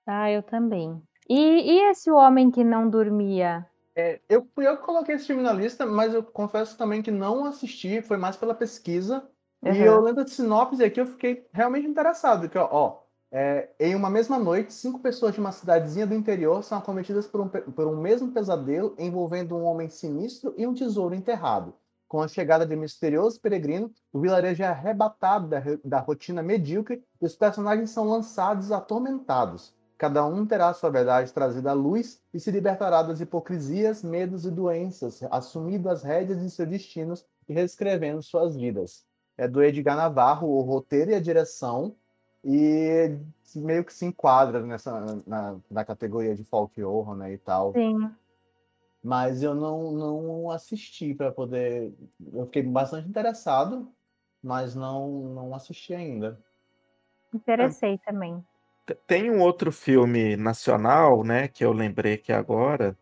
Speaker 2: Ah, eu também. E, e esse homem que não dormia?
Speaker 3: É, eu, eu coloquei esse filme na lista, mas eu confesso também que não assisti, foi mais pela pesquisa. E
Speaker 2: Uhum.
Speaker 3: eu lendo a sinopse aqui, eu fiquei realmente interessado. Que, ó, ó, é, em uma mesma noite, cinco pessoas de uma cidadezinha do interior são acometidas por um, por um mesmo pesadelo envolvendo um homem sinistro e um tesouro enterrado. Com a chegada de misterioso peregrino, o vilarejo é arrebatado da, da rotina medíocre e os personagens são lançados atormentados. Cada um terá sua verdade trazida à luz e se libertará das hipocrisias, medos e doenças, assumindo as rédeas de seus destinos e reescrevendo suas vidas. É do Edgar Navarro, o roteiro e a direção, e meio que se enquadra nessa na, na categoria de folk horror, né, e tal.
Speaker 2: Sim.
Speaker 3: Mas eu não, não assisti para poder. Eu fiquei bastante interessado, mas não, não assisti ainda.
Speaker 2: Interessei também.
Speaker 4: Te- Tem um outro filme nacional, né, que eu lembrei que agora,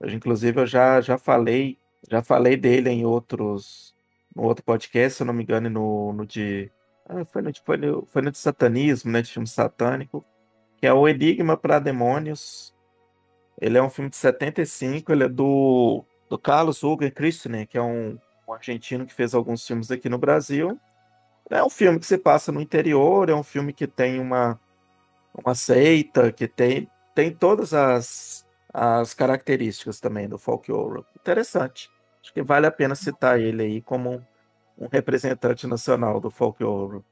Speaker 4: eu, inclusive eu já, já falei, já falei dele em outros, no outro podcast, se eu não me engano, no, no de, ah, foi no, de- foi no, foi no de satanismo, né, de filme satânico, que é o Enigma para Demônios. Ele é um filme de 75, ele é do, do Carlos Hugo Christner, que é um, um argentino que fez alguns filmes aqui no Brasil. É um filme que se passa no interior, é um filme que tem uma uma seita que tem, tem todas as, as características também do folk horror. Interessante. Acho que vale a pena citar ele aí como um, um representante nacional do folk horror.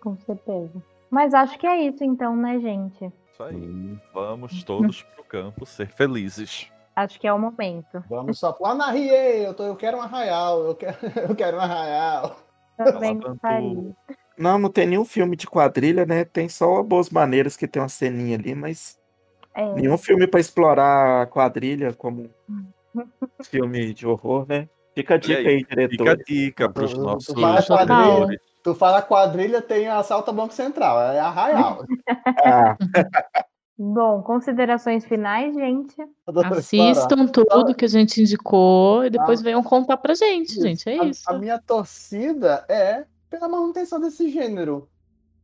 Speaker 2: Com certeza. Mas acho que é isso então, né, gente?
Speaker 5: Isso aí. Vamos todos pro campo ser felizes.
Speaker 2: Acho que é o momento.
Speaker 3: Vamos só lá na Rie, eu, tô, eu quero um arraial, eu quero, eu quero um arraial.
Speaker 2: Também.
Speaker 4: Não, não tem nenhum filme de quadrilha, né? Tem só Boas Maneiras que tem uma ceninha ali, mas
Speaker 2: É,
Speaker 4: nenhum filme para explorar a quadrilha como filme de horror, né? Fica a dica
Speaker 5: aí,
Speaker 4: aí,
Speaker 5: Fica a
Speaker 4: diretor.
Speaker 5: dica pros
Speaker 3: Tu- tu
Speaker 5: nossos
Speaker 3: fala
Speaker 6: quadrilha.
Speaker 3: Tu fala quadrilha, tem assalto ao Banco Central, é arraial.
Speaker 4: Ah,
Speaker 2: Bom, considerações finais, gente.
Speaker 6: Assistam tudo que a gente indicou e depois
Speaker 3: Ah.
Speaker 6: venham contar pra gente,
Speaker 3: Isso.
Speaker 6: gente. É
Speaker 3: A-
Speaker 6: isso.
Speaker 3: A, minha torcida é pela manutenção desse gênero.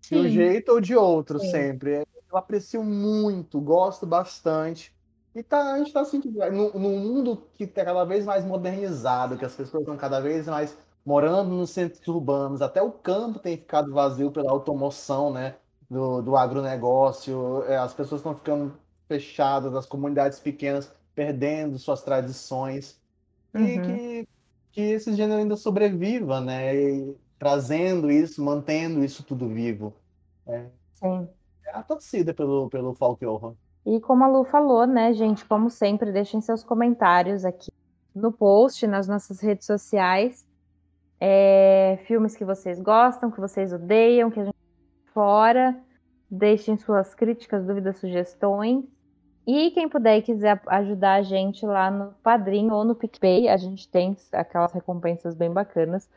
Speaker 3: De um
Speaker 6: Sim.
Speaker 3: jeito ou de outro,
Speaker 2: Sim.
Speaker 3: sempre. Eu aprecio muito, gosto bastante. E tá, a gente tá sentindo. No, num mundo que está cada vez mais modernizado, que as pessoas estão cada vez mais morando nos centros urbanos, até o campo tem ficado vazio pela automoção, né? Do, do agronegócio, é, as pessoas estão ficando fechadas, as comunidades pequenas perdendo suas tradições. E
Speaker 2: Uhum.
Speaker 3: que, que esse gênero ainda sobreviva, né? E trazendo isso, mantendo isso tudo vivo.
Speaker 2: Sim.
Speaker 3: É a torcida pelo, pelo folk horror.
Speaker 2: E como a Lu falou, né, gente, como sempre, deixem seus comentários aqui no post, nas nossas redes sociais. É, filmes que vocês gostam, que vocês odeiam, que a gente fora. Deixem suas críticas, dúvidas, sugestões. E quem puder e quiser ajudar a gente lá no Padrim ou no PicPay, a gente tem aquelas recompensas bem bacanas.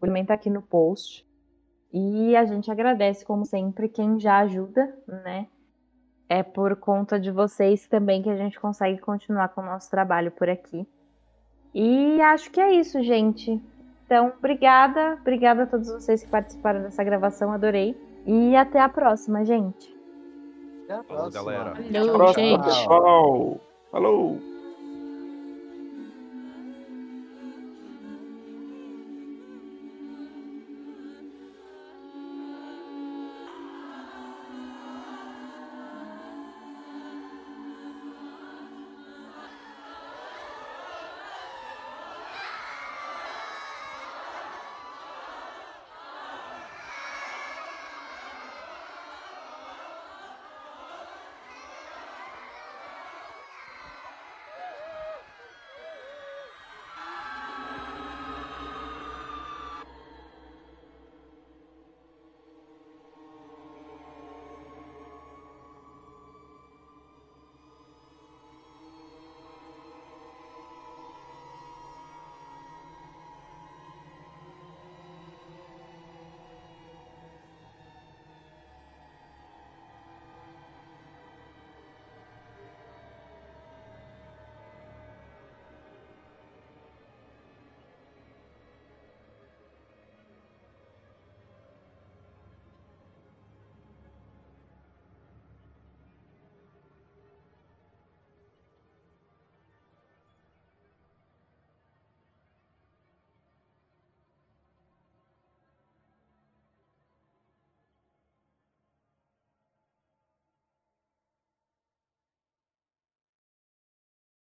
Speaker 2: O link tá aqui no post. E a gente agradece, como sempre, quem já ajuda, né? É por conta de vocês também que a gente consegue continuar com o nosso trabalho por aqui. E acho que é isso, gente. Então, obrigada. Obrigada a todos vocês que participaram dessa gravação. Adorei. E até a próxima, gente.
Speaker 3: Até a
Speaker 5: Falou,
Speaker 3: próxima.
Speaker 5: galera.
Speaker 6: Valeu,
Speaker 4: Próximo,
Speaker 6: gente.
Speaker 4: pessoal. Falou!